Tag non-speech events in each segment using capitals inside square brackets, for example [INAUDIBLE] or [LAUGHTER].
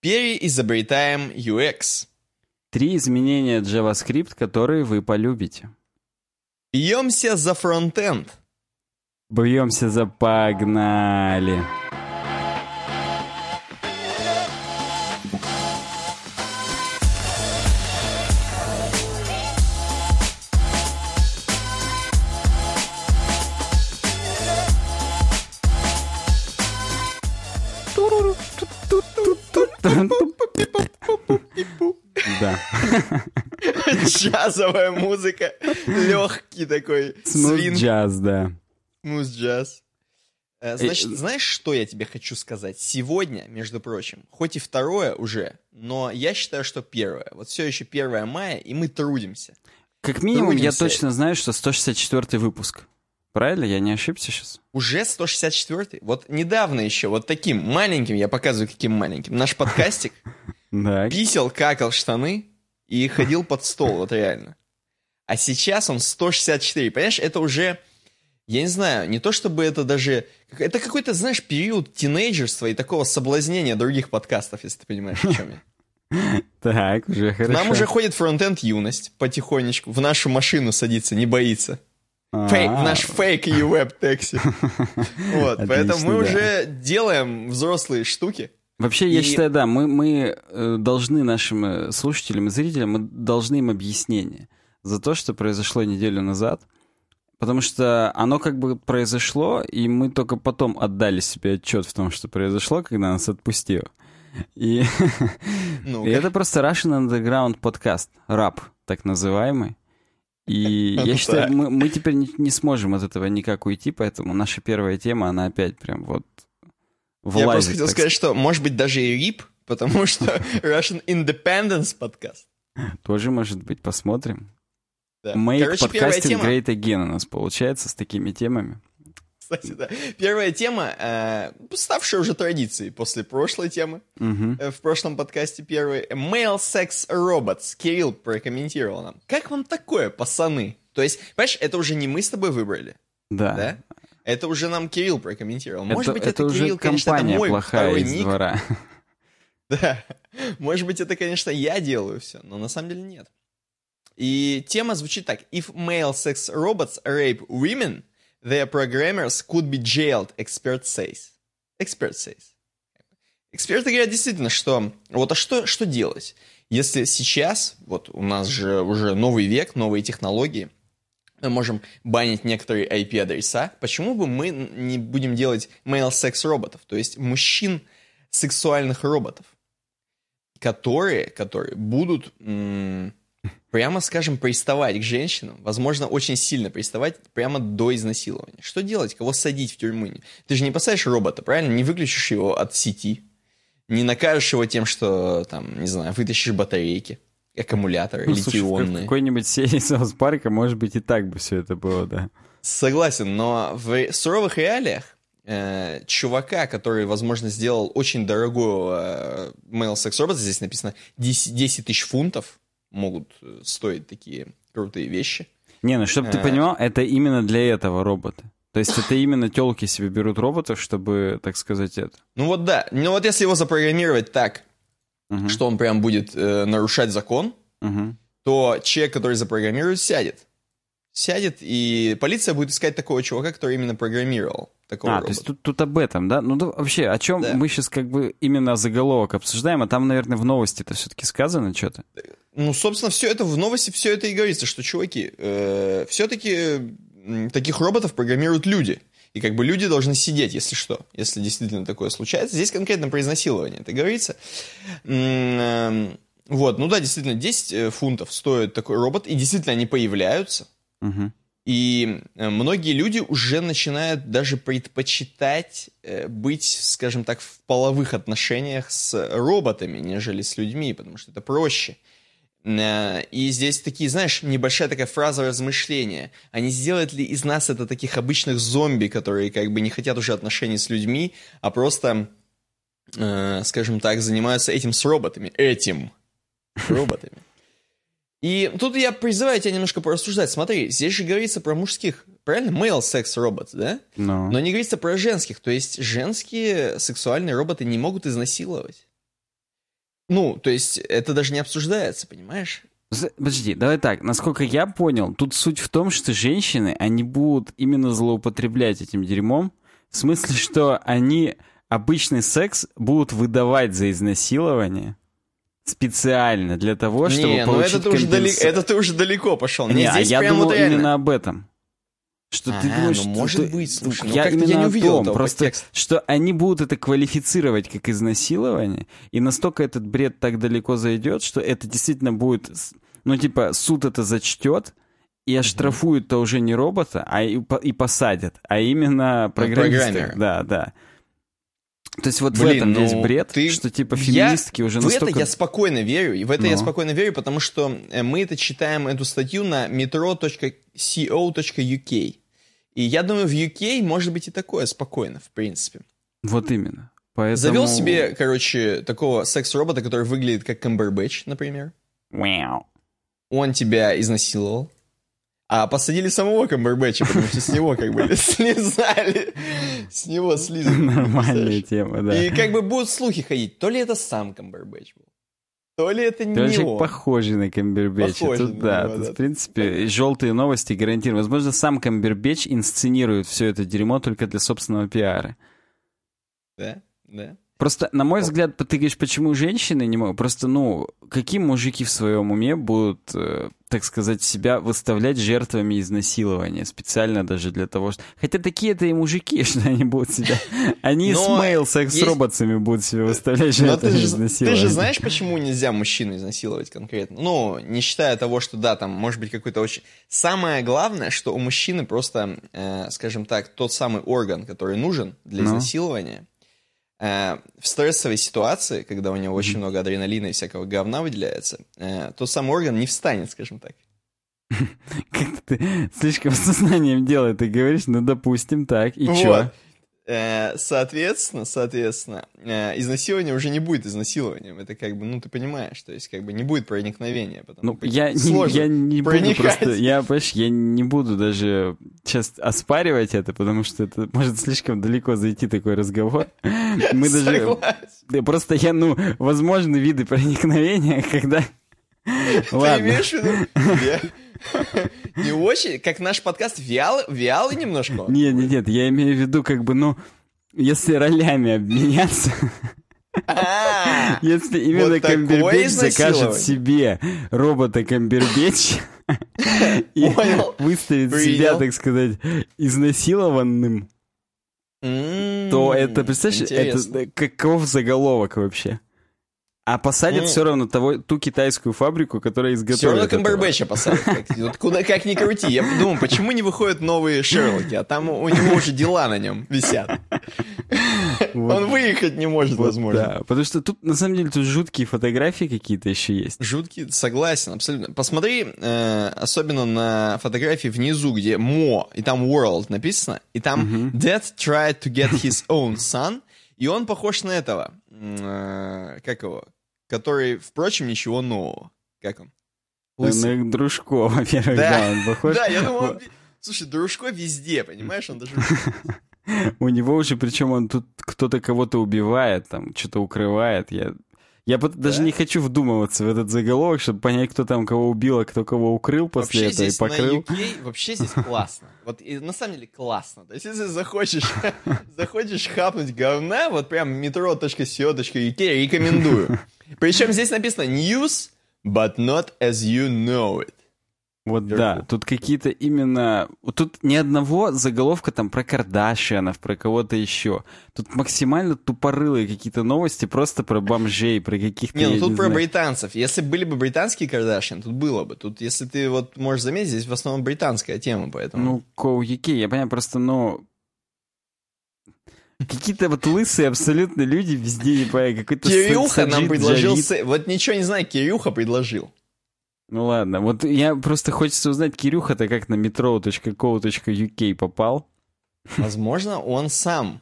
Переизобретаем UX. Три изменения JavaScript, которые вы полюбите. Бьемся за фронтенд. Бьемся за погнали. Да. Джазовая музыка. Легкий такой свинг. джаз, да. Смуз-джаз. Э, Значит, знаешь, что я тебе хочу сказать? Сегодня, между прочим, хоть и второе уже, но я считаю, что первое. Вот все еще 1 мая, и мы трудимся. Как минимум, я Трудимся. точно знаю, что 164 выпуск. Правильно? Я не ошибся сейчас? Уже 164 Вот недавно еще, вот таким маленьким, я показываю, каким маленьким, наш подкастик [LAUGHS] Да. писал, какал штаны и ходил под стол, вот реально. А сейчас он 164, понимаешь, это уже, я не знаю, не то чтобы это даже... Это какой-то, знаешь, период тинейджерства и такого соблазнения других подкастов, если ты понимаешь, о чем я. [LAUGHS] Так, уже хорошо. нам уже ходит фронтенд юность потихонечку, в нашу машину садится, не боится. Фейк, А, наш фейк и веб-текси. [LAUGHS] Вот, поэтому мы уже делаем взрослые штуки. Вообще, я считаю, да, мы, мы э, должны нашим э, слушателям и зрителям, мы должны им объяснение за то, что произошло неделю назад. Потому что оно как бы произошло, и мы только потом отдали себе отчет в том, что произошло, когда нас отпустило. И, [LAUGHS] Ну, и это просто Russian Underground подкаст, рап, так называемый. И [LAUGHS] я считаю, мы, мы теперь не, не сможем от этого никак уйти, поэтому наша первая тема, она опять прям вот влазит. я просто хотел сказать, что может быть даже и рип, потому что [LAUGHS] Russian Independence подкаст. Тоже может быть, посмотрим. Да. Make Короче, тема, great again у нас получается с такими темами. кстати, да. Первая тема, э, ставшая уже традицией после прошлой темы, Мгм. э, в прошлом подкасте первый. Male Sex Robots. Кирилл прокомментировал нам. Как вам такое, пацаны? То есть, понимаешь, это уже не мы с тобой выбрали, Да. да? Это уже нам Кирилл прокомментировал. Это, Может быть, это это, уже Кирилл, конечно, это мой плохая из ник. двора. [LAUGHS] Да. Может быть, это, конечно, я делаю все, но на самом деле нет. И тема звучит так. If male sex robots rape women, their programmers could be jailed, expert says. Expert says. Эксперты говорят действительно, что вот а что, что делать, если сейчас, вот у нас же уже новый век, новые технологии, мы можем банить некоторые IP-адреса, почему бы мы не будем делать male sex роботов, то есть мужчин сексуальных роботов, которые, которые будут, м, прямо скажем, приставать к женщинам, возможно, очень сильно приставать прямо до изнасилования. Что делать? Кого садить в тюрьму? Ты же не посадишь робота, правильно? Не выключишь его от сети, не накажешь его тем, что, там, не знаю, вытащишь батарейки, аккумуляторы, Ну, слушай, в как- литионные. какой-нибудь [LAUGHS] серии Саус Парка, может быть, и так бы все это было, да. Согласен, но в суровых реалиях э, чувака, который, возможно, сделал очень дорогого э, male sex robot, здесь написано 10, 10 тысяч фунтов могут э, стоить такие крутые вещи. Не, ну чтобы ты Э. понимал, это именно для этого робота. То есть это именно телки себе берут роботов, чтобы, так сказать, это. Ну вот да, ну вот если его запрограммировать так, Мгм. что он прям будет э, нарушать закон, Мгм. то человек, который запрограммирует, сядет. Сядет, и полиция будет искать такого чувака, который именно программировал такого А, робота. то есть тут, тут об этом, да? Ну да, вообще, о чем Да. мы сейчас как бы именно заголовок обсуждаем, а там, наверное, в новости-то все-таки сказано что-то. Ну, собственно, все это в новости, все это и говорится, что, чуваки, все-таки таких роботов программируют люди. И как бы люди должны сидеть, если что, если действительно такое случается. Здесь конкретно про изнасилование это говорится. Эм, Вот, ну да, действительно, 10 э, фунтов стоит такой робот, и действительно они появляются. Мгм. И э, многие люди уже начинают даже предпочитать э, быть, скажем так, в половых отношениях с роботами, нежели с людьми, потому что это проще. Э, И здесь такие, знаешь, небольшая такая фраза размышления. А не сделают ли из нас это таких обычных зомби, которые как бы не хотят уже отношений с людьми, а просто, скажем так, занимаются этим с роботами? Этим. Роботами. И тут я призываю тебя немножко порассуждать. Смотри, здесь же говорится про мужских, правильно? Male sex robots, да? Ну, Но не говорится про женских. То есть женские сексуальные роботы не могут изнасиловать. Ну, то есть это даже не обсуждается, понимаешь? Подожди, давай так. Насколько я понял, тут суть в том, что женщины, они будут именно злоупотреблять этим дерьмом. В смысле, что они обычный секс будут выдавать за изнасилование специально для того, чтобы не, получить ну это ты, уже далеко, это ты уже далеко пошел. Не, а я прям думал вот именно об этом. Что а, ты думаешь, ну, что может ты, быть, слушай, ну, я именно я не увидел том, этого просто подтекста. что они будут это квалифицировать как изнасилование, и настолько этот бред так далеко зайдет, что это действительно будет, ну типа суд это зачтет и оштрафуют-то уже не робота, а и, и посадят, а именно программиста. программера. Да, да. То есть вот в Блин, этом ну, есть бред, ты- что типа Я- феминистки уже В настолько... это я спокойно верю, и в это я Ну. спокойно верю, потому что э, мы это читаем, эту статью на metro.co.uk. И я думаю, в UK может быть и такое спокойно, в принципе. Вот именно. Поэтому... Завел себе, короче, такого секс-робота, который выглядит как Камбербэтч, например. Вау. Он тебя изнасиловал. А посадили самого Камбербэтча, потому что с него как бы [LAUGHS] слезали. С него слизали. Нормальная тема, да. И как бы будут слухи ходить, то ли это сам Камбербэтч был, то ли это не Человек он. похожий на Камбербэтча. Похожий Тут, на да, него, тут, да. в принципе, желтые новости гарантированы. Возможно, сам Камбербэтч инсценирует все это дерьмо только для собственного пиара. Да, да. Просто, на мой взгляд, ты говоришь, почему женщины не могут? Просто, ну, какие мужики в своем уме будут, э, так сказать, себя выставлять жертвами изнасилования специально даже для того, что... Хотя такие-то и мужики, [LAUGHS] что они будут себя... Они с мейл секс есть- роботами будут себя выставлять жертвами ты же, изнасилования. ты же знаешь, почему нельзя мужчину изнасиловать конкретно? Ну, не считая того, что да, там может быть какой-то очень... Самое главное, что у мужчины просто, э, скажем так, тот самый орган, который нужен для Ну. изнасилования, в стрессовой ситуации, когда у него очень много адреналина и всякого говна выделяется, э, тот самый орган не встанет, скажем так. [LAUGHS] Как ты слишком сознанием дела ты говоришь, ну, допустим, так, и Вот. чё? Э, Соответственно, соответственно, э, изнасилование уже не будет изнасилованием. Это как бы, ну, ты понимаешь, то есть как бы не будет проникновения. Потому Ну, я не, я не буду проникать. просто, я, понимаешь, я не буду даже сейчас оспаривать это, потому что это может слишком далеко зайти такой разговор. [LAUGHS] Мы даже, просто я, ну, возможны виды проникновения, [LAUGHS] когда... Ты имеешь в виду? [LAUGHS] Не очень, как наш подкаст вялый, вялый немножко. Нет, нет, нет, я имею в виду, как бы, ну, если ролями обменяться, А, если именно Камбербэтч закажет себе робота Камбербэтч [LAUGHS] и выставит себя, так сказать, изнасилованным, то это, представляешь, это каков заголовок вообще? А посадят Ну. все равно того, ту китайскую фабрику, которая изготовит Все равно. Камбербэтча посадят. Как- Вот куда как ни крути. Я думаю, почему не выходят новые Шерлоки, а там у него уже дела на нем висят. Вот. Он выехать не может, Вот, возможно. Да, потому что тут, на самом деле, тут жуткие фотографии какие-то еще есть. Жуткий, согласен, абсолютно. Посмотри, э, особенно на фотографии внизу, где Мо, и там World написано, и там Dad tried to get his own son, и он похож на этого, э, как его, который, впрочем, ничего нового. Как он? На Дружко, [LAUGHS] во-первых, Да. да, он похож. Да, я думал, он слушай, Дружко везде, понимаешь, он даже... [LAUGHS] У него уже, причем он тут кто-то кого-то убивает, там, что-то укрывает. Я, я пот- даже Да? не хочу вдумываться в этот заголовок, чтобы понять, кто там кого убил, а кто кого укрыл после Вообще этого и здесь на покрыл. UK, вообще здесь классно. [LAUGHS] Вот и на самом деле классно. То есть если захочешь, [LAUGHS] захочешь хапнуть говна, вот прям metro.co.uk рекомендую. [LAUGHS] Причем здесь написано news, but not as you know it. Вот Вверху. да, тут какие-то именно... Тут ни одного заголовка там про Кардашианов, про кого-то еще. Тут максимально тупорылые какие-то новости просто про бомжей, про каких-то... Не, ну я тут не про знаю. британцев. Если были бы британские Кардашьян, тут было бы. Тут, если ты вот можешь заметить, здесь в основном британская тема, поэтому... Ну, Коу Юкей, я понимаю, просто, ну... Какие-то вот лысые абсолютно люди везде, не понимаю, какой-то Кирюха нам предложил... Вот ничего не знаю, Кирюха предложил. Ну ладно, вот я просто хочется узнать, Кирюха-то как на metro.co.uk попал? Возможно, он сам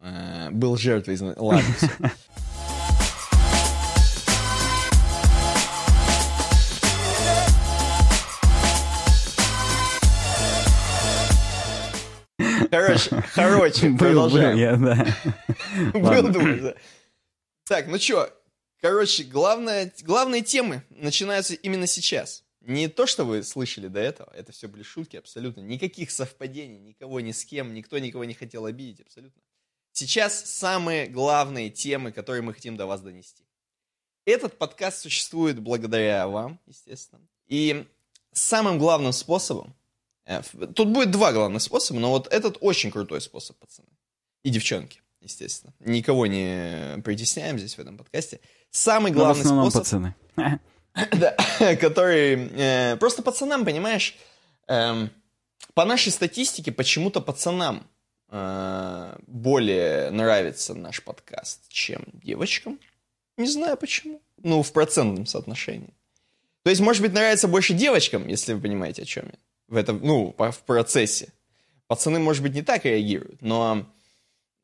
э, был жертвой. Ладно. Короче, короче, Был, был, продолжаем. я, да. Был, думаешь, да. Так, ну чё, Короче, главное, главные темы начинаются именно сейчас. Не то, что вы слышали до этого, это все были шутки абсолютно. Никаких совпадений, никого ни с кем, никто никого не хотел обидеть абсолютно. Сейчас самые главные темы, которые мы хотим до вас донести. Этот подкаст существует благодаря вам, естественно. И самым главным способом, э, тут будет два главных способа, но вот этот очень крутой способ, пацаны. И девчонки, естественно. Никого не притесняем здесь в этом подкасте. Самый главный но в способ... пацаны. [LAUGHS] Да, [LAUGHS] который... Э, просто пацанам, понимаешь, э, по нашей статистике почему-то пацанам э, более нравится наш подкаст, чем девочкам. Не знаю почему. Ну, в процентном соотношении. То есть, может быть, нравится больше девочкам, если вы понимаете, о чем я. В этом, ну, в процессе. Пацаны, может быть, не так реагируют, но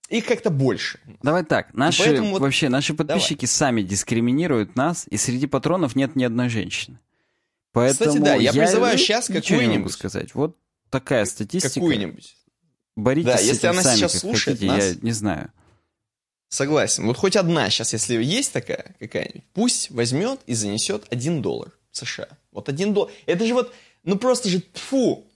их как-то больше. Давай так, наши вот... вообще наши подписчики Давай. сами дискриминируют нас, и среди патронов нет ни одной женщины. Поэтому Кстати, да, я, я призываю сейчас какую-нибудь сказать. Вот такая статистика. Какую-нибудь. Боритесь да, с если этим она сами, сейчас как слушает хотите, нас, я не знаю. Согласен. Вот хоть одна сейчас, если есть такая какая-нибудь, пусть возьмет и занесет один доллар США. Вот один доллар. Это же вот, ну просто же, фу.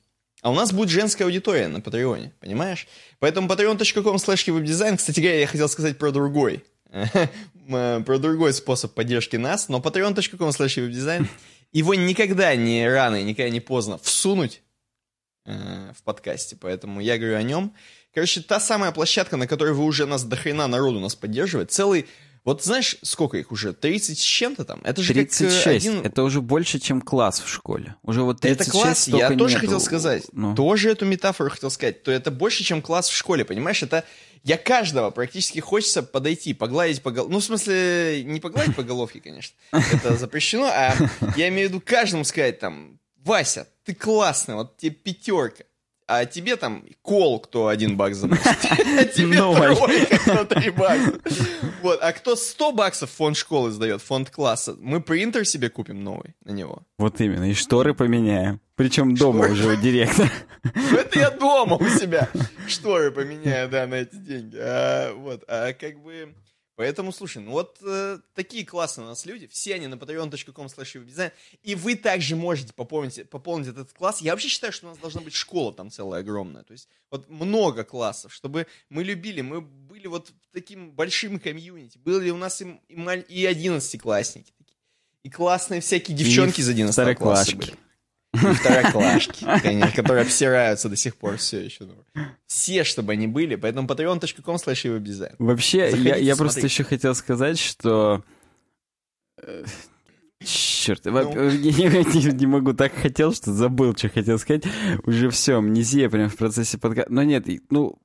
А у нас будет женская аудитория на Патреоне, понимаешь? Поэтому patreon.com slash webdesign, кстати говоря, я хотел сказать про другой. [LAUGHS] про другой способ поддержки нас, но patreon.com slash webdesign его никогда не рано и никогда не поздно всунуть э, в подкасте, поэтому я говорю о нем. Короче, та самая площадка, на которой вы уже нас до хрена народу нас поддерживает, целый вот знаешь, сколько их уже? 30 с чем-то там? Это же 36. как один... Это уже больше, чем класс в школе. Уже вот 36 Это класс, я тоже нету. хотел сказать. Ну. Тоже эту метафору хотел сказать. То это больше, чем класс в школе, понимаешь? Это я каждого практически хочется подойти, погладить по головке. Ну, в смысле, не погладить по головке, конечно. Это запрещено, а я имею в виду каждому сказать там, Вася, ты классный, вот тебе пятерка а тебе там кол, кто один бакс заносит. [LAUGHS] А тебе тройка, [LAUGHS] кто три бакса. Вот, а кто 100 баксов фонд школы сдает, фонд класса, мы принтер себе купим новый на него. Вот именно, и шторы поменяем. Причем дома уже у директора. [LAUGHS] Это я дома у себя шторы поменяю, да, на эти деньги. А, вот, а как бы... Поэтому, слушай, ну вот э, такие классные у нас люди, все они на patreon.com slash и вы также можете пополнить, пополнить этот класс. Я вообще считаю, что у нас должна быть школа там целая огромная, то есть вот много классов, чтобы мы любили, мы были вот таким большим комьюнити, были у нас и, и, и 11-классники, и классные всякие девчонки и из 11 класса были. И второклашки, [LAUGHS] которые обсираются до сих пор все еще. Все, чтобы они были, поэтому patreon.com slash дизайн. Вообще, я, я просто еще хотел сказать, что... Э, черт, ну. я не, не могу, так хотел, что забыл, что хотел сказать. Уже все, амнезия прям в процессе подкаста. Но нет, ну,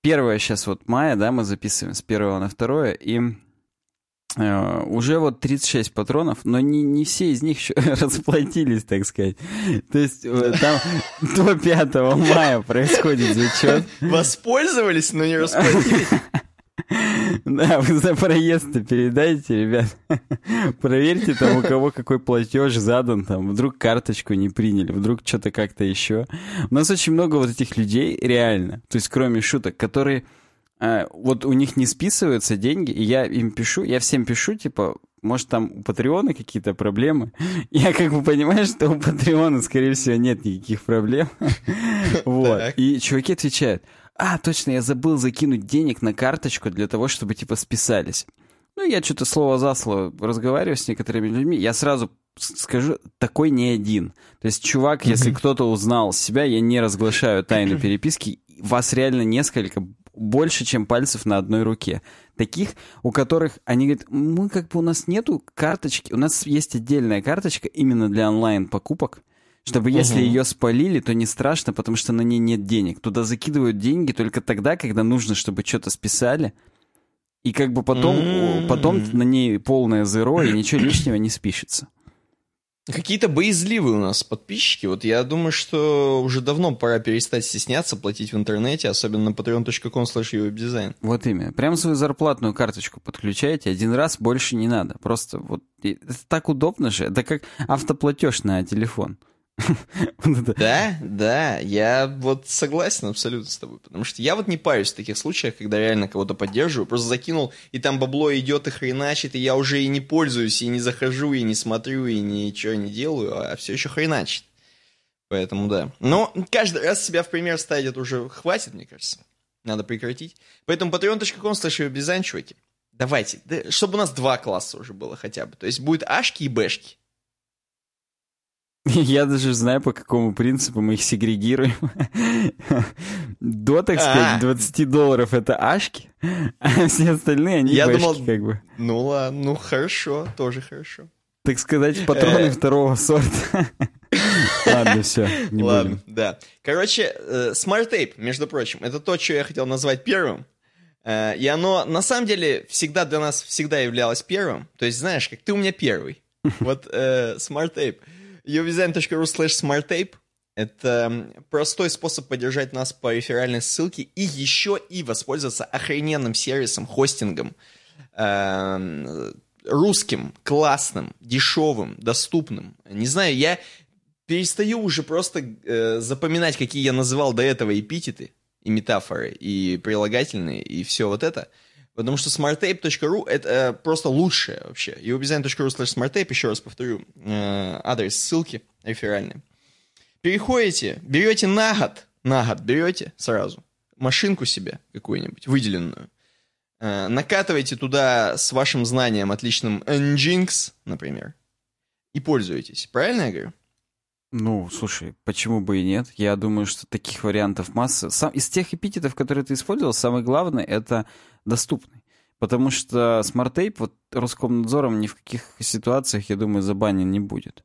первое сейчас вот мая, да, мы записываем с первого на второе, и Э, уже вот 36 патронов, но не, не все из них [LAUGHS] еще расплатились, так сказать. То есть э, там до 5 мая происходит зачет. Воспользовались, но не расплатились. [LAUGHS] Да, вы за проезд-то передайте, ребят. Проверьте там, у кого какой платеж задан, там, вдруг карточку не приняли, вдруг что-то как-то еще. У нас очень много вот этих людей, реально, то есть кроме шуток, которые вот у них не списываются деньги, и я им пишу, я всем пишу, типа, может, там у Патреона какие-то проблемы. [LAUGHS] Я как бы понимаю, что у Патреона, скорее всего, нет никаких проблем. [LAUGHS] Вот. И чуваки отвечают, а, точно, я забыл закинуть денег на карточку для того, чтобы, типа, списались. Ну, я что-то слово за слово разговариваю с некоторыми людьми, я сразу скажу, такой не один. То есть, чувак, если кто-то узнал себя, я не разглашаю тайну переписки, вас реально несколько, больше, чем пальцев на одной руке. Таких, у которых они говорят, мы как бы у нас нету карточки, у нас есть отдельная карточка именно для онлайн-покупок, чтобы угу. если ее спалили, то не страшно, потому что на ней нет денег. Туда закидывают деньги только тогда, когда нужно, чтобы что-то списали. И как бы потом, mm-hmm. потом на ней полное зеро, и ничего лишнего не спишется. Какие-то боязливые у нас подписчики. Вот я думаю, что уже давно пора перестать стесняться платить в интернете, особенно на patreon.com slash Вот именно. Прям свою зарплатную карточку подключаете, один раз больше не надо. Просто вот это так удобно же. Это как автоплатеж на телефон. [LAUGHS] Да, да, я вот согласен абсолютно с тобой, потому что я вот не парюсь в таких случаях, когда реально кого-то поддерживаю, просто закинул, и там бабло идет и хреначит, и я уже и не пользуюсь, и не захожу, и не смотрю, и ничего не делаю, а все еще хреначит. Поэтому да. Но каждый раз себя в пример ставить это уже хватит, мне кажется. Надо прекратить. Поэтому patreon.com slash дизайн, чуваки. Давайте, да, чтобы у нас два класса уже было хотя бы. То есть будет ашки и бэшки. Я даже знаю, по какому принципу мы их сегрегируем. До, так сказать, 20 а. долларов это ашки, а все остальные, они Я думал, как бы. Ну ладно, ну хорошо, тоже хорошо. Так сказать, патроны э. второго сорта. Ладно, все, не Ладно, да. Короче, э, Smart Tape, между прочим, это то, что я хотел назвать первым. Э, и оно, на самом деле, всегда для нас всегда являлось первым. То есть, знаешь, как ты у меня первый. [LAUGHS] Вот Smart Tape uwdesign.ru slash smarttape. Это простой способ поддержать нас по реферальной ссылке и еще и воспользоваться охрененным сервисом, хостингом, э, русским, классным, дешевым, доступным. Не знаю, я перестаю уже просто э, запоминать, какие я называл до этого эпитеты и метафоры, и прилагательные, и все вот это. Потому что smarttape.ru это э, просто лучшее вообще. И uwdesign.ru slash smarttape, еще раз повторю, э, адрес ссылки реферальный. Переходите, берете на год, на год берете сразу машинку себе какую-нибудь, выделенную, э, накатываете туда с вашим знанием отличным Nginx, например, и пользуетесь. Правильно я говорю? Ну, слушай, почему бы и нет? Я думаю, что таких вариантов масса. Сам, из тех эпитетов, которые ты использовал, самое главное — это доступный. Потому что SmartApe вот Роскомнадзором ни в каких ситуациях, я думаю, забанен не будет.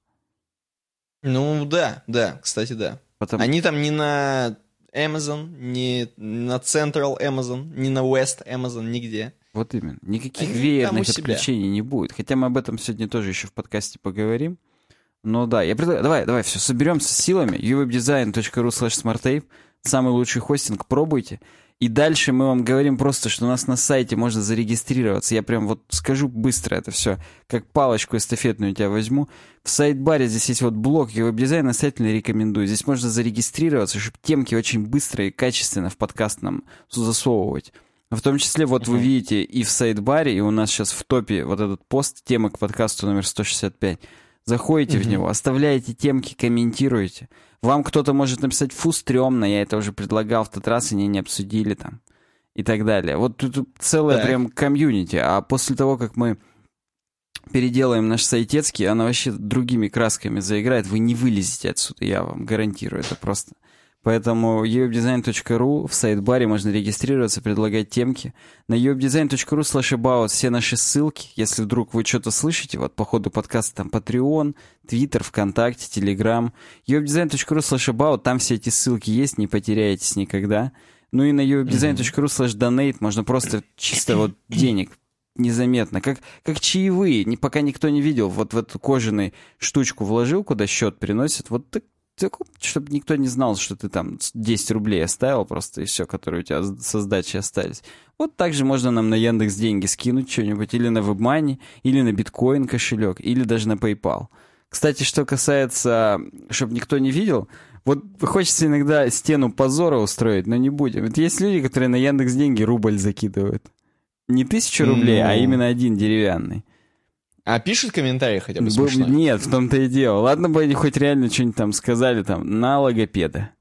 Ну да, да, кстати, да. Потому... Они там не на Amazon, не на Central Amazon, не на West Amazon, нигде. Вот именно. Никаких Они веерных отключений не будет. Хотя мы об этом сегодня тоже еще в подкасте поговорим. Но да, я предлагаю, давай, давай, все, соберемся с силами. uwebdesign.ru slash smarttape. Самый лучший хостинг, пробуйте. И дальше мы вам говорим просто, что у нас на сайте можно зарегистрироваться. Я прям вот скажу быстро это все, как палочку эстафетную тебя возьму. В сайдбаре здесь есть вот блок, я веб-дизайн настоятельно рекомендую. Здесь можно зарегистрироваться, чтобы темки очень быстро и качественно в подкаст нам засовывать. В том числе, вот uh-huh. вы видите и в сайдбаре, и у нас сейчас в топе вот этот пост, темы к подкасту номер 165. Заходите uh-huh. в него, оставляете темки, комментируете. Вам кто-то может написать, фу, стрёмно, я это уже предлагал в тот раз, они не обсудили там. И так далее. Вот тут целое так. прям комьюнити. А после того, как мы переделаем наш сайтецкий, она вообще другими красками заиграет, вы не вылезете отсюда, я вам гарантирую это просто. Поэтому uwebdesign.ru в сайт-баре можно регистрироваться, предлагать темки. На uwebdesign.ru slash about все наши ссылки, если вдруг вы что-то слышите, вот по ходу подкаста там Patreon, Twitter, ВКонтакте, Telegram. uwebdesign.ru slash about, там все эти ссылки есть, не потеряетесь никогда. Ну и на uwebdesign.ru slash donate можно просто чисто вот денег незаметно, как, как чаевые, не, пока никто не видел, вот в эту кожаную штучку вложил, куда счет приносит, вот так чтобы никто не знал, что ты там 10 рублей оставил просто, и все, которые у тебя со сдачи остались. Вот так же можно нам на Яндекс деньги скинуть что-нибудь, или на WebMoney, или на биткоин кошелек, или даже на PayPal. Кстати, что касается, чтобы никто не видел, вот хочется иногда стену позора устроить, но не будем. Вот есть люди, которые на Яндекс деньги рубль закидывают. Не тысячу рублей, а ну... а именно один деревянный. А пишут комментарии хотя бы смешно? Нет, в том-то и дело. Ладно бы они хоть реально что-нибудь там сказали там на логопеда.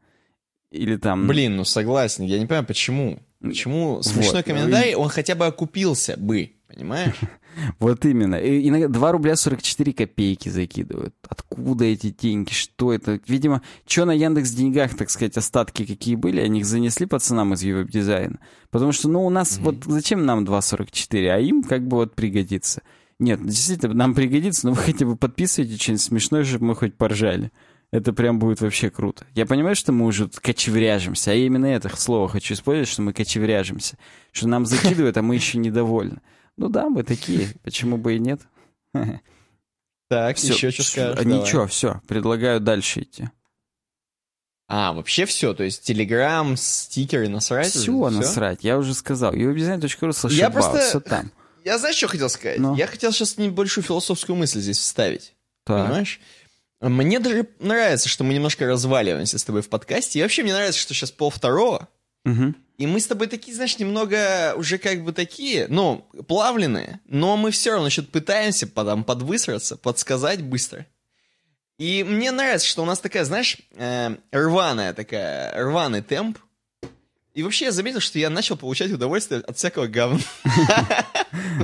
Или там... Блин, ну согласен. Я не понимаю, почему. Почему смешной вот. комментарий, он хотя бы окупился бы, понимаешь? [LAUGHS] Вот именно. И иногда 2 рубля 44 копейки закидывают. Откуда эти деньги? Что это? Видимо, что на Яндекс деньгах, так сказать, остатки какие были, они их занесли пацанам из веб-дизайна. Потому что, ну, у нас mm-hmm. вот зачем нам 2,44, а им как бы вот пригодится. Нет, действительно, нам пригодится, но вы хотя бы подписывайте что-нибудь смешное, чтобы мы хоть поржали. Это прям будет вообще круто. Я понимаю, что мы уже кочевряжемся, а я именно это слово хочу использовать, что мы кочевряжемся. Что нам закидывают, а мы еще недовольны. Ну да, мы такие, почему бы и нет? [LAUGHS] Так, все, еще что скажешь? Ничего, все, предлагаю дальше идти. А, вообще все, то есть Телеграм, стикеры, насрать? Все, уже, насрать, все? я уже сказал. слышал, я просто... все там. Я знаешь, что хотел сказать? Но. Я хотел сейчас небольшую философскую мысль здесь вставить. Так. Понимаешь? Мне даже нравится, что мы немножко разваливаемся с тобой в подкасте. И вообще мне нравится, что сейчас пол второго. Угу. И мы с тобой такие, знаешь, немного уже как бы такие, ну, плавленые, но мы все равно что-то пытаемся потом подвысраться, подсказать быстро. И мне нравится, что у нас такая, знаешь, э, рваная такая, рваный темп. И вообще я заметил, что я начал получать удовольствие от всякого говна. [LAUGHS]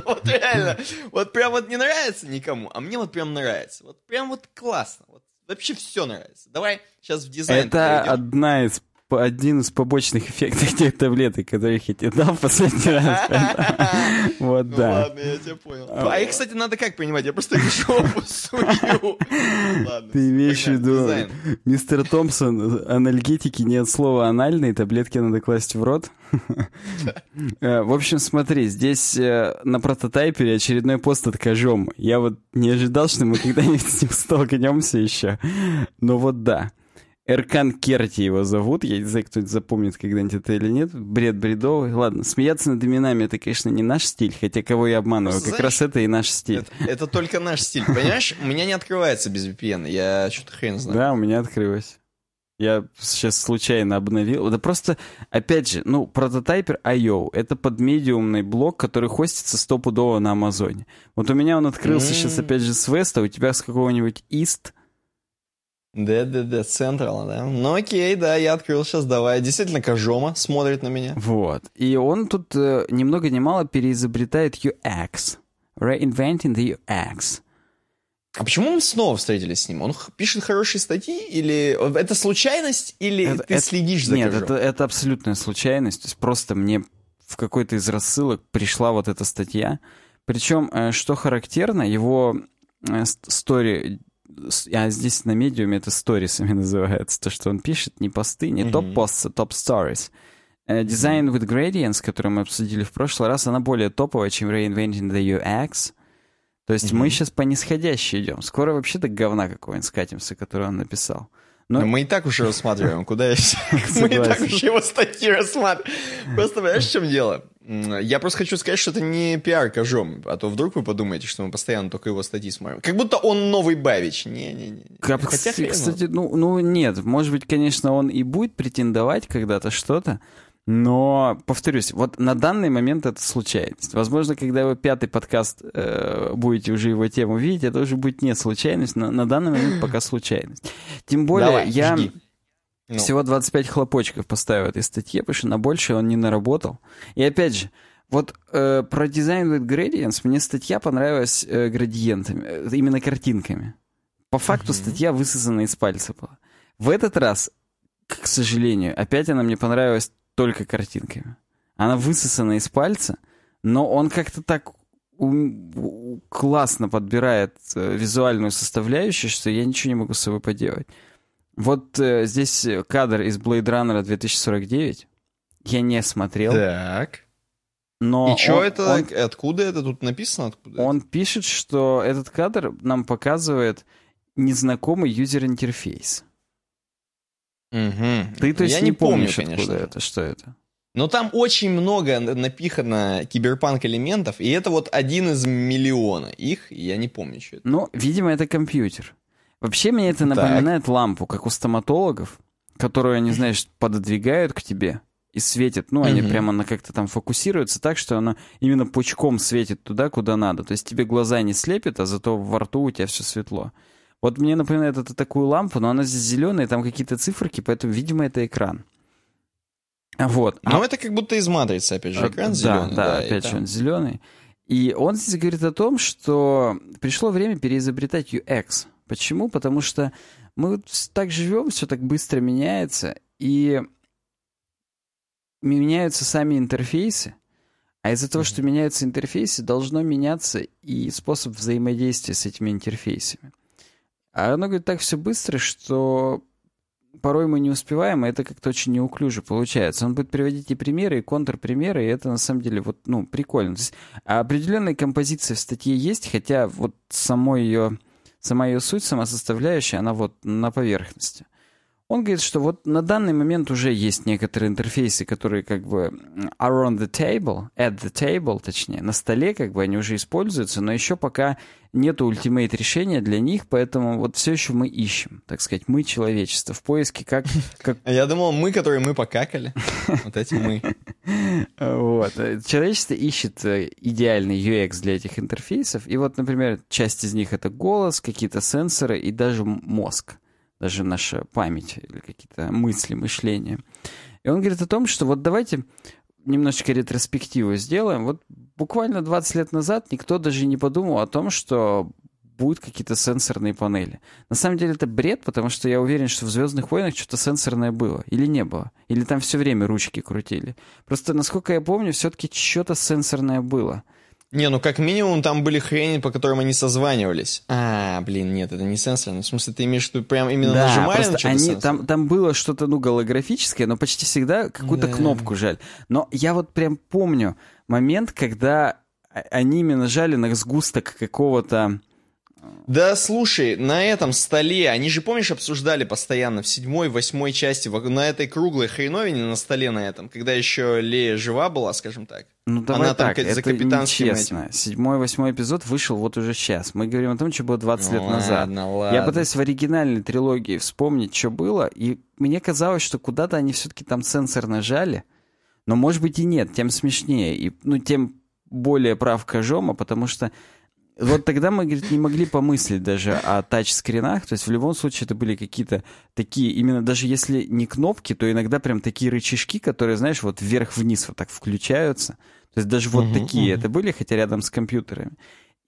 Вот реально. Вот прям вот не нравится никому, а мне вот прям нравится. Вот прям вот классно. Вот вообще все нравится. Давай сейчас в дизайн Это одна из один из побочных эффектов тех таблеток, которых я тебе дал в последний раз. [LAUGHS] Вот, Ну да. ладно, я тебя понял. А их, кстати, надо как принимать? Я просто их жопу сую. Ты имеешь в виду, мистер Томпсон, анальгетики не от слова анальные, таблетки надо класть в рот. [LAUGHS] Э, В общем, смотри, здесь э, на прототайпере очередной пост от Кожома. Я вот не ожидал, что мы когда-нибудь с ним столкнемся еще. Но вот да. Эркан Керти его зовут. Я не знаю, кто-нибудь запомнит когда-нибудь это или нет. Бред бредовый. Ладно, смеяться над именами это, конечно, не наш стиль, хотя кого я обманываю. Просто, Как знаешь, раз это и наш стиль. Это, это только наш стиль, понимаешь? У меня не открывается без VPN, я что-то хрен знаю. Да, у меня открылось. Я сейчас случайно обновил. Да просто, опять же, ну, прототайпер IO — это подмедиумный блок, который хостится стопудово на Амазоне. Вот у меня он открылся сейчас, опять же, с Веста, у тебя с какого-нибудь East. Да-да-да, Central, да. Ну окей, да, я открыл сейчас, давай. Действительно, Кожома смотрит на меня. Вот. И он тут э, ни много ни мало переизобретает UX. Reinventing the UX. А почему мы снова встретились с ним? Он пишет хорошие статьи? Или это случайность? Или Это- ты это- следишь за Нет, это, это абсолютная случайность. То есть просто мне в какой-то из рассылок пришла вот эта статья. Причем, э, что характерно, его э, с- А здесь на медиуме это сторисами [LAUGHS] называется. То, что он пишет, не посты, не Мгм. топ-посты, топ-stories. Э, Design with Gradients, который мы обсудили в прошлый раз, она более топовая, чем Reinventing the UX. То есть мы Мгм. сейчас по нисходящей идем. Скоро вообще до говна какого-нибудь скатимся, который он написал. Но- Но мы и так уже рассматриваем, куда я... [LAUGHS] [LAUGHS] Мы и так уже его статьи рассматриваем. Просто понимаешь, в чем дело? Я просто хочу сказать, что это не пиар Кожом, а то вдруг вы подумаете, что мы постоянно только его статьи смотрим. Как будто он новый Бавич. Не-не-не. Как- Хотя хрен кстати, ну, ну нет, может быть, конечно, он и будет претендовать когда-то что-то, но, повторюсь, вот на данный момент это случайность. Возможно, когда его пятый подкаст э, будете уже его тему видеть, это уже будет не случайность, но на данный момент пока случайность. Тем более, Давай, я жги. Ну. всего 25 хлопочков поставил этой статье, потому что на больше он не наработал. И опять же, вот э, про дизайн with gradients мне статья понравилась э, градиентами, э, именно картинками. По факту статья высосана из пальца была. В этот раз, к сожалению, опять она мне понравилась только картинками. Она высосана из пальца, но он как-то так у- классно подбирает э, визуальную составляющую, что я ничего не могу с собой поделать. Вот э, здесь кадр из Blade Runner 2049. Я не смотрел, Так. но И что это? он Откуда это? Тут написано откуда? он пишет, что этот кадр нам показывает незнакомый юзер-интерфейс. Мгм. Ты, то есть, Я не, не помню, помнишь, конечно. откуда это, что это? Но там очень много напихано киберпанк элементов, и это вот один из миллиона их, я не помню, что это. Ну, видимо, это компьютер. Вообще мне это Так. напоминает лампу, как у стоматологов, которую они, знаешь, пододвигают к тебе и светят. Ну, они Мгм. прямо она как-то там фокусируются так, что она именно пучком светит туда, куда надо. То есть тебе глаза не слепит, а зато во рту у тебя все светло. Вот мне напоминает это такую лампу, но она здесь зеленая, там какие-то циферки, поэтому, видимо, это экран. А Вот. А Но это как будто из матрицы, опять же, экран да, зеленый. Да, и опять же, там- он зеленый. И он здесь говорит о том, что пришло время переизобретать UX. Почему? Потому что мы так живем, все так быстро меняется, и меняются сами интерфейсы. А из-за того, что меняются интерфейсы, должно меняться и способ взаимодействия с этими интерфейсами. А оно говорит так все быстро, что порой мы не успеваем, и это как-то очень неуклюже получается. Он будет приводить и примеры, и контрпримеры, и это на самом деле вот, ну, прикольно. То есть определенная композиция в статье есть, хотя вот само ее, сама ее суть, сама составляющая, она вот на поверхности. Он говорит, что вот на данный момент уже есть некоторые интерфейсы, которые как бы are on the table, at the table, точнее, на столе как бы они уже используются, но еще пока нету ультимейт решения для них, поэтому вот все еще мы ищем, так сказать, мы человечество в поиске как... [LAUGHS] как... Я думал, мы, которые мы покакали, [LAUGHS] вот эти мы. Вот. Человечество ищет э, идеальный UX для этих интерфейсов, и вот, например, часть из них это голос, какие-то сенсоры и даже мозг даже наша память или какие-то мысли, мышления. И он говорит о том, что вот давайте немножечко ретроспективу сделаем. Вот буквально 20 лет назад никто даже не подумал о том, что будут какие-то сенсорные панели. На самом деле это бред, потому что я уверен, что в «Звездных войнах» что-то сенсорное было. Или не было. Или там все время ручки крутили. Просто, насколько я помню, все-таки что-то сенсорное было. Не, ну как минимум там были хрени, по которым они созванивались. А, блин, нет, это не сенсорно. В смысле, ты имеешь в виду прям именно да, нажимали на что-то они, там, там было что-то, ну, голографическое, но почти всегда какую-то да. кнопку жаль. Но я вот прям помню момент, когда они именно жали на сгусток какого-то да, слушай, на этом столе, они же, помнишь, обсуждали постоянно в седьмой, восьмой части, на этой круглой хреновине на столе на этом, когда еще Лея жива была, скажем так. Ну, давай Она так, там это за капитанским. Этим. Седьмой, восьмой эпизод вышел вот уже сейчас. Мы говорим о том, что было 20 ну, лет ладно, назад. Ладно. Я пытаюсь в оригинальной трилогии вспомнить, что было, и мне казалось, что куда-то они все-таки там сенсор нажали, но, может быть, и нет, тем смешнее, и, ну, тем более прав Кожома, потому что вот тогда мы, говорит, не могли помыслить даже о тачскринах, то есть в любом случае это были какие-то такие, именно даже если не кнопки, то иногда прям такие рычажки, которые, знаешь, вот вверх-вниз вот так включаются. То есть даже вот uh-huh, такие uh-huh. это были, хотя рядом с компьютерами.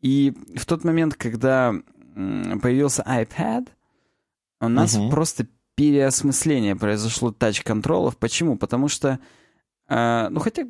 И в тот момент, когда появился iPad, у нас uh-huh. просто переосмысление произошло тач-контролов. Почему? Потому что, э, ну хотя,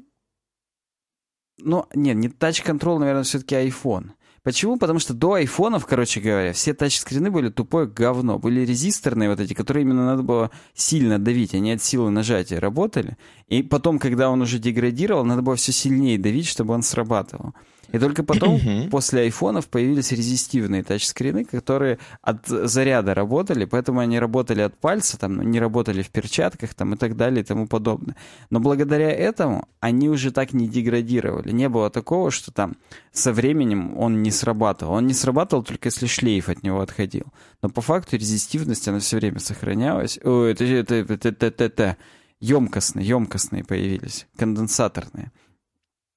ну нет, не тач-контрол, наверное, все-таки iPhone. Почему? Потому что до айфонов, короче говоря, все тачскрины были тупое говно. Были резисторные вот эти, которые именно надо было сильно давить, они от силы нажатия работали. И потом, когда он уже деградировал, надо было все сильнее давить, чтобы он срабатывал. И только потом, после айфонов, появились резистивные тачскрины, которые от заряда работали, поэтому они работали от пальца, там, не работали в перчатках там, и так далее и тому подобное. Но благодаря этому они уже так не деградировали. Не было такого, что там со временем он не срабатывал. Он не срабатывал только если шлейф от него отходил. Но по факту резистивность, она все время сохранялась. О, это, это, это, это, это, это емкостные, емкостные появились, конденсаторные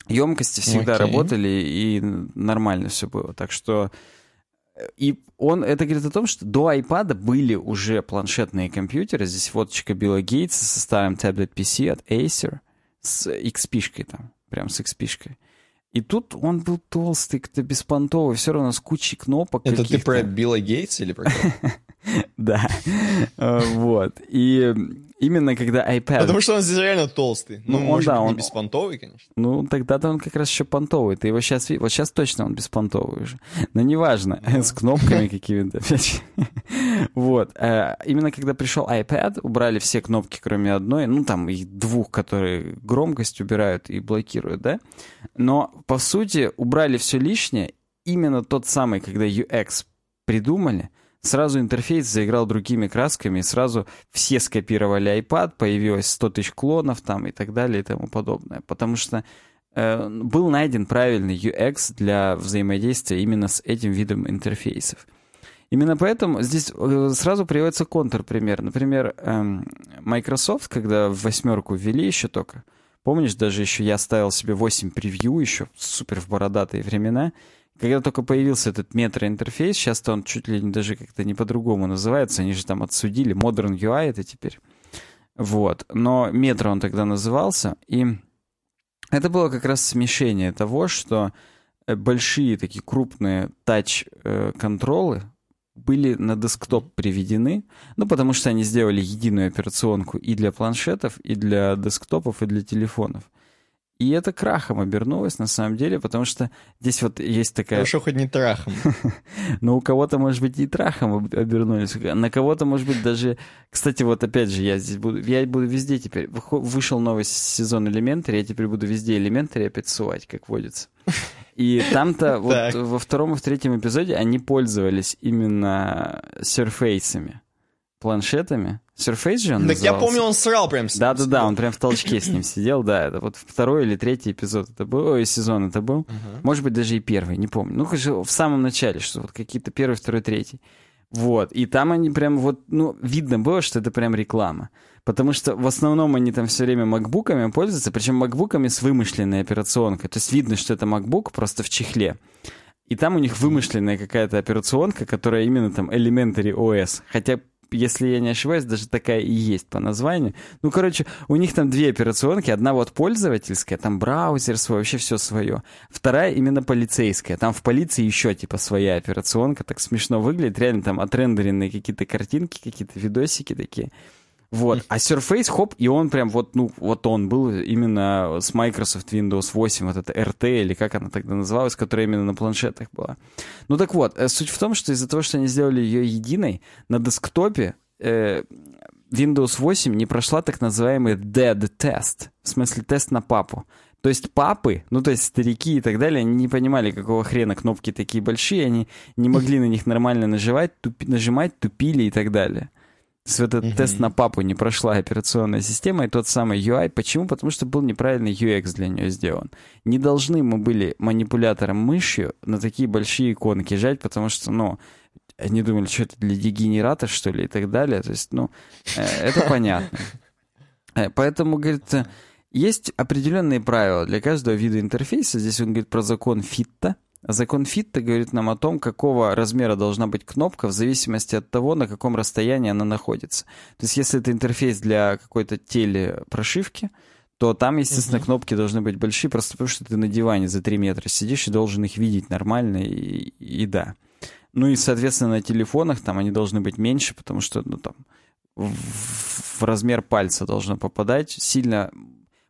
емкости всегда okay. работали, и нормально все было. Так что... Э, и он это говорит о том, что до iPad были уже планшетные компьютеры. Здесь фоточка Билла Гейтса со старым таблет PC от Acer с XP-шкой там, прям с XP-шкой. И тут он был толстый, как-то беспонтовый, все равно с кучей кнопок. Это ты про Билла Гейтса или про [LAUGHS] [LAUGHS] Да. Э, вот. И именно когда iPad... Потому что он здесь реально толстый. Ну, ну может да, быть, он... беспонтовый, конечно. Ну, тогда-то он как раз еще понтовый. Ты его сейчас... Вот сейчас точно он беспонтовый уже. Но неважно, с кнопками какими-то. Вот. Э, именно когда пришел iPad, убрали все кнопки, кроме одной. Ну, там, их двух, которые громкость убирают и блокируют, да? Но, по сути, убрали все лишнее. Именно тот самый, когда UX придумали — Сразу интерфейс заиграл другими красками, сразу все скопировали iPad, появилось 100 тысяч клонов там и так далее и тому подобное. Потому что э, был найден правильный UX для взаимодействия именно с этим видом интерфейсов. Именно поэтому здесь э, сразу приводится контрпример. Например, эм, Microsoft, когда в восьмерку ввели еще только, помнишь, даже еще я ставил себе 8 превью еще, супер в бородатые времена, когда только появился этот Metro-интерфейс, сейчас-то он чуть ли не даже как-то не по-другому называется, они же там отсудили, Modern UI это теперь. Вот. Но метро он тогда назывался, и это было как раз смешение того, что э, большие такие крупные touch-контролы были на десктоп приведены, ну, потому что они сделали единую операционку и для планшетов, и для десктопов, и для телефонов. И это крахом обернулось на самом деле, потому что здесь вот есть такая... Хорошо, хоть не трахом. [LAUGHS] Но у кого-то, может быть, и трахом обернулись. На кого-то, может быть, даже... Кстати, вот опять же, я здесь буду... Я буду везде теперь... Вышел новый сезон Elementary, я теперь буду везде Elementary опять сувать, как водится. И там-то [LAUGHS] вот во втором и в третьем эпизоде они пользовались именно серфейсами, планшетами, Surface же он Так я назывался? помню, он срал прям с. Да-да-да, он прям в толчке с ним сидел, да, это вот второй или третий эпизод это был, ой, сезон это был, может быть, даже и первый, не помню, ну, конечно, в самом начале, что вот какие-то первый, второй, третий, вот, и там они прям вот, ну, видно было, что это прям реклама, потому что в основном они там все время макбуками пользуются, причем макбуками с вымышленной операционкой, то есть видно, что это макбук просто в чехле, и там у них вымышленная какая-то операционка, которая именно там Elementary OS. Хотя, если я не ошибаюсь, даже такая и есть по названию. Ну, короче, у них там две операционки. Одна вот пользовательская, там браузер свой, вообще все свое. Вторая именно полицейская. Там в полиции еще типа своя операционка. Так смешно выглядит. Реально там отрендеренные какие-то картинки, какие-то видосики такие. Вот. А Surface, хоп, и он прям вот, ну, вот он был именно с Microsoft Windows 8, вот это RT, или как она тогда называлась, которая именно на планшетах была. Ну так вот, э, суть в том, что из-за того, что они сделали ее единой, на десктопе э, Windows 8 не прошла так называемый dead test, в смысле тест на папу. То есть папы, ну то есть старики и так далее, они не понимали, какого хрена кнопки такие большие, они не могли на них нормально нажимать, тупи, нажимать, тупили и так далее. Этот uh-huh. тест на папу не прошла операционная система и тот самый UI. Почему? Потому что был неправильный UX для нее сделан. Не должны мы были манипулятором мышью на такие большие иконки жать, потому что, ну, они думали, что это для дегенератов, что ли, и так далее. То есть, ну, это [LAUGHS] понятно. Поэтому, говорит, есть определенные правила для каждого вида интерфейса. Здесь он говорит про закон Фитта. Закон Фитта говорит нам о том, какого размера должна быть кнопка в зависимости от того, на каком расстоянии она находится. То есть, если это интерфейс для какой-то телепрошивки, то там, естественно, uh-huh. кнопки должны быть большие, просто потому что ты на диване за 3 метра сидишь и должен их видеть нормально, и, и да. Ну и, соответственно, на телефонах там они должны быть меньше, потому что, ну там, в, в размер пальца должно попадать. Сильно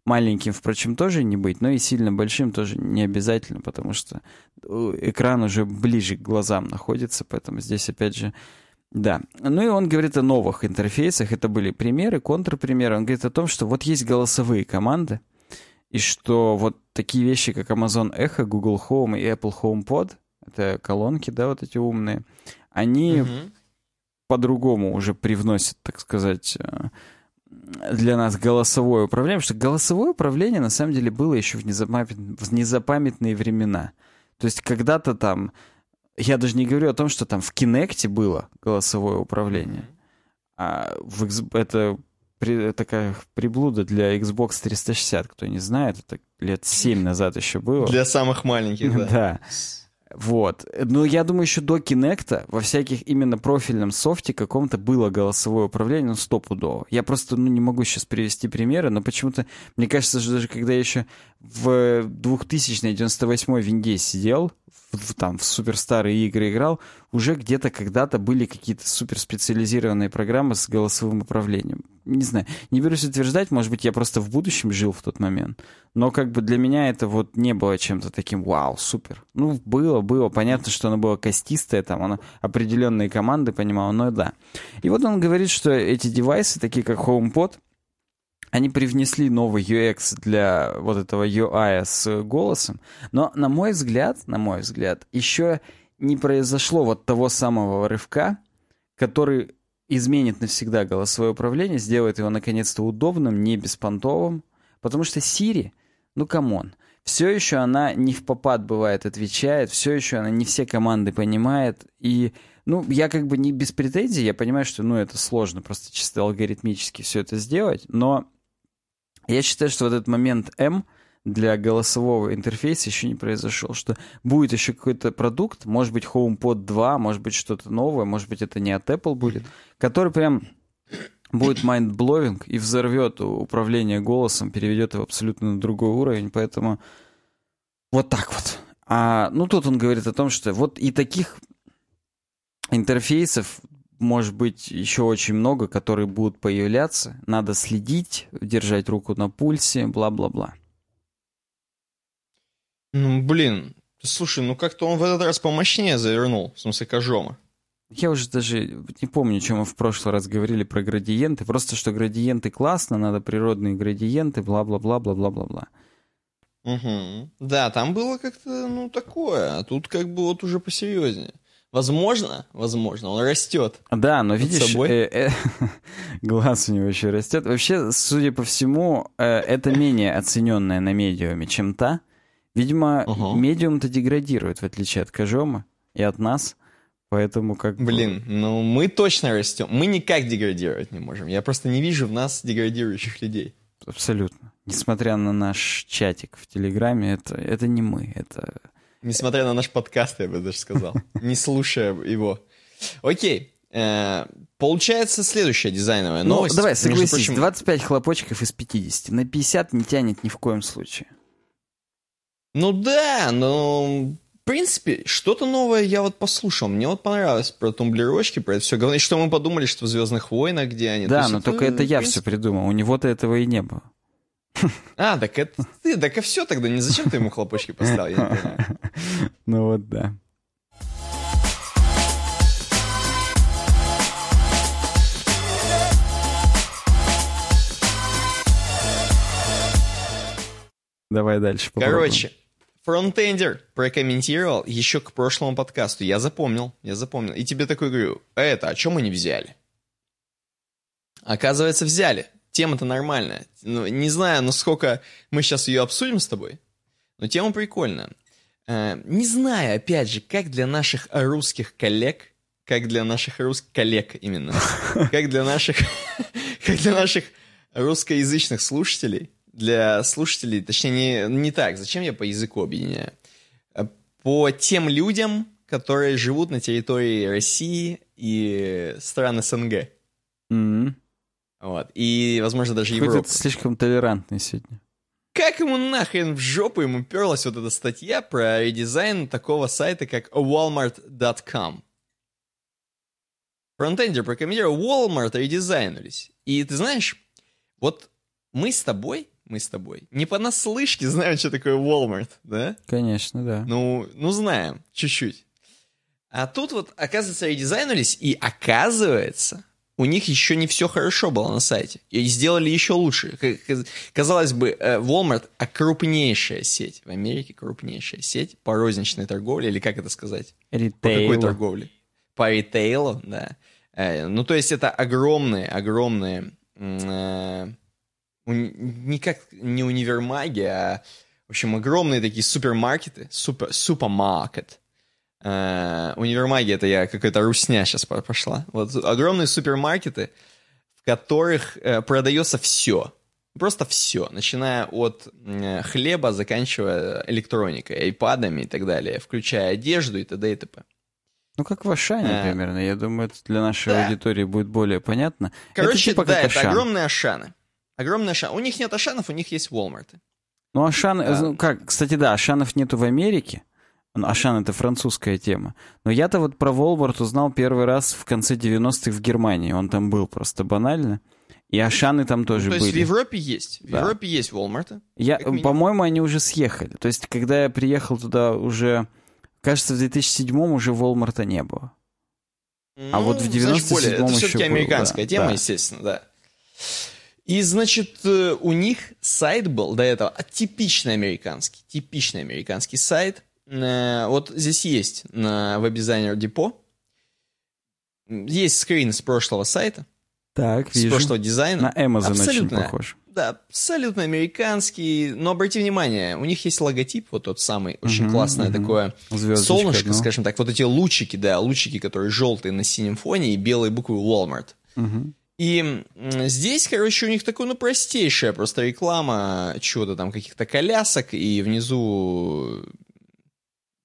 Маленьким, впрочем, тоже не быть, но и сильно большим тоже не обязательно, потому что экран уже ближе к глазам находится, поэтому здесь опять же да. Ну и он говорит о новых интерфейсах. Это были примеры, контрпримеры. Он говорит о том, что вот есть голосовые команды, и что вот такие вещи, как Amazon Echo, Google Home и Apple HomePod, это колонки, да, вот эти умные, они угу. по-другому уже привносят, так сказать, э, для нас голосовое управление, потому что голосовое управление на самом деле было еще в, незапамят... в незапамятные времена. То есть когда-то там, я даже не говорю о том, что там в Кинекте было голосовое управление, а в это при... такая приблуда для Xbox 360, кто не знает, это лет 7 назад еще было. Для самых маленьких, да. [LAUGHS] Да. Вот. Но я думаю, еще до Кинекта во всяких именно профильном софте каком-то было голосовое управление, ну, стопудово. Я просто, ну, не могу сейчас привести примеры, но почему-то, мне кажется, что даже когда я еще в 2000-98 винде сидел, в, там в суперстарые игры играл, уже где-то когда-то были какие-то суперспециализированные программы с голосовым управлением. Не знаю, не берусь утверждать, может быть, я просто в будущем жил в тот момент, но как бы для меня это вот не было чем-то таким вау, супер. Ну, было, было, понятно, что оно было костистое, там оно определенные команды понимало, но да. И вот он говорит, что эти девайсы, такие как HomePod, они привнесли новый UX для вот этого UI с голосом, но, на мой взгляд, на мой взгляд, еще не произошло вот того самого рывка, который изменит навсегда голосовое управление, сделает его наконец-то удобным, не беспонтовым, потому что Siri, ну come on, все еще она невпопад бывает отвечает, все еще она не все команды понимает, и ну, я как бы не без претензий, я понимаю, что, ну, это сложно просто чисто алгоритмически все это сделать, но я считаю, что вот этот момент М для голосового интерфейса еще не произошел, что будет еще какой-то продукт, может быть HomePod 2, может быть что-то новое, может быть это не от Apple будет, который прям будет mind-blowing и взорвет управление голосом, переведет его абсолютно на другой уровень, поэтому вот так вот. А, ну, тут он говорит о том, что вот и таких интерфейсов может быть еще очень много, которые будут появляться. Надо следить, держать руку на пульсе, бла-бла-бла. Ну, блин, слушай, ну как-то он в этот раз помощнее завернул, в смысле Кожома. Я уже даже не помню, чем мы в прошлый раз говорили про градиенты. Просто, что градиенты классно, надо природные градиенты, бла-бла-бла-бла-бла-бла-бла. Угу. Да, там было как-то, ну, такое, а тут как бы вот уже посерьезнее. Возможно, возможно, он растет. Да, но видишь, э, э, [LAUGHS] глаз у него еще растет. Вообще, судя по всему, э, это менее оцененная на медиуме, чем та. Видимо, Ага. медиум-то деградирует, в отличие от Кожома и от нас. Поэтому как Блин, ну мы точно растем. Мы никак деградировать не можем. Я просто не вижу в нас деградирующих людей. Абсолютно. Несмотря на наш чатик в Телеграме, это, это не мы, это... Несмотря на наш подкаст, я бы даже сказал. Не слушая его. Окей. Э, Получается следующая дизайновая Ну, новость. давай, Между согласись, прочим, 25 хлопочков из 50. На 50 не тянет ни в коем случае. Ну да, но в принципе, что-то новое я вот послушал. Мне вот понравилось про тумблерочки, про это все. Главное, что мы подумали, что в Звездных войнах, где они. То да, есть но только это я принципе- все придумал. У него-то этого и не было. А, так это ты, так и все тогда. Не зачем ты ему хлопочки поставил? Я не понимаю. [LAUGHS] Ну вот да. Давай дальше попробуем. Короче, фронтендер прокомментировал еще к прошлому подкасту. Я запомнил, я запомнил. И тебе такой говорю, «А это, о чем мы не взяли? Оказывается, взяли. Тема-то нормальная. Ну, не знаю, насколько мы сейчас ее обсудим с тобой, но тема прикольная. Э, не знаю, опять же, как для наших русских коллег, как для наших русских коллег именно, [LAUGHS] как для наших, [LAUGHS] как для наших русскоязычных слушателей, для слушателей, точнее, не, не так, зачем я по языку объединяю? Э, По тем людям, которые живут на территории России и стран СНГ. М. Вот. И, возможно, даже Какой-то Европы. ты слишком толерантный сегодня. Как ему нахрен в жопу ему перлась вот эта статья про редизайн такого сайта, как walmart.com? Фронтендер прокомментировал, Walmart редизайнулись. И ты знаешь, вот мы с тобой, мы с тобой, не понаслышке знаем, что такое Walmart, да? Конечно, да. Ну, ну знаем, чуть-чуть. А тут вот, оказывается, редизайнулись, и оказывается, у них еще не все хорошо было на сайте. И сделали еще лучше. Казалось бы, э, Walmart а крупнейшая сеть в Америке, крупнейшая сеть по розничной торговле, или как это сказать? По какой торговле? По ритейлу, да. Э, Ну, то есть это огромные, огромные, э, уни- никак не универмаги, а, в общем, огромные такие супермаркеты, супер, супермаркет. Э, Универмаги, это я какая-то русня сейчас пошла. Вот огромные супермаркеты, в которых э, продается все. Просто все, начиная от м, хлеба, заканчивая электроникой, айпадами и так далее, включая одежду и т.д. и т.п. Ну, как в Ашане Э, примерно. Я думаю, это для нашей да. аудитории будет более понятно. Короче, это типа да, это Ашан. огромные ашаны. Огромные ашаны. У них нет ашанов, у них есть Walmart. Ну, Ашан... Да. ну, как, кстати, да, Ашанов нету в Америке. Ну, Ашан — это французская тема. Но я-то вот про Волмарт узнал первый раз в конце 90-х в Германии. Он там был просто банально. И Ашаны там тоже Ну, То есть в были. Европе есть. В Да. Европе есть Walmart. Я, по-моему, они уже съехали. То есть, когда я приехал туда уже... Кажется, в 2007 уже Волмарта не было. А вот в 97-м Ну, более, Это все-таки был, американская да, тема, да. естественно, да. И, значит, э, у них сайт был до этого типичный американский. Типичный американский сайт. Э, Вот здесь есть на веб-дизайнер Депо. Есть скрин с прошлого сайта, Так, с вижу. прошлого дизайна. На Amazon очень Абсолютно. похож. Да, абсолютно американский. Но обрати внимание, у них есть логотип, вот тот самый, очень Мгм, классное мгм. такое Звездочка, солнышко, ну. скажем так. Вот эти лучики, да, лучики, которые желтые на синем фоне и белые буквы Walmart. Мгм. И здесь, короче, у них такое, ну, простейшая просто реклама чего-то там, каких-то колясок, и внизу...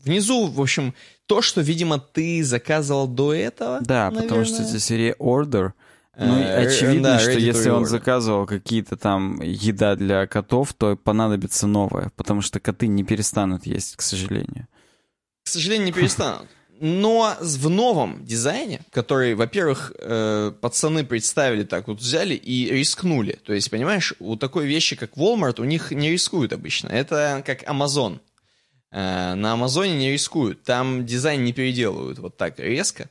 Внизу, в общем, то, что, видимо, ты заказывал до этого, Да, потому что наверное. это серия Order. Ну, Э, очевидно, да, что если он reorder. заказывал какие-то там еда для котов, то понадобится новая, потому что коты не перестанут есть, к сожалению. к сожалению, не перестанут. Но в новом дизайне, который, во-первых, э, пацаны представили так, вот взяли и рискнули. То есть, понимаешь, у такой вещи, как Walmart, у них не рискуют обычно. Это как Amazon. Э, на Амазоне не рискуют. Там дизайн не переделывают вот так резко.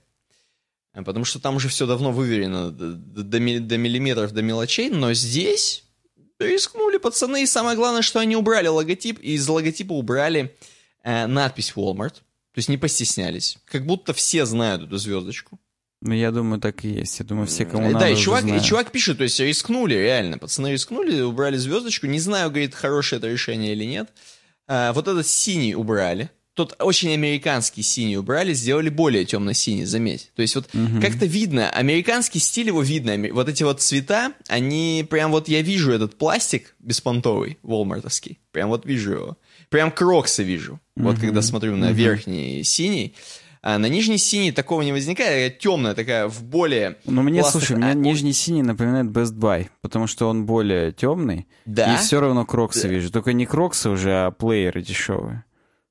Э, Потому что там уже все давно выверено до, до- до ми- до миллиметров, до мелочей. Но здесь рискнули пацаны. И самое главное, что они убрали логотип. И из логотипа убрали э, надпись Walmart. То есть не постеснялись. Как будто все знают эту звездочку. Ну, я думаю, так и есть. Я думаю, все, кому надо, Да, и чувак, и чувак пишет, то есть рискнули, реально. Пацаны рискнули, убрали звездочку. Не знаю, говорит, хорошее это решение или нет. А, вот этот синий убрали. Тот очень американский синий убрали, сделали более темно-синий, заметь. То есть вот Мгм. как-то видно, американский стиль его видно. Вот эти вот цвета, они прям вот, я вижу этот пластик беспонтовый, волмартовский. Прям вот вижу его. Прям кроксы вижу. Вот когда смотрю на Мгм. верхний синий. А на нижний синий такого не возникает. Темная такая, в более... Ну, мне, классных- слушай, мне а, нижний синий напоминает Best Buy, потому что он более темный, Да? и все равно кроксы Да. вижу. Только не кроксы уже, а плееры дешевые.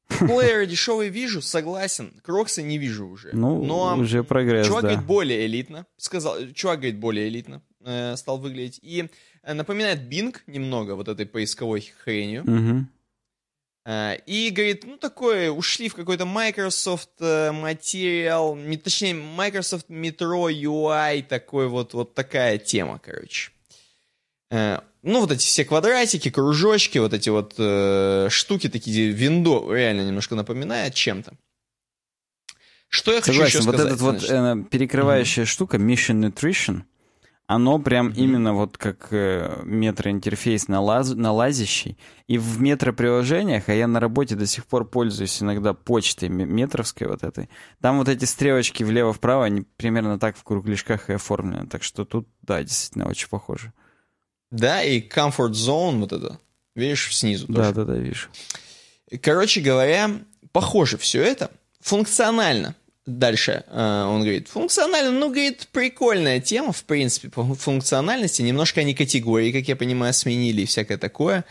[LAUGHS] Плееры дешевые вижу, согласен. Кроксы не вижу уже. Ну, Но уже прогресс, чувак да. говорит более элитно. Сказал, чувак говорит более элитно э, стал выглядеть. И э, напоминает Bing немного вот этой поисковой хренью. Мгм. Э, и говорит, ну такое, ушли в какой-то Microsoft э, Material, не- точнее Microsoft Metro UI, такой вот, вот такая тема, короче. Э, ну вот эти все квадратики, кружочки, вот эти вот э, штуки такие, виндо реально немножко напоминает чем-то. Что я хочу Согласен, еще вот сказать? эта вот э, перекрывающая штука Mission Nutrition, оно прям именно вот как э, метроинтерфейс налаз, налазящий. И в метроприложениях, а я на работе до сих пор пользуюсь иногда почтой ме- метровской вот этой, там вот эти стрелочки влево-вправо, они примерно так в кругляшках и оформлены. Так что тут, да, действительно очень похоже. Да, и Comfort Zone вот это. Видишь, снизу тоже. Да-да-да, вижу. Короче говоря, похоже все это. Функционально. Дальше э, он говорит, функционально, ну, говорит, прикольная тема, в принципе, по функциональности. Немножко они категории, как я понимаю, сменили и всякое такое.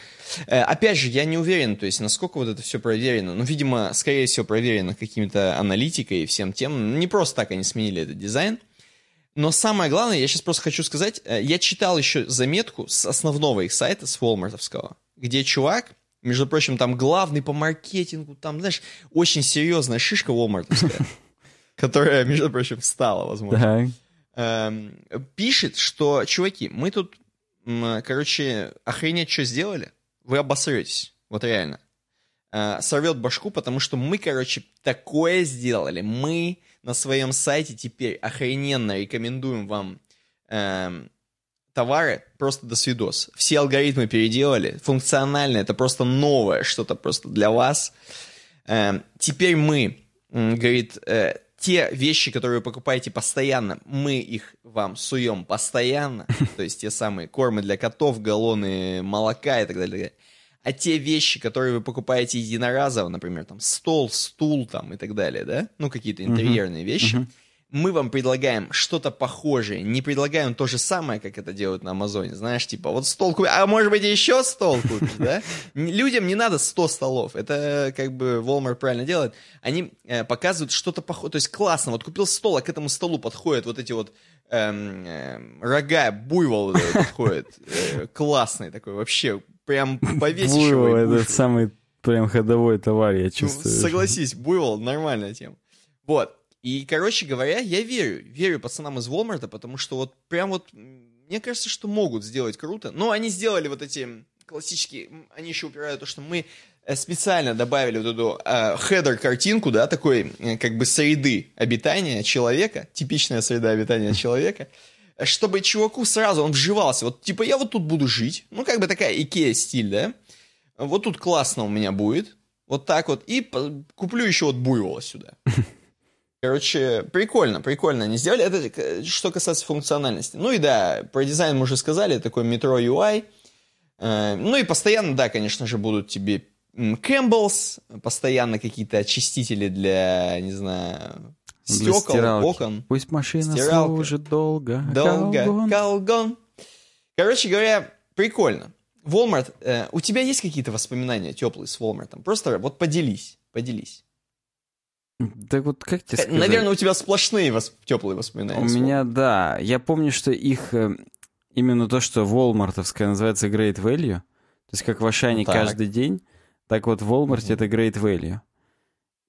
Э, опять же, я не уверен, то есть, насколько вот это все проверено. Ну, видимо, скорее всего, проверено какими-то аналитикой и всем тем. Не просто так они сменили этот дизайн. Но самое главное, я сейчас просто хочу сказать, э, я читал еще заметку с основного их сайта, с Walmartовского, где чувак, между прочим, там главный по маркетингу, там, знаешь, очень серьезная шишка Walmartовская, которая, между прочим, встала, возможно, Так. эм, пишет, что, чуваки, мы тут, короче, охренеть, что сделали, вы обосретесь, вот реально. Э, Сорвет башку, потому что мы, короче, такое сделали. Мы на своем сайте теперь охрененно рекомендуем вам эм, товары просто до свидос. Все алгоритмы переделали, функционально, это просто новое что-то просто для вас. Эм, теперь мы, говорит, э, те вещи, которые вы покупаете постоянно, мы их вам суем постоянно, [LAUGHS] то есть те самые кормы для котов, галлоны молока и так далее. А те вещи, которые вы покупаете единоразово, например, там стол, стул там и так далее, да, ну какие-то интерьерные вещи, мы вам предлагаем что-то похожее, не предлагаем то же самое, как это делают на Амазоне, знаешь, типа вот стол купи, а может быть еще стол купишь, да? Людям не надо 100 столов, это как бы Walmart правильно делает, они э, показывают что-то похожее, то есть классно, вот купил стол, а к этому столу подходят вот эти вот эм, эм, рога, буйвол подходит, э, классный такой вообще, прям повесишь его. Буйвол это самый прям ходовой товар, я ну, чувствую. согласись, буйвол, нормальная тема. Вот. И, короче говоря, я верю, верю пацанам из Walmart, потому что вот прям вот, мне кажется, что могут сделать круто. Но они сделали вот эти классические, они еще упирают то, что мы э, специально добавили вот эту э, хедер-картинку, да, такой э, как бы среды обитания человека, типичная среда обитания [LAUGHS] человека, чтобы чуваку сразу он вживался. Вот типа я вот тут буду жить, ну как бы такая Икея стиль, да, вот тут классно у меня будет, вот так вот, и куплю еще вот буйвола сюда. [LAUGHS] Короче, прикольно, прикольно они сделали. Это э, что касается функциональности. Ну и да, про дизайн мы уже сказали, такой Metro UI. Э, Ну и постоянно, да, конечно же, будут тебе Campbell's, постоянно какие-то очистители для, не знаю, стекол, стиралки. окон. Пусть машина Стиралка. служит долго. Долго. Колгон. Колгон. Короче говоря, прикольно. Walmart, э, у тебя есть какие-то воспоминания теплые с Walmart? Просто вот поделись, поделись. Так вот, как тебе сказать? Наверное, у тебя сплошные вос- теплые воспоминания. У меня, да. Я помню, что их... э, Именно то, что волмартовское называется Great Value, то есть как в Ашане Ну, каждый день, так вот в Walmart это Great Value.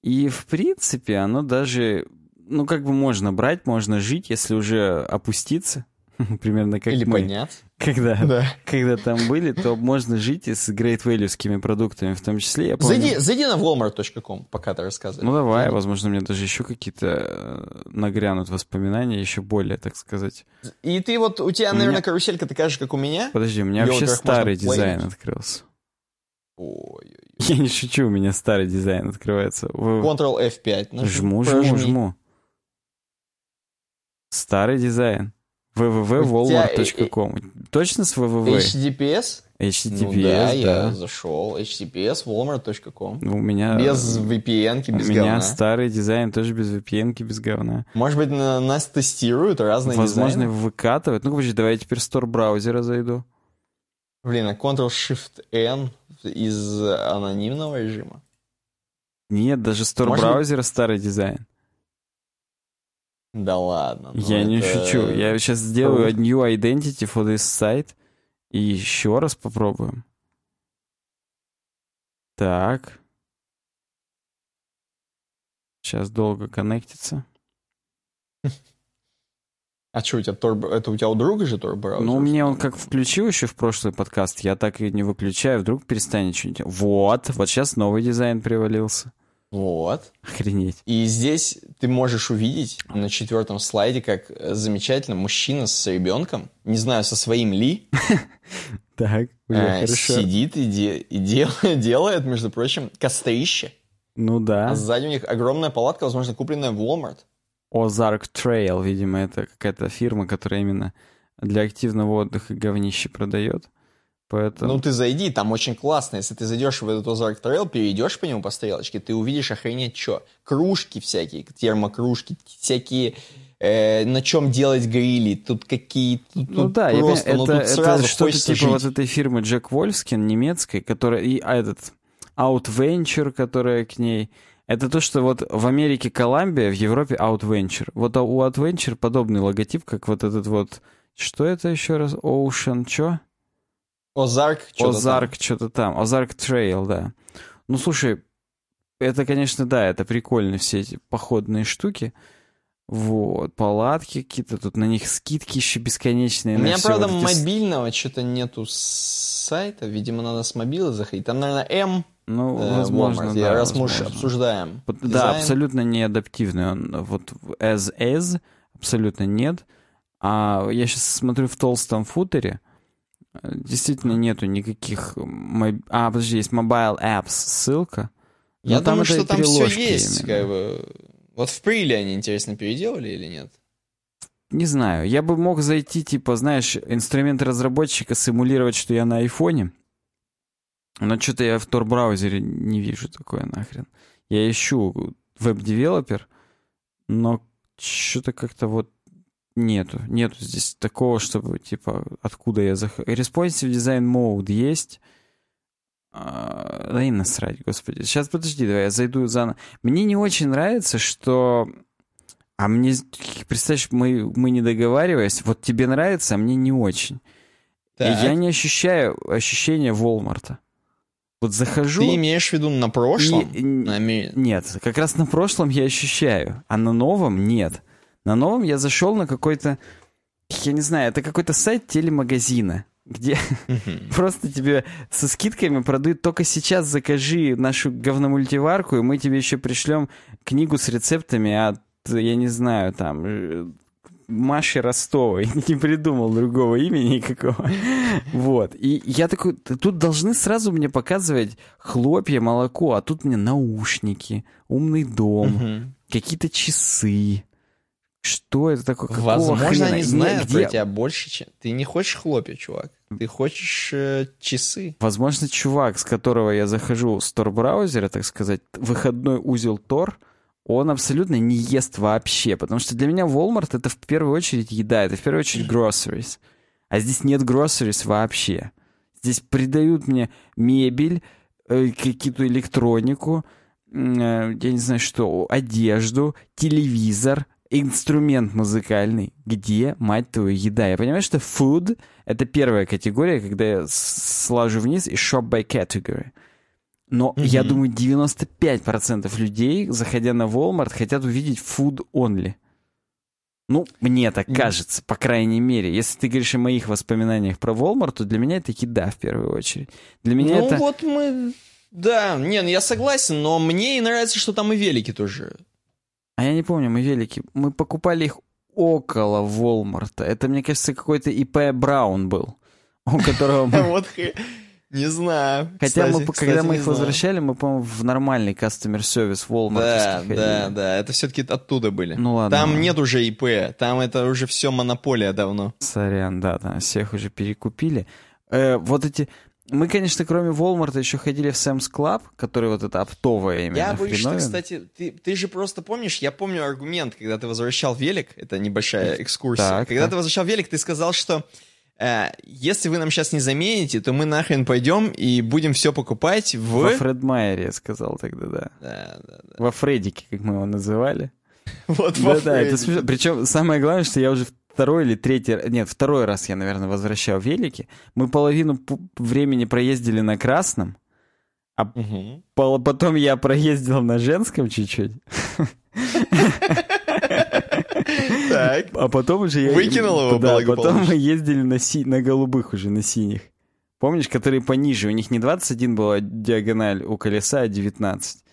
И, в принципе, оно даже... Ну, как бы можно брать, можно жить, если уже опуститься. [LAUGHS] Примерно как Или мы. подняться. Когда, [LAUGHS] Да. когда там были, то можно жить и с great value продуктами, в том числе. Я помню, Зайди, зайди на walmart.com, пока ты рассказываешь. Ну давай, возможно, мне даже еще какие-то э, нагрянут воспоминания, еще более, так сказать. И ты вот, у тебя, У наверное, меня- каруселька такая же, как у меня. Подожди, у меня Её, вообще старый дизайн плейнуть. открылся. Ой, Я не шучу, у меня старый дизайн открывается. Вы- Ctrl F5. нажми, Жму, жму, жму. Старый дизайн. У www.walmart.com. Точно с www? HTTPS? HTTPS, ну да, я да. зашел. HTTPS, walmart.com. У меня, Без VPN, у без меня говна. старый дизайн тоже без VPN, без говна. Может быть, на- нас тестируют разные Возможно, дизайны? выкатывают. Ну, подожди, давай я теперь в стор браузера зайду. Блин, а Ctrl-Shift-N из анонимного режима? Нет, даже стор браузера старый дизайн. Да ладно. ну Я не это- шучу. Я сейчас сделаю круто. new identity for this site и еще раз попробуем. Так. Сейчас долго коннектится. А что, у тебя Tor... Это у тебя у друга же Tor браузер? Ну, мне он как включил еще в прошлый подкаст, я так и не выключаю, вдруг перестанет что-нибудь. Вот, вот сейчас новый дизайн привалился. Вот. Охренеть. И здесь ты можешь увидеть на четвертом слайде, как э, замечательно мужчина с ребенком, не знаю, со своим ли, [LAUGHS] Так, э, сидит и, де- и дел- [LAUGHS] делает, между прочим, кострище. Ну да. А сзади у них огромная палатка, возможно, купленная в Walmart. Ozark Trail, видимо, это какая-то фирма, которая именно для активного отдыха говнище продает. Поэтому... Ну, ты зайди, там очень классно. Если ты зайдешь в этот Ozark Trail, перейдешь по нему по стрелочке, ты увидишь охренеть что. Кружки всякие, термокружки, всякие, э, на чем делать грили. Тут какие... Тут, Ну тут да, я просто, понимаю, ну, это, тут это сразу что-то типа вот жить. этой фирмы Джек Вольфскин немецкой, которая и а, этот Outventure, которая к ней. Это то, что вот в Америке Columbia, в Европе Outventure. Вот у Outventure подобный логотип, как вот этот вот... Что это еще раз? Ocean, что? Озарк, что-то там. Озарк, что-то там. Озарк Трейл, да. Ну, слушай, это, конечно, да, это прикольно, все эти походные штуки. Вот, палатки какие-то, тут на них скидки еще бесконечные. У меня, правда, вот эти мобильного что-то нету сайта. Видимо, надо с мобила заходить. Там, наверное, М. Ну, э, возможно, Walmart. да, Я- раз мы возможно. обсуждаем. Вот, Да, дизайн. абсолютно не адаптивный. Он вот as is абсолютно нет. А я сейчас смотрю в толстом футере. Действительно нету никаких... моб- А, подожди, есть Mobile Apps ссылка. Я Но там думаю, что там все есть. именно. Как бы. Вот в Приле они, интересно, переделали или нет? Не знаю. Я бы мог зайти, типа, знаешь, инструмент разработчика симулировать, что я на айфоне. Но что-то я в Tor-браузере не вижу такое нахрен. Я ищу веб-девелопер, но что-то как-то вот нету. Нету здесь такого, чтобы, типа, откуда я захожу. Responsive Design Mode есть. А, Да и насрать, господи. Сейчас, подожди, давай я зайду заново. Мне не очень нравится, что... А мне, представляешь, мы, мы не договариваясь, вот тебе нравится, а мне не очень. И Так. я не ощущаю ощущения Волмарта. Вот захожу... Ты имеешь в виду на прошлом? и- На Нет, как раз на прошлом я ощущаю, а на новом нет. На новом я зашел на какой-то, я не знаю, это какой-то сайт телемагазина, где [LAUGHS] просто тебе со скидками продают только сейчас закажи нашу говномультиварку, и мы тебе еще пришлем книгу с рецептами от, я не знаю, там, э, Маши Ростовой. [LAUGHS] Не придумал другого имени никакого. [LAUGHS] Вот. И я такой, тут должны сразу мне показывать хлопья, молоко, а тут мне наушники, умный дом, какие-то часы. Что это такое? Какого Возможно, хрена? они Не, знают где- про тебя больше, чем... Ты не хочешь хлопья, чувак. Ты хочешь э, часы. Возможно, чувак, с которого я захожу с Tor-браузера, так сказать, выходной узел Tor, он абсолютно не ест вообще, потому что для меня Walmart это в первую очередь еда, это в первую очередь groceries. А здесь нет groceries вообще. Здесь придают мне мебель, э, какую-то электронику, э, я не знаю что, одежду, телевизор, инструмент музыкальный. Где, мать твою, еда? Я понимаю, что food — это первая категория, когда я слажу вниз и shop by category. Но Мгм. я думаю, 95% людей, заходя на Walmart, хотят увидеть food only. Ну, мне так кажется, по крайней мере. Если ты говоришь о моих воспоминаниях про Walmart, то для меня это еда в первую очередь. Для меня ну это... вот мы... Да, не, ну я согласен, но мне и нравится, что там и велики тоже. А я не помню, мы велики. Мы покупали их около Walmart. Это, мне кажется, какой-то ИП Браун был, у которого мы... [LAUGHS] Вот не знаю. Хотя кстати, мы, кстати, когда мы их знаю. возвращали, мы, по-моему, в нормальный customer сервис Walmart Да, ходили. да, да, это все-таки оттуда были. Ну ладно. Там нет уже ИП, там это уже все монополия давно. Сорян, да, там всех уже перекупили. Э, вот эти... Мы, конечно, кроме Walmart еще ходили в Sam's Club, который вот это оптовое именно Я боюсь, что, кстати, ты, ты же просто помнишь, я помню аргумент, когда ты возвращал велик, это небольшая экскурсия, Так, когда так. ты возвращал велик, ты сказал, что э, если вы нам сейчас не замените, то мы нахрен пойдем и будем все покупать в... Во Фред Майере, я сказал тогда, да. Да, да, да. Во Фредике, как мы его называли. [LAUGHS] Вот во Да, да, это смешно. Причем самое главное, что я уже второй или третий, нет, второй раз я, наверное, возвращал велики. Мы половину времени проездили на красном, а Мгм. пол- потом я проездил на женском чуть-чуть, Так. а потом уже я... Выкинул его Да, потом мы ездили на, си- на голубых уже, на синих. Помнишь, которые пониже? У них не 21 была диагональ у колеса, а 19.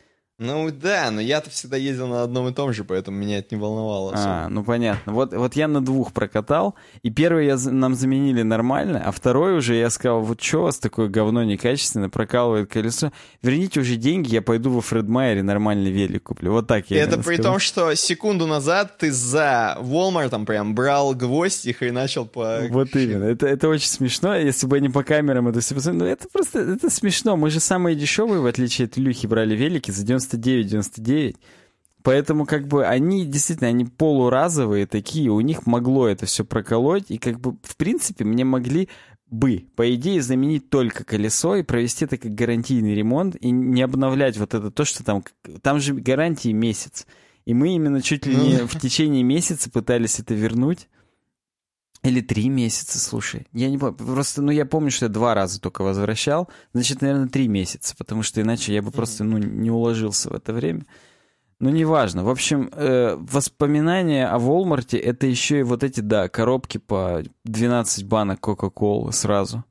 Ну да, но я-то всегда ездил на одном и том же, поэтому меня это не волновало особо. А, ну понятно. Вот, вот я на двух прокатал, и первый я, нам заменили нормально, а второй уже я сказал, вот что у вас такое говно некачественное, прокалывает колесо, верните уже деньги, я пойду во Фредмайере нормальный велик куплю. Вот так я это при сказал. том, что секунду назад ты за Walmart прям брал гвоздь их и начал по... Вот именно. Это, это очень смешно. Если бы они по камерам это все. Ну, это просто это смешно. Мы же самые дешевые, в отличие от Илюхи, брали велики за 99-99. Поэтому, как бы, они действительно, они полуразовые такие, у них могло это все проколоть, и, как бы, в принципе, мне могли бы, по идее, заменить только колесо и провести это как гарантийный ремонт, и не обновлять вот это то, что там... Там же гарантии месяц. И мы именно чуть ли Ну не да. в течение месяца пытались это вернуть. Или три месяца, слушай. Я не помню. Просто, ну, я помню, что я два раза только возвращал. Значит, наверное, три месяца, потому что иначе я бы просто, ну, не уложился в это время. Ну, неважно. В общем, э, воспоминания о Волмарте — это еще и вот эти, да, коробки по 12 банок Кока-Колы сразу.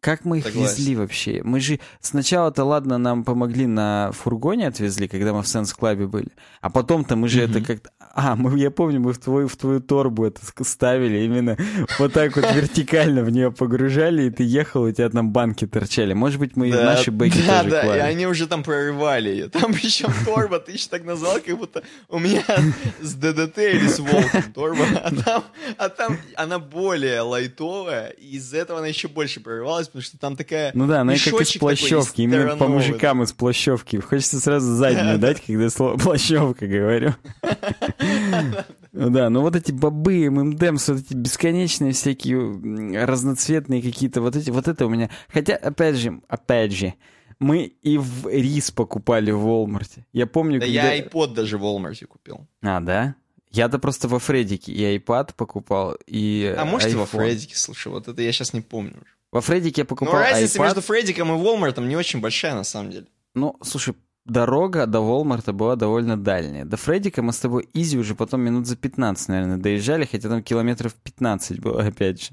Как мы их Согласен. везли вообще? Мы же сначала-то, ладно, нам помогли на фургоне отвезли, когда мы в Сенс Клабе были. А потом-то мы же это как-то... А, мы, я помню, мы в твою, в твою торбу это ставили, именно вот так вот вертикально в нее погружали, и ты ехал, у тебя там банки торчали. Может быть, мы и Да, наши бэки да, тоже да, клали. и они уже там прорывали ее. Там причем торба, ты еще так назвал, как будто у меня с ДДТ или с Волком торба, а там, а там она более лайтовая, и из-за этого она еще больше прорывалась, потому что там такая Ну да, она и как из плащевки, именно по мужикам из плащевки. Хочется сразу заднюю дать, когда слово плащевка говорю. [LAUGHS] Ну [LAUGHS] да, ну вот эти бобы, ММДМС, вот эти бесконечные всякие разноцветные какие-то, вот эти, вот это у меня. Хотя, опять же, опять же, мы и в рис покупали в Волмарте. Я помню, Да когда... я iPod даже в Walmart купил. А, да? Я-то просто во Фредике и iPad покупал, и А может, и во iPhone. Фреддике, слушай, вот это я сейчас не помню уже. Во Фредике я Но покупал разница iPad. между Фреддиком и Walmart не очень большая, на самом деле. Ну, слушай, дорога до Волмарта была довольно дальняя. До Фреддика мы с тобой изи уже потом минут за 15, наверное, доезжали, хотя там километров 15 было, опять же.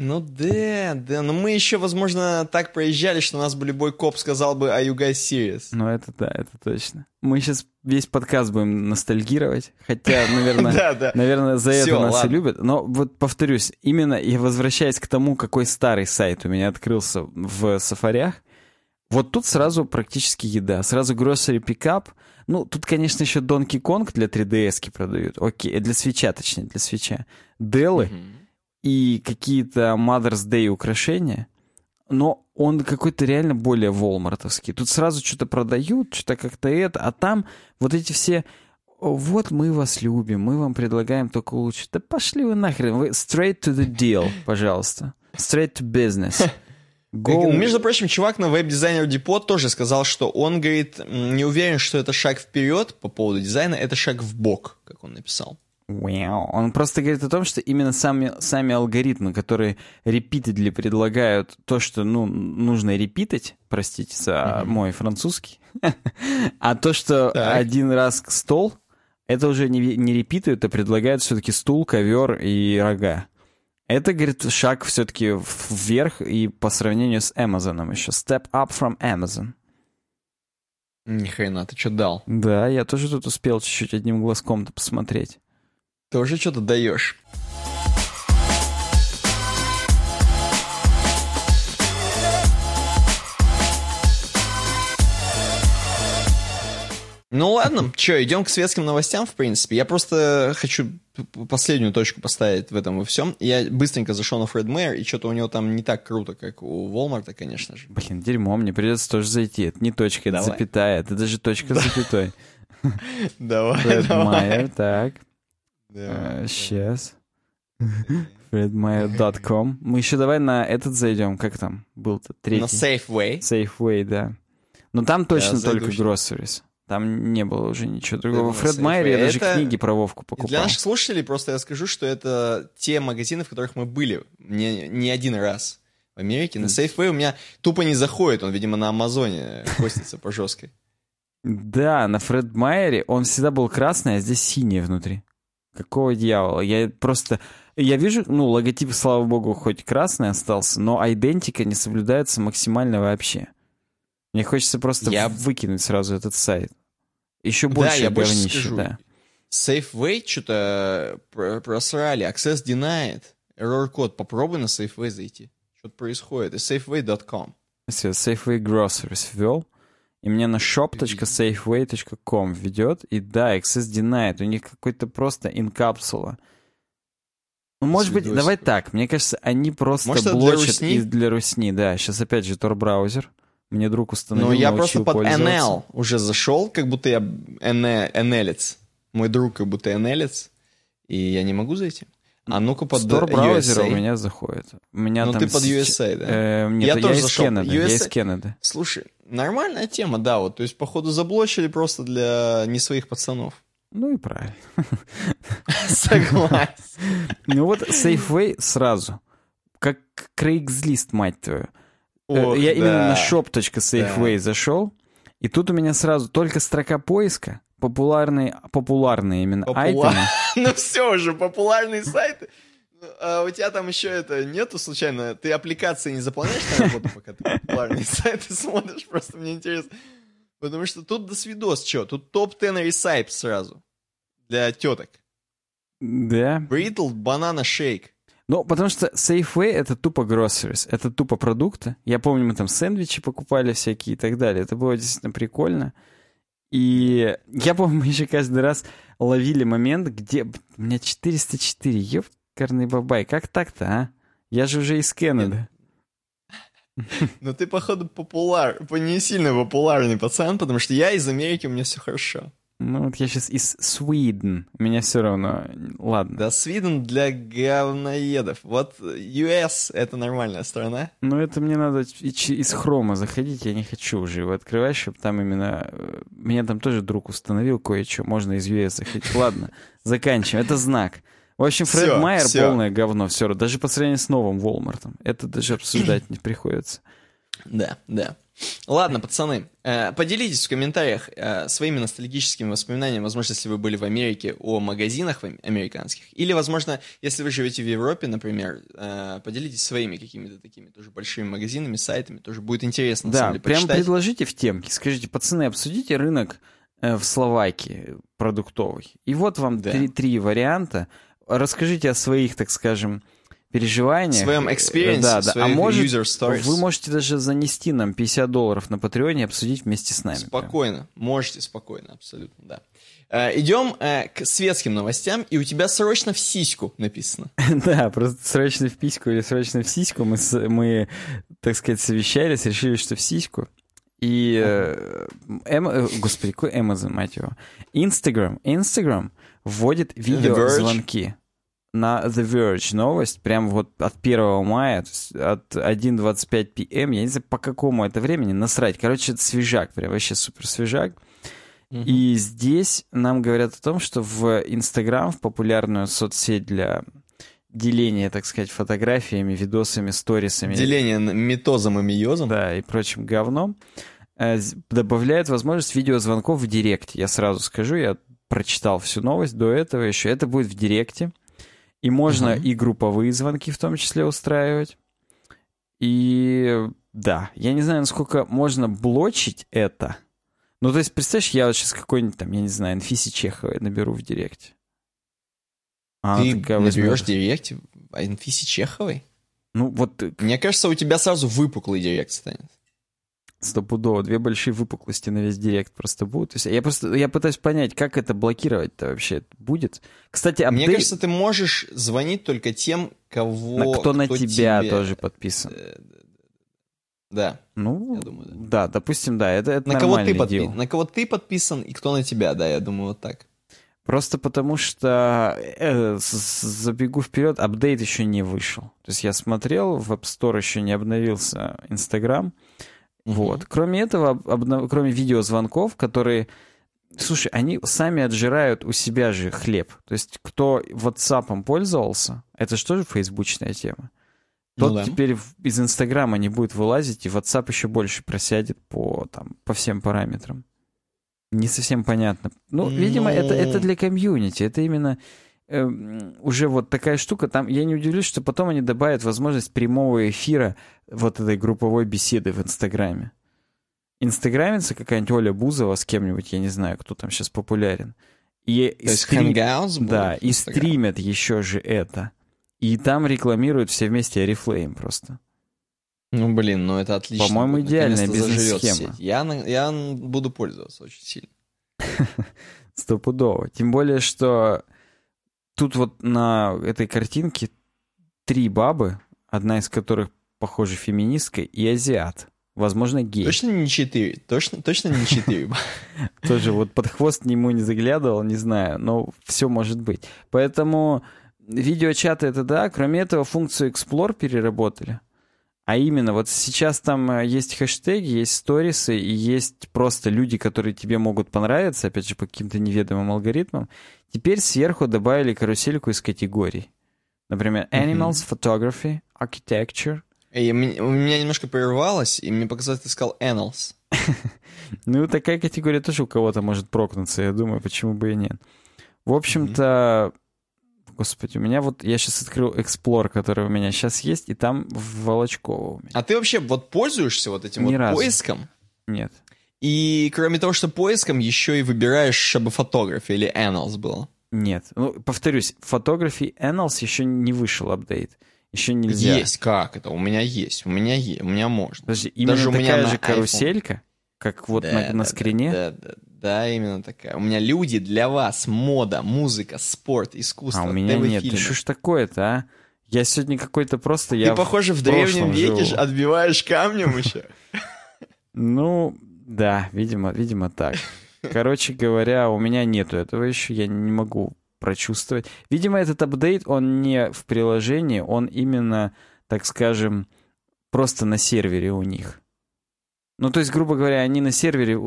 Ну да, да, но мы еще, возможно, так проезжали, что у нас бы любой коп сказал бы «Are you guys serious?» Ну, это да, это точно. Мы сейчас весь подкаст будем ностальгировать, хотя, наверное, [LAUGHS] Да, да. наверное, за Всё, это нас ладно. и любят. Но вот повторюсь, именно и возвращаясь к тому, какой старый сайт у меня открылся в сафарях, вот тут сразу практически еда. Сразу grocery pickup. Ну, тут, конечно, еще Donkey Kong для 3DS продают. Окей, э, для свеча, точнее, для свеча. Делы и какие-то Mother's Day украшения. Но он какой-то реально более волмартовский. Тут сразу что-то продают, что-то как-то это, а там вот эти все «О, вот мы вас любим, мы вам предлагаем только лучше. Да пошли вы нахрен, вы straight to the deal, пожалуйста. Straight to business. [LAUGHS] Go. Между прочим, чувак на веб-дизайнер Депо тоже сказал, что он, говорит, не уверен, что это шаг вперед по поводу дизайна, это шаг в бок, как он написал. Wow. Он просто говорит о том, что именно сами, сами алгоритмы, которые repeatedly предлагают то, что ну, нужно репитать, простите за мой французский, [LAUGHS] а то, что Так. один раз стол, это уже не, не репитают, а предлагают все-таки стул, ковер и рога. Это, говорит, шаг все-таки вверх и по сравнению с Amazon еще. Step up from Amazon. Ни хрена, ты что дал? Да, я тоже тут успел чуть-чуть одним глазком-то посмотреть. Тоже что-то даешь. Ну ладно, что, идем к светским новостям, в принципе. Я просто хочу последнюю точку поставить в этом во всем. Я быстренько зашел на Фред Мэйр, и что-то у него там не так круто, как у Walmart, конечно же. Блин, дерьмо, мне придется тоже зайти. Это не точка, это запятая, это даже точка с запятой. [LAUGHS] Давай, Фред Майер, так. Сейчас. FredMeyer.com. Мы еще давай на этот зайдем. Как там был-то? Третий. На Safeway. Safeway, да. Но там точно только groceries. Там не было уже ничего другого. Фред Майер, я даже это... книги про Вовку покупал. Для наших слушателей просто я скажу, что это те магазины, в которых мы были не, не один раз в Америке. На Safeway у меня тупо не заходит, он, видимо, на Амазоне хостится по жесткой. Да, на Фред Майере он всегда был красный, а здесь синий внутри. Какого дьявола? Я просто... Я вижу, ну, логотип, слава богу, хоть красный остался, но идентика не соблюдается максимально вообще. Мне хочется просто я... выкинуть сразу этот сайт. Еще больше да, я больше скажу. да. Safeway что-то просрали, access denied, error код, попробуй на Safeway зайти. Что-то происходит. И safeway.com. Safeway Groceries ввел, и мне на shop.safeway.com ведет, и да, access denied, у них какой-то просто инкапсула. Ну, может быть, давай так, мне кажется, они просто может, блочат для, для русни, да. Сейчас опять же Tor-браузер. Мне друг установил, Ну, я просто под NL уже зашел, как будто я NLец. Мой друг как будто NLец, и я не могу зайти. А ну-ка под Store браузер у меня заходит. У меня ну там ты под USA, да? Э, нет, я, я тоже из зашел. Canada, USA... я из Canada. Слушай, нормальная тема, да, вот, то есть, походу, заблочили просто для не своих пацанов. Ну и правильно. [LAUGHS] Согласен. Ну вот Safeway сразу. Как Craigslist, мать твою. Э, Ох, я да. именно на shop.safeway да. зашел, и тут у меня сразу только строка поиска, популярные, популярные именно Попула... айтемы. [LAUGHS] ну все уже, популярные сайты. А у тебя там еще это нету случайно? Ты аппликации не заполняешь на работу, пока ты популярные [LAUGHS] сайты смотришь? Просто мне интересно. Потому что тут до свидос, что? Тут топ-10 ресайп сразу. Для теток. Да. Brittle банана шейк. Ну, потому что Safeway — это тупо groceries, это тупо продукты. Я помню, мы там сэндвичи покупали всякие и так далее. Это было действительно прикольно. И я помню, мы [LAUGHS] еще каждый раз ловили момент, где... У меня 404, ёпкарный бабай, как так-то, а? Я же уже из Канады. [LAUGHS] Ну ты, походу, популяр... не сильно популярный пацан, потому что я из Америки, у меня все хорошо. Ну, вот я сейчас из Sweden. Меня все равно... Ладно. Да, Sweden для говноедов. Вот US — это нормальная страна. Ну, это мне надо из хрома заходить. Я не хочу уже его открывать, чтобы там именно... Э, меня там тоже друг установил кое-что. Можно из US заходить. Ладно, заканчиваем. Это знак. В общем, Фред все, Майер все. полное говно. Все, даже по сравнению с новым Волмартом. Это даже обсуждать не приходится. Да, да. Ладно, пацаны, э, поделитесь в комментариях э, своими ностальгическими воспоминаниями, возможно, если вы были в Америке, о магазинах американских. Или, возможно, если вы живете в Европе, например, э, поделитесь своими какими-то такими тоже большими магазинами, сайтами. Тоже будет интересно, да, деле, прям предложите в темке. Скажите, пацаны, обсудите рынок в Словакии продуктовый. И вот вам да. три, три варианта. Расскажите о своих, так скажем, переживаниях. В своем experience, да, да. А может, user stories. вы можете даже занести нам 50 долларов на Патреоне и обсудить вместе с нами. Спокойно, прям. можете спокойно, абсолютно, да. Э, идем э, к светским новостям, и у тебя срочно в сиську написано. [LAUGHS] да, просто срочно в письку или срочно в сиську мы, мы, так сказать, совещались, решили, что в сиську. И, э, эм, господи, какой Amazon, мать его. Instagram, Instagram вводит видеозвонки на The Verge новость, прям вот от 1 мая, от 1.25 пм, я не знаю, по какому это времени, насрать. Короче, это свежак, прям вообще супер свежак. И здесь нам говорят о том, что в Инстаграм, в популярную соцсеть для деления, так сказать, фотографиями, видосами, сторисами. Деление метозом и миозом. Да, и прочим говном. Э, добавляют возможность видеозвонков в директе. Я сразу скажу, я прочитал всю новость до этого еще. Это будет в Директе. И можно Мгм. и групповые звонки в том числе устраивать. И да, я не знаю, насколько можно блочить это. Ну, то есть, представляешь, я вот сейчас какой-нибудь там, я не знаю, Анфисе Чеховой наберу в Директе. А Ты наберешь в директе Анфисе Чеховой? Ну, вот э, Мне кажется, у тебя сразу выпуклый директ станет. Стопудово, две большие выпуклости на весь Директ просто будут. То есть я просто, я пытаюсь понять, как это блокировать-то вообще будет. Кстати, Мне апдейт- кажется, ты можешь звонить только тем, кого... на- кто, на тебя тебе- тоже подписан. Э, Да. Ну, Я думаю, да. да, допустим, да, это, это На кого, ты подпи- на кого ты подписан и кто на тебя, да, я думаю, вот так. Просто потому что, э, забегу вперед, апдейт еще не вышел. То есть я смотрел, в App Store еще не обновился Instagram. Вот. Кроме этого, об- обнов- кроме видеозвонков, которые... Слушай, они сами отжирают у себя же хлеб. То есть кто WhatsApp пользовался, это же тоже фейсбучная тема. Ну Тот да. теперь из Инстаграма не будет вылазить, и WhatsApp еще больше просядет по, там, по всем параметрам. Не совсем понятно. Ну, видимо, это, это Ну. для комьюнити. Это именно эм, уже вот такая штука. Там я не удивлюсь, что потом они добавят возможность прямого эфира вот этой групповой беседы в Инстаграме. Инстаграмится какая-нибудь Оля Бузова с кем-нибудь, я не знаю, кто там сейчас популярен. И, То есть стрим- Hangouts да, и стримят еще же это. И там рекламируют все вместе Oriflame просто. Ну, блин, ну это отлично. По-моему, идеальная бизнес-схема. Я, я буду пользоваться очень сильно. [LAUGHS] Стопудово. Тем более, что тут вот на этой картинке три бабы, одна из которых, похоже, феминистка, и азиат. Возможно, гей. Точно не четыре? Точно, точно не четыре? [LAUGHS] Тоже вот под хвост ему не заглядывал, не знаю, но все может быть. Поэтому видеочаты это да. Кроме этого, функцию Explore переработали. А именно, вот сейчас там э, есть хэштеги, есть сторисы, и есть просто люди, которые тебе могут понравиться, опять же, по каким-то неведомым алгоритмам. Теперь сверху добавили карусельку из категорий. Например, Animals, Photography, Architecture. И у меня немножко прервалось, и мне показалось, ты сказал Annals. [LAUGHS] Ну, такая категория тоже у кого-то может прокнуться, я думаю, почему бы и нет. В общем-то, господи, у меня вот, я сейчас открыл Explore, который у меня сейчас есть, и там в Волочково у меня. А ты вообще вот пользуешься вот этим Ни вот разу. поиском? Нет. И кроме того, что поиском, еще и выбираешь, чтобы фотография или Annals было. Нет. Ну, повторюсь, Photography Annals еще не вышел апдейт. Еще нельзя. Есть, как это? У меня есть, у меня есть, у меня можно. Подожди, именно Даже у меня такая на же iPhone. каруселька, как вот Да, на, на да, скрине? Да, да, да, именно такая. У меня люди для вас, мода, музыка, спорт, искусство, а у меня нет. ТВ-фильмы. Да что ж такое-то, а? Я сегодня какой-то просто... Ты, я в похоже, в древнем прошлом веке живу. отбиваешь камнем еще. [LAUGHS] [LAUGHS] Ну, да, видимо, видимо так. [LAUGHS] Короче говоря, у меня нету этого еще, я не могу прочувствовать. Видимо, этот апдейт, он не в приложении, он именно, так скажем, просто на сервере у них. Ну, то есть, грубо говоря, они на сервере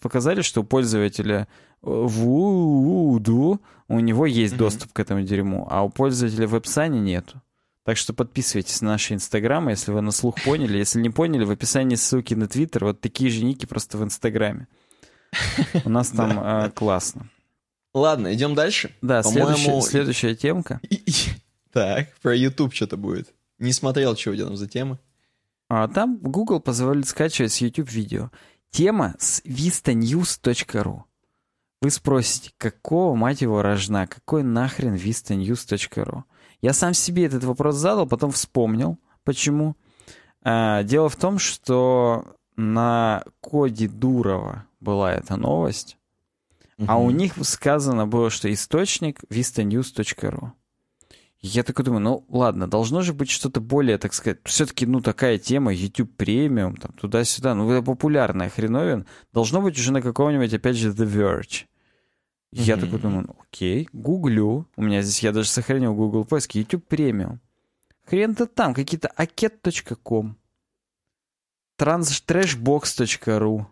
показали, что у пользователя э, Voodoo у него есть Мгм. доступ к этому дерьму, а у пользователя в WebSun нету. Так что подписывайтесь на наши инстаграмы, если вы на слух поняли. Если не поняли, в описании ссылки на Твиттер, вот такие же ники просто в Инстаграме. У нас там [LAUGHS] э, классно. Ладно, идем дальше. Да, следующая, следующая темка. [LAUGHS] Так, про YouTube что-то будет. Не смотрел, что у тебя там за темы. А там Google позволит скачивать с YouTube видео. Тема с vistanews.ru. Вы спросите, какого, мать его, рожна, какой нахрен vistanews.ru? Я сам себе этот вопрос задал, потом вспомнил, почему. А, дело в том, что на коде Дурова была эта новость, а у них сказано было, что источник vistanews.ru. Я такой думаю, ну ладно, должно же быть что-то более, так сказать, все-таки, ну, такая тема, YouTube премиум, там, туда-сюда, ну, это популярная хреновин, должно быть уже на каком-нибудь, опять же, The Verge. Я Мгм. такой думаю, ну, окей, гуглю, у меня здесь, я даже сохранил Google поиск, YouTube премиум. Хрен-то там, какие-то aket.com, trashbox.ru.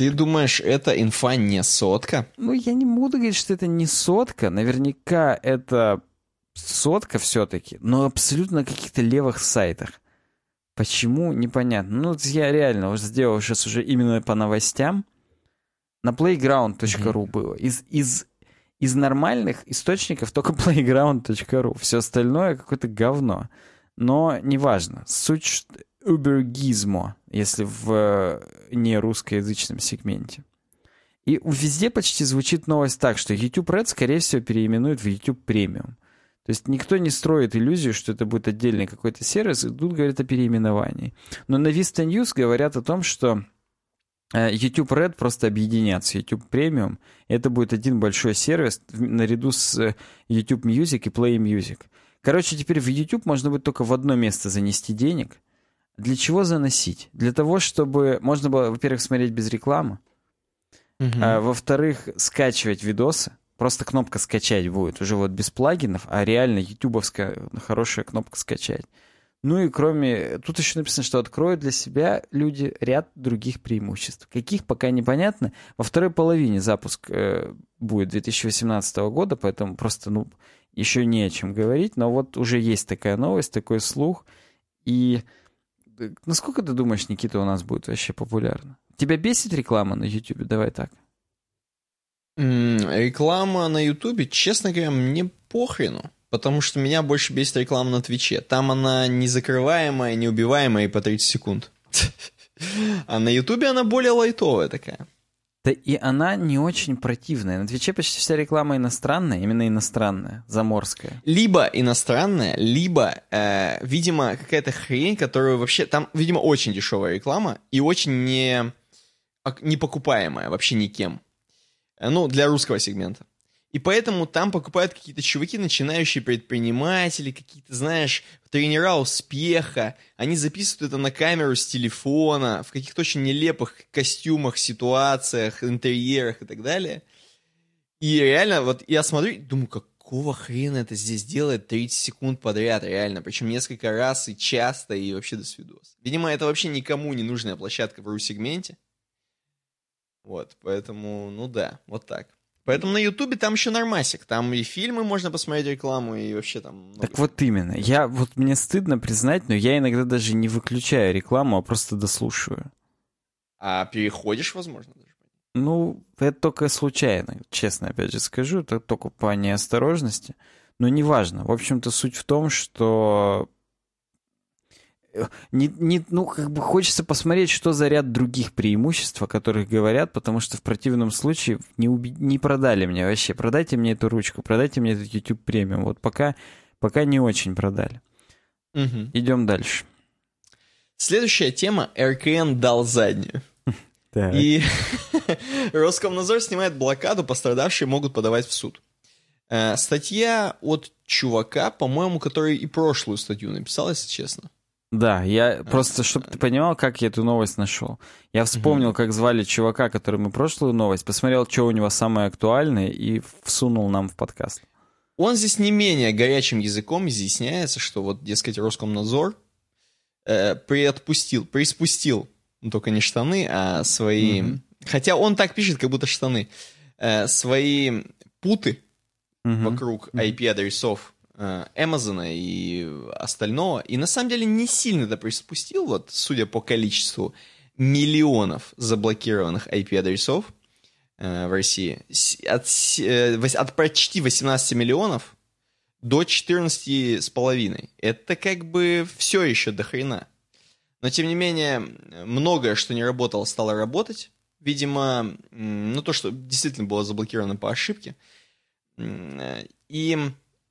Ты думаешь, это инфа не сотка? Ну, я не буду говорить, что это не сотка. Наверняка это сотка все-таки, но абсолютно на каких-то левых сайтах. Почему, непонятно. Ну, я реально уже сделал сейчас уже именно по новостям. На playground.ru было. Из, из, из нормальных источников только [LAUGHS] playground.ru. Все остальное какое-то говно. Но неважно. Суть убергизмо, если в э, не русскоязычном сегменте. И везде почти звучит новость так, что YouTube Red, скорее всего, переименуют в YouTube Premium. То есть никто не строит иллюзию, что это будет отдельный какой-то сервис, и тут говорят о переименовании. Но на Vista News говорят о том, что э, YouTube Red просто объединят с YouTube Premium. Это будет один большой сервис наряду с э, YouTube Music и Play Music. Короче, теперь в YouTube можно будет только в одно место занести денег. Для чего заносить? Для того, чтобы можно было, во-первых, смотреть без рекламы, угу. а, во-вторых, скачивать видосы. Просто кнопка скачать будет, уже вот без плагинов, а реально ютубовская хорошая кнопка скачать. Ну и кроме... Тут еще написано, что откроют для себя люди ряд других преимуществ. Каких пока непонятно. Во второй половине запуск э, будет 2018 года, поэтому просто, ну, еще не о чем говорить. Но вот уже есть такая новость, такой слух. И насколько ты думаешь, Никита, у нас будет вообще популярно? Тебя бесит реклама на YouTube? Давай так. Реклама на Ютубе, честно говоря, мне похрену. Потому что меня больше бесит реклама на Твиче. Там она незакрываемая, неубиваемая и по 30 секунд. [LAUGHS] А на Ютубе она более лайтовая такая. Да и она не очень противная. На Твиче почти вся реклама иностранная, именно иностранная, заморская. Либо иностранная, либо, э, видимо, какая-то хрень, которую вообще... Там, видимо, очень дешевая реклама и очень не, не покупаемая вообще никем. Э, ну, для русского сегмента. И поэтому там покупают какие-то чуваки, начинающие предприниматели, какие-то, знаешь, тренера успеха. Они записывают это на камеру с телефона, в каких-то очень нелепых костюмах, ситуациях, интерьерах и так далее. И реально, вот я смотрю, думаю, какого хрена это здесь делает 30 секунд подряд, реально. Причем несколько раз и часто, и вообще до свидос. Видимо, это вообще никому не нужная площадка в ру-сегменте. Вот, поэтому, ну да, вот так. Поэтому на Ютубе там еще нормасик. Там и фильмы можно посмотреть рекламу, и вообще там... Так вот именно. Я, вот мне стыдно признать, но я иногда даже не выключаю рекламу, а просто дослушиваю. А переходишь, возможно, даже? Ну, это только случайно, честно опять же скажу. Это только по неосторожности. Но неважно. В общем-то, суть в том, что не, не, ну, как бы хочется посмотреть, что за ряд других преимуществ, о которых говорят, потому что в противном случае не, уби... не продали мне вообще. Продайте мне эту ручку, продайте мне этот YouTube премиум. Вот пока, пока не очень продали. Угу. Идем дальше. Следующая тема. РКН дал заднюю. [LAUGHS] И [LAUGHS] Роскомнадзор снимает блокаду, пострадавшие могут подавать в суд. Э, статья от чувака, по-моему, который и прошлую статью написал, если честно. Да, я просто, чтобы ты понимал, как я эту новость нашел. Я вспомнил, как звали чувака, который мы прошлую новость, посмотрел, что у него самое актуальное, и всунул нам в подкаст. Он здесь не менее горячим языком изъясняется, что вот, дескать, Роскомнадзор э, приотпустил, приспустил, ну, только не штаны, а свои... Mm-hmm. Хотя он так пишет, как будто штаны. Э, свои путы mm-hmm. вокруг IP-адресов Amazon и остального. И на самом деле не сильно это приспустил, вот, судя по количеству миллионов заблокированных IP-адресов э, в России. От, э, от почти 18 миллионов до 14 с половиной. Это как бы все еще до хрена. Но, тем не менее, многое, что не работало, стало работать. Видимо, ну, то, что действительно было заблокировано по ошибке. Э, и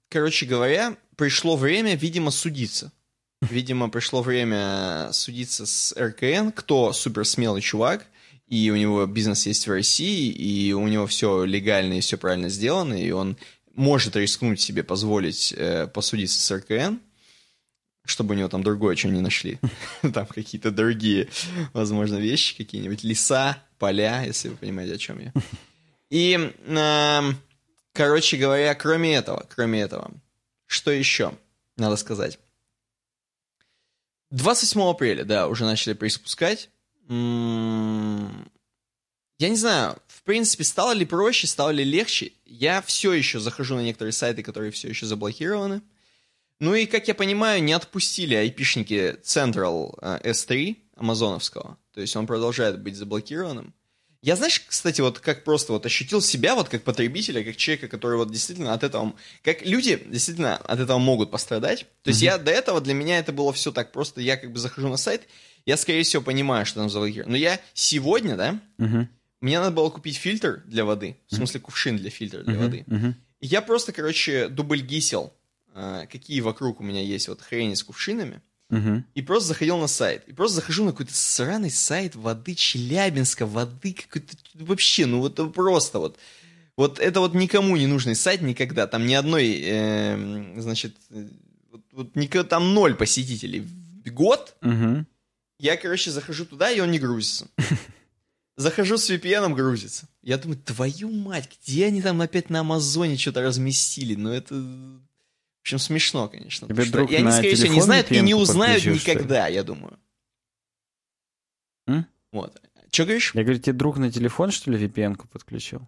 короче говоря, пришло время, видимо, судиться. Видимо, пришло время судиться с РКН, кто супер смелый чувак, и у него бизнес есть в России, и у него все легально и все правильно сделано, и он может рискнуть себе позволить э, посудиться с РКН, чтобы у него там другое что не нашли. [LAUGHS] Там какие-то другие, возможно, вещи, какие-нибудь леса, поля, если вы понимаете, о чем я. И э, Короче говоря, кроме этого, кроме этого, что еще надо сказать? 28 апреля, да, уже начали приспускать. М-м, я не знаю, в принципе, стало ли проще, стало ли легче. Я все еще захожу на некоторые сайты, которые все еще заблокированы. Ну и, как я понимаю, не отпустили айпишники Central э, S3 амазоновского. То есть он продолжает быть заблокированным. Я, знаешь, кстати, вот как просто вот ощутил себя вот как потребителя, как человека, который вот действительно от этого, как люди действительно от этого могут пострадать. То есть Мгм. я до этого, для меня это было все так просто, я как бы захожу на сайт, я, скорее всего, понимаю, что там заблокировано. Но я сегодня, да, Мгм. мне надо было купить фильтр для воды, в смысле кувшин для фильтра для Мгм. воды. И я просто, короче, дубль гисел, а, какие вокруг у меня есть вот хрени с кувшинами, Мгм. и просто заходил на сайт. И просто захожу на какой-то сраный сайт воды Челябинска, воды какой-то... Вообще, ну вот это просто вот... Вот это вот никому не нужный сайт никогда. Там ни одной, эм, значит, э, вот, вот нико- там ноль посетителей в год. Мгм. Я, короче, захожу туда, и он не грузится. [LAUGHS] Захожу с VPN, грузится. Я думаю, твою мать, где они там опять на Амазоне что-то разместили? Ну это... Общем, смешно, конечно. Тебе потому что- друг и они, скорее всего, не знают и не узнают никогда, я думаю. М? Вот. Че говоришь? Я говорю, тебе друг на телефон, что ли, VPN-ку подключил?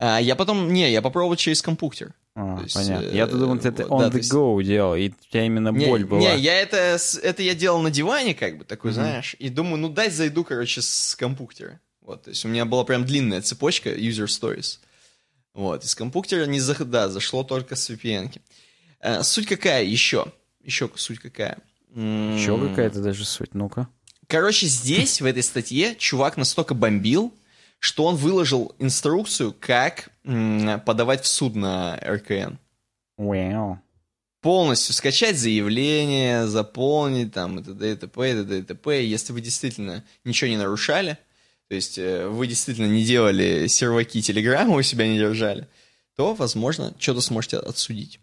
А, я потом... Не, я попробовал через компьютер. А, То есть, понятно. э, Я тут думал, ты это on да, the есть- go делал, и у тебя именно Не, боль была. не, я это, это я делал на диване, как бы, такой, Мгм. знаешь, и думаю, ну дай зайду, короче, с компьютера. Вот, то есть у меня была прям длинная цепочка user stories. Вот, из компьютера не за, да, зашло только с VPN. -ки. Э, суть какая еще? Еще суть какая? М, Еще какая-то даже суть, ну-ка. Короче, здесь, в этой статье, чувак настолько бомбил, что он выложил инструкцию, как подавать в суд на РКН. Вау. полностью скачать заявление, заполнить там и т.д. и т.п. и т.д. и т.п. Если вы действительно ничего не нарушали, то есть э, вы действительно не делали серваки Телеграма, у себя не держали, то, возможно, что-то сможете отсудить.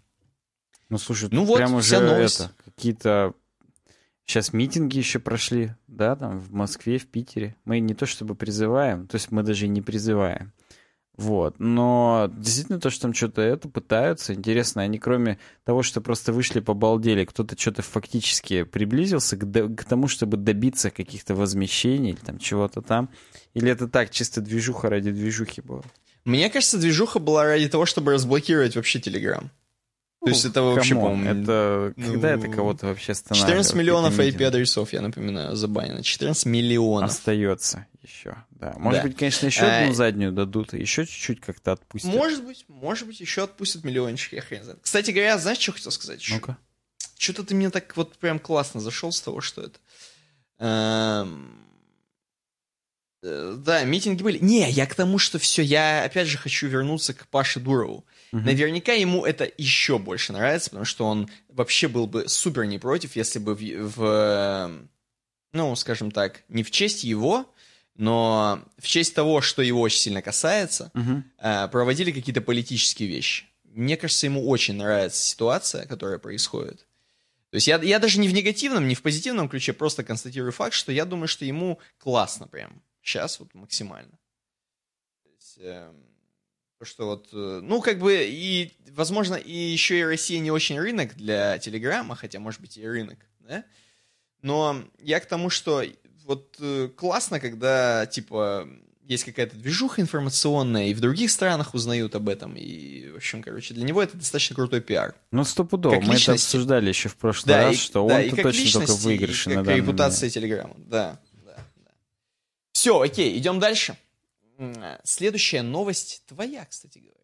Ну, слушай, Ну вот, прям уже новость. это, какие-то... Сейчас митинги еще прошли, да, там в Москве, в Питере. Мы не то чтобы призываем, то есть мы даже и не призываем. Вот, но действительно то, что там что-то это пытаются, интересно, они кроме того, что просто вышли побалдели, кто-то что-то фактически приблизился к, до- к тому, чтобы добиться каких-то возмещений или там чего-то там, или это так, чисто движуха ради движухи была? Мне кажется, движуха была ради того, чтобы разблокировать вообще Телеграм. То есть Ну, это вообще, по-моему, это ну, когда это кого-то вообще останавливает? 14 миллионов? IP-адресов, я напоминаю, забанено. 14 миллионов. Остается еще, да. Может Да. быть, конечно, еще А, одну заднюю дадут, и еще чуть-чуть как-то отпустят. Может быть, может быть, еще отпустят миллиончик, я хрен знает. Кстати говоря, знаешь, что хотел сказать? еще? Ну-ка. Что-то ты мне так вот прям классно зашел с того, что это. Эм, э, Да, митинги были. Не, я к тому, что все, я опять же хочу вернуться к Паше Дурову. Мгм. Наверняка ему это еще больше нравится, потому что он вообще был бы супер не против, если бы в, в, э, ну, скажем так, не в честь его, но в честь того, что его очень сильно касается, э, проводили какие-то политические вещи. Мне кажется, ему очень нравится ситуация, которая происходит. То есть я, я даже не в негативном, не в позитивном ключе, просто констатирую факт, что я думаю, что ему классно прям. Сейчас вот максимально. То есть, эм, то, что вот, э, ну, как бы, и, возможно, и еще и Россия не очень рынок для Телеграма, хотя, может быть, и рынок, да? Но я к тому, что вот э, классно, когда, типа, есть какая-то движуха информационная, и в других странах узнают об этом, и, в общем, короче, для него это достаточно крутой пиар. Ну, стопудово. Как Мы это личности. обсуждали еще в прошлый Да, раз, и, что да, он и тут как точно только личности, выигрыше и на как репутация Телеграма. Да, да, да. Все, окей, идем дальше. Следующая новость твоя, кстати говоря.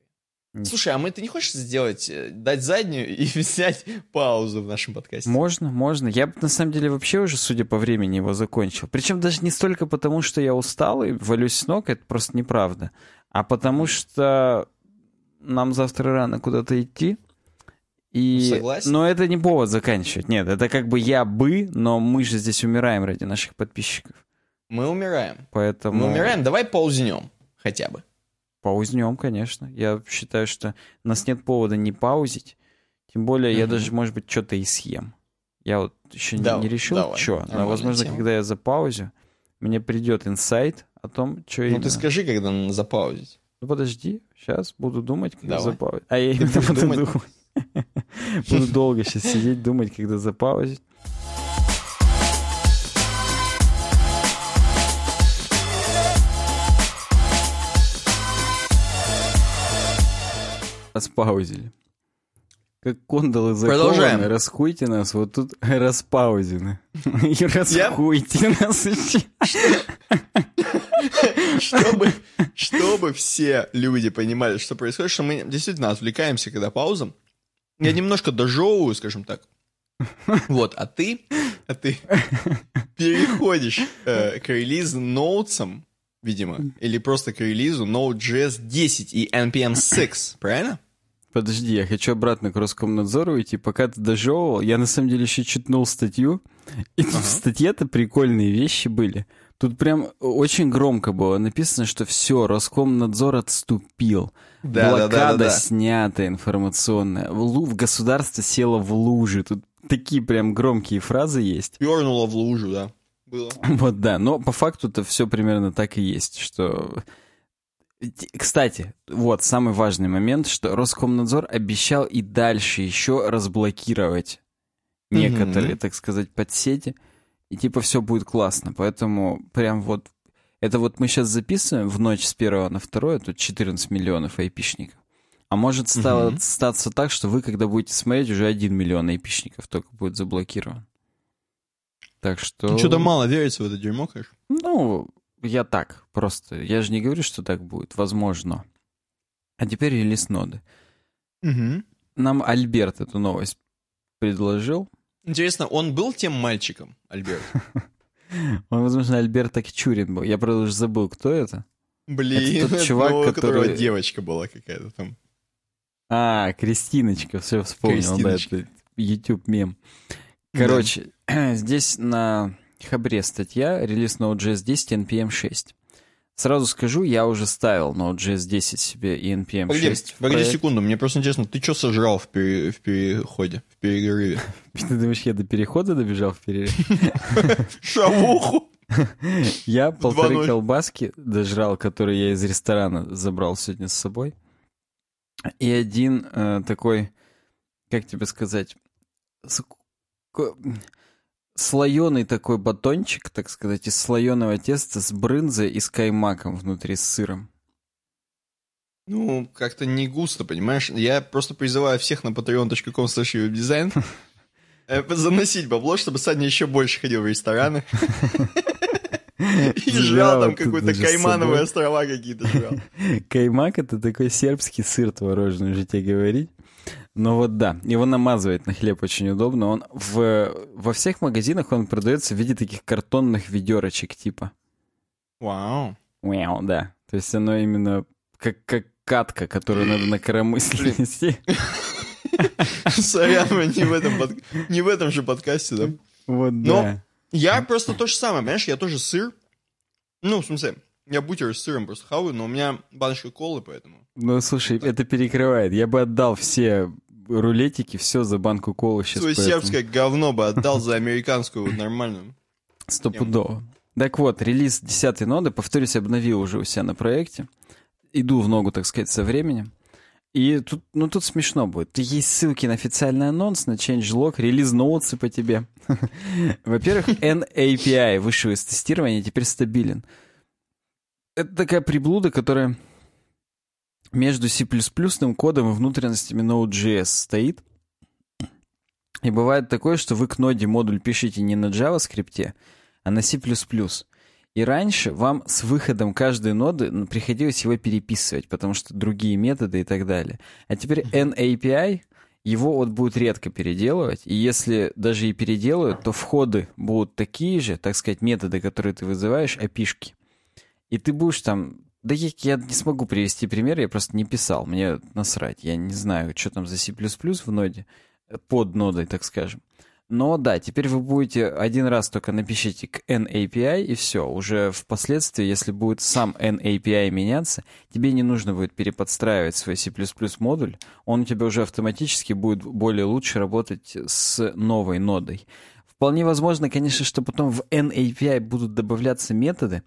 М. Слушай, а мы ты не хочешь сделать, э, дать заднюю и [LAUGHS] взять паузу в нашем подкасте? Можно, можно. Я бы, на самом деле, вообще уже, судя по времени, его закончил. Причем даже не столько потому, что я устал и валюсь с ног, это просто неправда, а потому что нам завтра рано куда-то идти. И... Ну, согласен. Но это не повод заканчивать. Нет, это как бы я бы, но мы же здесь умираем ради наших подписчиков. Мы умираем. Поэтому... Мы умираем, давай паузнем хотя бы. Паузнем, конечно. Я считаю, что у нас нет повода не паузить. Тем более, я Мгм. даже, может быть, что-то и съем. Я вот еще не, Да- не решил, давай. что. Но, возможно, тема. когда я запаузю, мне придет инсайт о том, что Ну именно. ты скажи, когда надо запаузить. Ну, подожди, сейчас буду думать, когда Давай. запаузить. А я именно буду думать? думать. [LAUGHS] Буду долго сейчас сидеть, думать, когда запаузить. Распаузили. Как кондолы закованы, Продолжаем. расхуйте нас, вот тут распаузены. [LAUGHS] И расхуйте нас чтобы, чтобы все люди понимали, что происходит, что мы действительно отвлекаемся, когда пауза. Я немножко дожевываю, скажем так. Вот, а ты, а ты [LAUGHS] переходишь э, к релизу ноутсам, видимо, или просто к релизу Node.js 10 и NPM 6, [LAUGHS] правильно? Подожди, я хочу обратно к Роскомнадзору идти. Пока ты дожевывал, я на самом деле еще читнул статью, и ага. в статье-то прикольные вещи были. Тут прям очень громко было написано, что все, Роскомнадзор отступил. Да, Блокада да, да, да, да. снята информационная. В, в государство село в лужи. Тут такие прям громкие фразы есть. Пернуло в лужу, да. Было. [LAUGHS] Вот да, но по факту это все примерно так и есть, что кстати, вот самый важный момент, что Роскомнадзор обещал и дальше еще разблокировать некоторые, mm-hmm. так сказать, подсети, и типа все будет классно. Поэтому прям вот это вот мы сейчас записываем в ночь с первого на второе, тут 14 миллионов айпишников. А может стало, mm-hmm. статься так, что вы, когда будете смотреть, уже 1 миллион айпишников только будет заблокирован. Так что... Что-то мало верится в это дерьмо, конечно. Ну, я так, просто. Я же не говорю, что так будет. Возможно. А теперь релиз ноды. Угу. Нам Альберт эту новость предложил. Интересно, он был тем мальчиком, Альберт? [LAUGHS] Он, возможно, Альберт Акчурин был. Я, правда, уже забыл, кто это. Блин, это тот чувак, ну, который... девочка была какая-то там. А, Кристиночка, все вспомнил, да, это YouTube мем. Короче, да. [CLEARS THROAT] здесь на Хабре статья, релиз Node.js 10 NPM 6. Сразу скажу, я уже ставил Node.js 10 себе и NPM погоди, 6. Погоди секунду, мне просто интересно, ты что сожрал в, пере, в переходе, в перерыве? [LAUGHS] Ты думаешь, я до перехода добежал в перерыве? [LAUGHS] Шавуху! [LAUGHS] Я полторы колбаски дожрал, которые я из ресторана забрал сегодня с собой. И один э, такой, как тебе сказать, слоеный такой батончик, так сказать, из слоеного теста с брынзой и с каймаком внутри с сыром. Ну, как-то не густо, понимаешь? Я просто призываю всех на patreon.com slash дизайн заносить бабло, чтобы Саня еще больше ходил в рестораны. [LAUGHS] И жрал там какой-то каймановые острова какие-то жрал. [LAUGHS] Каймак — это такой сербский сыр творожный, уже тебе говорить. Ну вот да, его намазывать на хлеб очень удобно. Он в, во всех магазинах он продается в виде таких картонных ведерочек типа. Вау. Вау, да. То есть оно именно как, как катка, которую надо на коромысле нести. Сорян, не в этом, под... не в этом же подкасте, да? Вот, Но да. я просто то же самое, понимаешь, я тоже сыр. Ну, в смысле, я бутер с сыром просто хаваю, но у меня баночка колы, поэтому. Ну, слушай, это перекрывает. Я бы отдал все рулетики, все за банку колы сейчас. Свое поэтому... сербское говно бы отдал за американскую вот нормальную. Стопудово. Так вот, релиз 10 ноды, повторюсь, обновил уже у себя на проекте. Иду в ногу, так сказать, со временем. И тут, ну тут смешно будет. Есть ссылки на официальный анонс, на changelog, релиз ноутсы по тебе. [LAUGHS] Во-первых, NAPI вышел из тестирования, теперь стабилен. Это такая приблуда, которая между C++ кодом и внутренностями Node.js стоит. И бывает такое, что вы к ноде модуль пишете не на JavaScript, а на C++. И раньше вам с выходом каждой ноды приходилось его переписывать, потому что другие методы и так далее. А теперь NAPI, его вот будут редко переделывать, и если даже и переделают, то входы будут такие же, так сказать, методы, которые ты вызываешь, опишки. И ты будешь там да я, я не смогу привести пример, я просто не писал, мне насрать. Я не знаю, что там за C++ в ноде, э, под нодой, так скажем. Но да, теперь вы будете один раз только напишите к NAPI и все. Уже впоследствии, если будет сам NAPI меняться, тебе не нужно будет переподстраивать свой C++ модуль. Он у тебя уже автоматически будет более лучше работать с новой нодой. Вполне возможно, конечно, что потом в NAPI будут добавляться методы,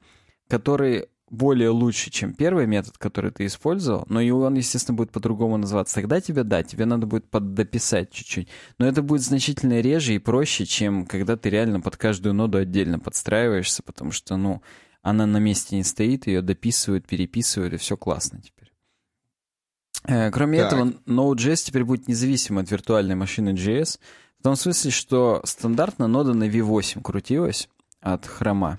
которые более лучше, чем первый метод, который ты использовал, но и он, естественно, будет по-другому называться. Тогда тебе, да, тебе надо будет поддописать чуть-чуть. Но это будет значительно реже и проще, чем когда ты реально под каждую ноду отдельно подстраиваешься, потому что, ну, она на месте не стоит, ее дописывают, переписывают, и все классно теперь. Э, кроме так. этого, Node.js теперь будет независим от виртуальной машины JS, в том смысле, что стандартно нода на V8 крутилась от хрома,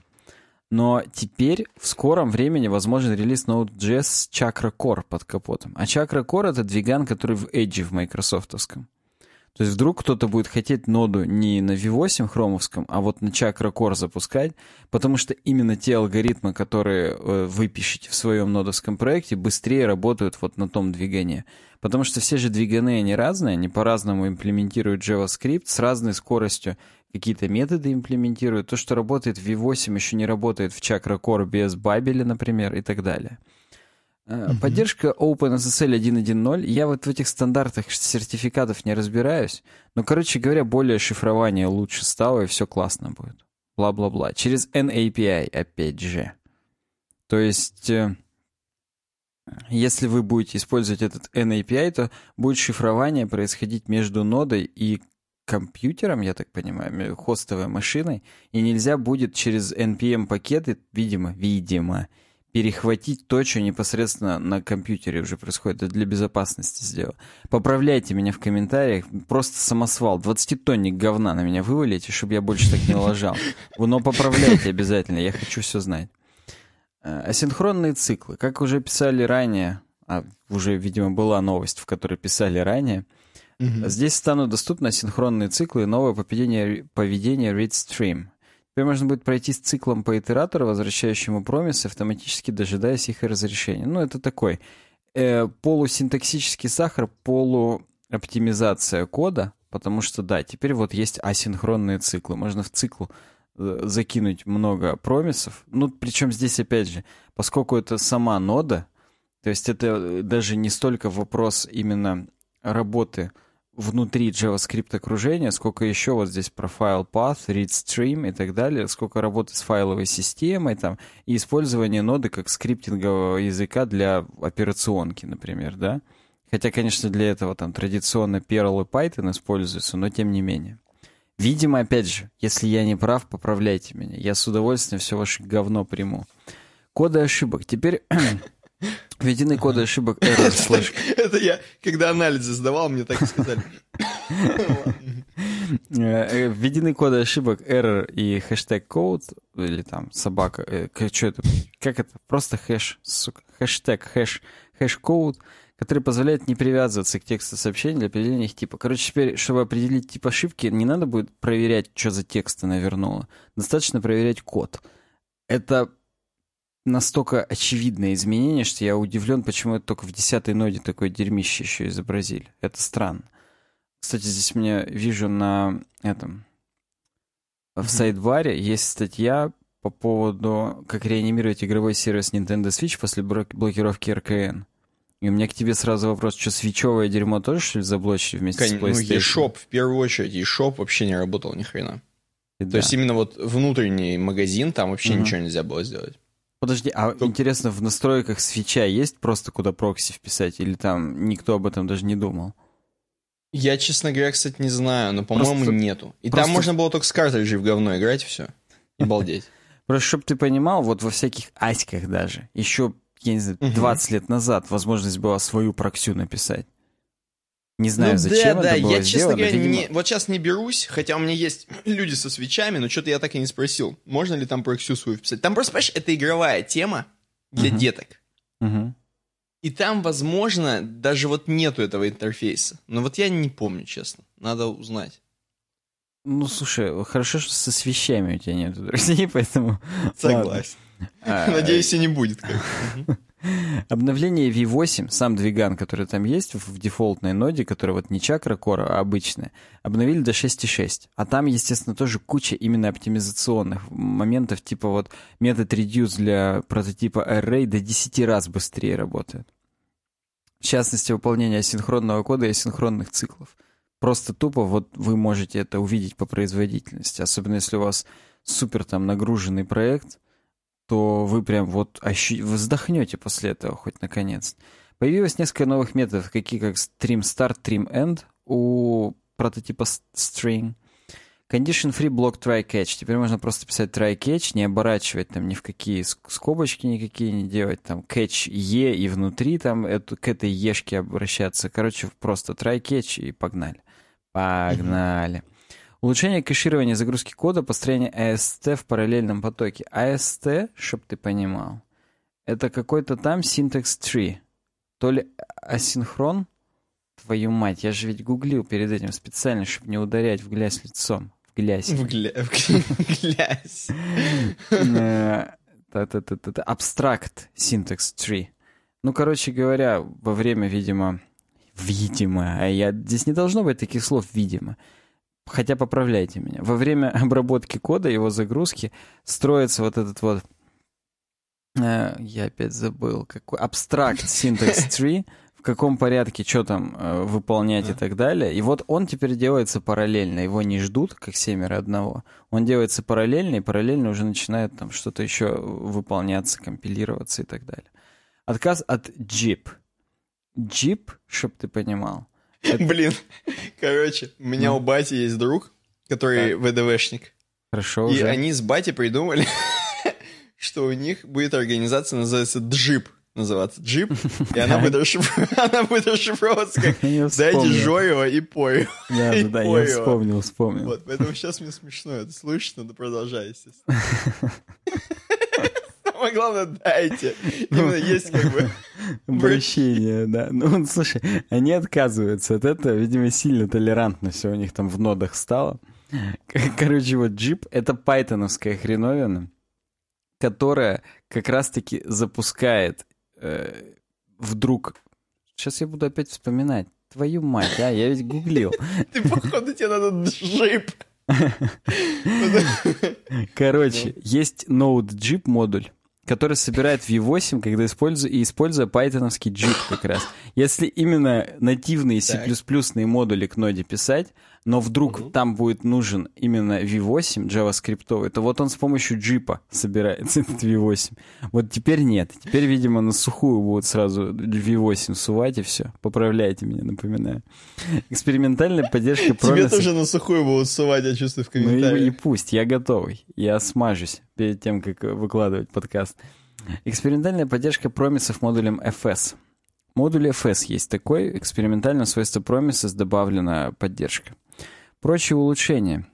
Но теперь в скором времени возможен релиз Node.js с Chakra Core под капотом. А Chakra Core — это двиган, который в Edge в майкрософтовском. То есть вдруг кто-то будет хотеть ноду не на V8 хромовском, а вот на Chakra Core запускать, потому что именно те алгоритмы, которые э, вы пишете в своем нодовском проекте, быстрее работают вот на том двигане. Потому что все же двиганы, они разные, они по-разному имплементируют JavaScript с разной скоростью, какие-то методы имплементируют. То, что работает в V8, еще не работает в Chakra Core без Babel, например, и так далее. Uh-huh. Поддержка OpenSSL 1.1.0. Я вот в этих стандартах сертификатов не разбираюсь. Но, короче говоря, более шифрование лучше стало, и все классно будет. Бла-бла-бла. Через NAPI, опять же. То есть, э, если вы будете использовать этот NAPI, то будет шифрование происходить между нодой и компьютером, я так понимаю, хостовой машиной, и нельзя будет через NPM-пакеты, видимо, видимо, перехватить то, что непосредственно на компьютере уже происходит. Это для безопасности сделал. Поправляйте меня в комментариях. Просто самосвал. 20-тонник говна на меня вывалите, чтобы я больше так не лажал. Но поправляйте обязательно. Я хочу все знать. Э, асинхронные циклы. Как уже писали ранее, а уже, видимо, была новость, в которой писали ранее, угу. здесь станут доступны асинхронные циклы и новое поведение, поведение read-stream. Теперь можно будет пройти с циклом по итератору, возвращающему промис, автоматически дожидаясь их разрешения. Ну, это такой э, полусинтаксический сахар, полуоптимизация кода, потому что, да, теперь вот есть асинхронные циклы. Можно в цикл э, закинуть много промисов. Ну, причем здесь, опять же, поскольку это сама нода, то есть это э, даже не столько вопрос именно работы внутри JavaScript окружения, сколько еще вот здесь про file path, read stream и так далее, сколько работы с файловой системой там, и использование ноды как скриптингового языка для операционки, например, да. Хотя, конечно, для этого там традиционно Perl и Python используются, но тем не менее. Видимо, опять же, если я не прав, поправляйте меня. Я с удовольствием все ваше говно приму. Коды ошибок. Теперь Введены коды ошибок error slash. Это я, когда анализы сдавал, мне так и сказали. Э, введены коды ошибок error и хэштег код, или там собака, э, что это, как это, просто хэш, сука, хэштег, хэш, хэш-код, который позволяет не привязываться к тексту сообщений для определения их типа. Короче, теперь, чтобы определить тип ошибки, не надо будет проверять, что за текст она вернула. Достаточно проверять код. Это настолько очевидное изменение, что я удивлен, почему это только в десятой ноде такое дерьмище еще изобразили. Это странно. Кстати, здесь мне вижу на этом в сайдбаре есть статья по поводу, как реанимировать игровой сервис Nintendo Switch после блокировки РКН. И у меня к тебе сразу вопрос, что свечевое дерьмо тоже, что ли, заблочили вместе Кон- с ну, PlayStation? Ну, eShop, в первую очередь, eShop вообще не работал ни хрена. И То да. есть именно вот внутренний магазин, там вообще угу. ничего нельзя было сделать. Подожди, а Только... интересно, в настройках свеча есть просто куда прокси вписать, или там никто об этом даже не думал? Я, честно говоря, кстати, не знаю, но, по-моему, просто... нету. И просто... там можно было только с картриджей в говно играть, и все. И балдеть. [LAUGHS] Просто, чтобы ты понимал, вот во всяких аськах даже, еще, я не знаю, 20 лет назад возможность была свою проксю написать. Не знаю, ну, зачем да, это да. было я, честно говоря, видимо... не, вот сейчас не берусь, хотя у меня есть люди со свечами, но что-то я так и не спросил, можно ли там проксю свою вписать. Там просто, понимаешь, это игровая тема для uh-huh. деток. Uh-huh. И там, возможно, даже вот нету этого интерфейса. Но вот я не помню, честно. Надо узнать. Ну, слушай, хорошо, что со свечами у тебя нету друзей, [LAUGHS] поэтому... Согласен. Надеюсь, и не будет. Обновление V8, сам двиган, который там есть в дефолтной ноде, который вот не чакра кора, а обычная, обновили до 6.6. А там, естественно, тоже куча именно оптимизационных моментов, типа вот метод reduce для прототипа array до 10 раз быстрее работает. В частности, выполнение асинхронного кода и асинхронных циклов. Просто тупо вот вы можете это увидеть по производительности, особенно если у вас супер там нагруженный проект — то вы прям вот ощу... вздохнете после этого хоть наконец. Появилось несколько новых методов, такие как stream start, stream end у прототипа string. Condition free block try catch. Теперь можно просто писать try catch, не оборачивать там ни в какие скобочки никакие не делать, там catch e и внутри там эту, к этой ешке обращаться. Короче, просто try catch и погнали. Погнали. Mm-hmm. Улучшение кэширования загрузки кода, построение AST в параллельном потоке. AST, чтоб ты понимал, это какой-то там syntax tree. То ли асинхрон, твою мать, я же ведь гуглил перед этим специально, чтобы не ударять в грязь лицом. В грязь. В грязь. Абстракт syntax tree. Ну, короче говоря, во время, видимо, видимо, а я здесь не должно быть таких слов, видимо, хотя поправляйте меня, во время [LAUGHS] обработки кода, его загрузки, строится вот этот вот, э, я опять забыл, какой, абстракт [LAUGHS] syntax tree, в каком порядке что там э, выполнять и так далее. И вот он теперь делается параллельно, его не ждут, как семеро одного. Он делается параллельно, и параллельно уже начинает там что-то еще выполняться, компилироваться и так далее. Отказ от JIP. JIP, чтоб ты понимал, Блин, короче, у меня у бати есть друг, который ВДВшник. Хорошо, И они с бати придумали, [LAUGHS] что у них будет организация, называется Джип. Называться Джип, и она будет, [LAUGHS] она будет расшифровываться как «Дайте. Жоева и пою». Да, да, да, я вспомнил, вспомнил. Вот, поэтому сейчас мне смешно это слышать, надо продолжать, естественно. [LAUGHS] Самое главное, дайте. Именно есть как бы... Обращение, да. Ну, слушай, они отказываются от этого, видимо, сильно толерантно все у них там в нодах стало. Короче, вот джип — это пайтоновская хреновина, которая как раз-таки запускает э, вдруг... Сейчас я буду опять вспоминать. Твою мать, а, я ведь гуглил. [LAUGHS] Ты, походу, тебе надо джип. [LAUGHS] Короче, есть Node.jip модуль, который собирает V8, когда используя, и используя пайтоновский JIP как раз. Если именно нативные C++ модули к ноде писать, но вдруг там будет нужен именно V8 JavaScript, то вот он с помощью JIP собирается, [LAUGHS] этот V8. Вот теперь нет. Теперь, видимо, на сухую будут сразу V8 сувать и все. Поправляйте меня, напоминаю. Экспериментальная поддержка [LAUGHS] Тебе тоже на сухую будут сувать, я чувствую, в Ну и, и комментариях. пусть, я готовый. Я смажусь перед тем, как выкладывать подкаст. Экспериментальная поддержка промисов модулем FS. Модуль FS есть такой, экспериментально в свойство промиса добавлена поддержка. Прочие улучшения.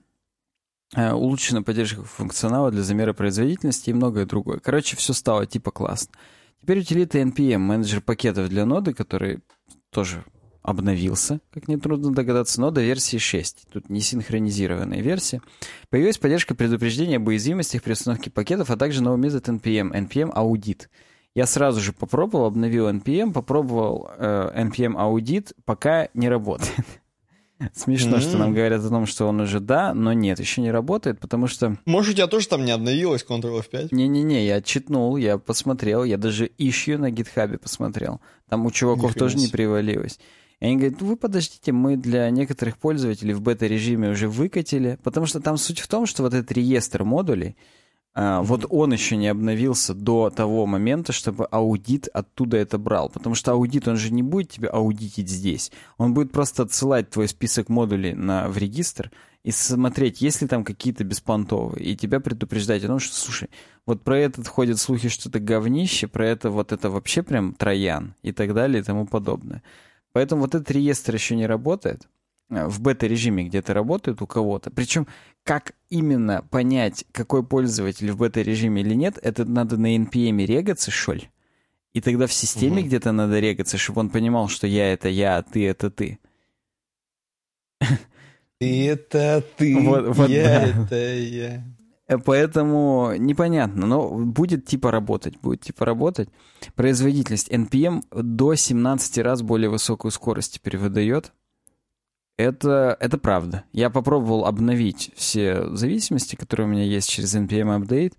Э, Улучшена поддержка функционала для замера производительности и многое другое. Короче, все стало типа классно. Теперь утилита NPM, менеджер пакетов для ноды, который тоже обновился, как нетрудно догадаться, но до версии 6. Тут не синхронизированная версия. Появилась поддержка предупреждения об уязвимостях при установке пакетов, а также новый метод NPM, NPM аудит. Я сразу же попробовал, обновил NPM, попробовал э, NPM аудит, пока не работает. [LAUGHS] Смешно, что нам говорят о том, что он уже да, но нет, еще не работает, потому что... Может, у тебя тоже там не обновилось Ctrl F5? Не-не-не, я читнул, я посмотрел, я даже ищу на гитхабе посмотрел. Там у чуваков тоже не привалилось. И они говорят, «Ну, вы подождите, мы для некоторых пользователей в бета-режиме уже выкатили, потому что там суть в том, что вот этот реестр модулей, вот он еще не обновился до того момента, чтобы аудит оттуда это брал. Потому что аудит, он же не будет тебе аудитить здесь. Он будет просто отсылать твой список модулей на, в регистр и смотреть, есть ли там какие-то беспонтовые, и тебя предупреждать о том, что, слушай, вот про этот ходят слухи, что это говнище, про это вот это вообще прям троян и так далее и тому подобное. Поэтому вот этот реестр еще не работает. Э, В бета-режиме где-то работает у кого-то. Причем, как именно понять, какой пользователь в бета-режиме или нет, это надо на NPM регаться, что ли? И тогда в системе Мгм. где-то надо регаться, чтобы он понимал, что я это я, а ты это ты. Это ты, Вот- вот я, да. это я. Э, Поэтому непонятно, но будет типа работать, будет типа работать. Производительность NPM до 17 раз более высокую скорость теперь выдает. Это, это правда. Я попробовал обновить все зависимости, которые у меня есть через NPM Update,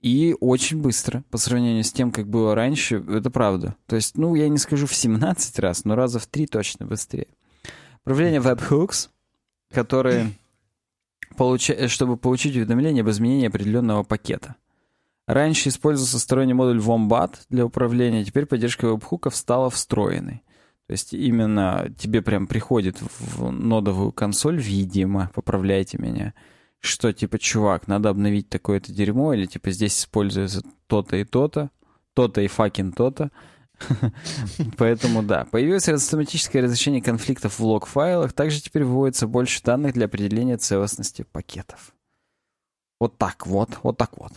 и очень быстро, по сравнению с тем, как было раньше, это правда. То есть, ну, я не скажу в 17 раз, но раза в 3 точно быстрее. Управление webhooks, которые получа- чтобы получить уведомление об изменении определенного пакета. Раньше использовался сторонний модуль Wombat для управления, теперь поддержка веб-хуков стала встроенной. То есть именно тебе прям приходит в нодовую консоль, видимо, поправляйте меня, что типа, чувак, надо обновить такое-то дерьмо, или типа здесь используется то-то и то-то, то-то и факин то-то. [LAUGHS] Поэтому да. Появилось автоматическое разрешение конфликтов в лог-файлах. Также теперь выводится больше данных для определения целостности пакетов. Вот так вот, вот так вот.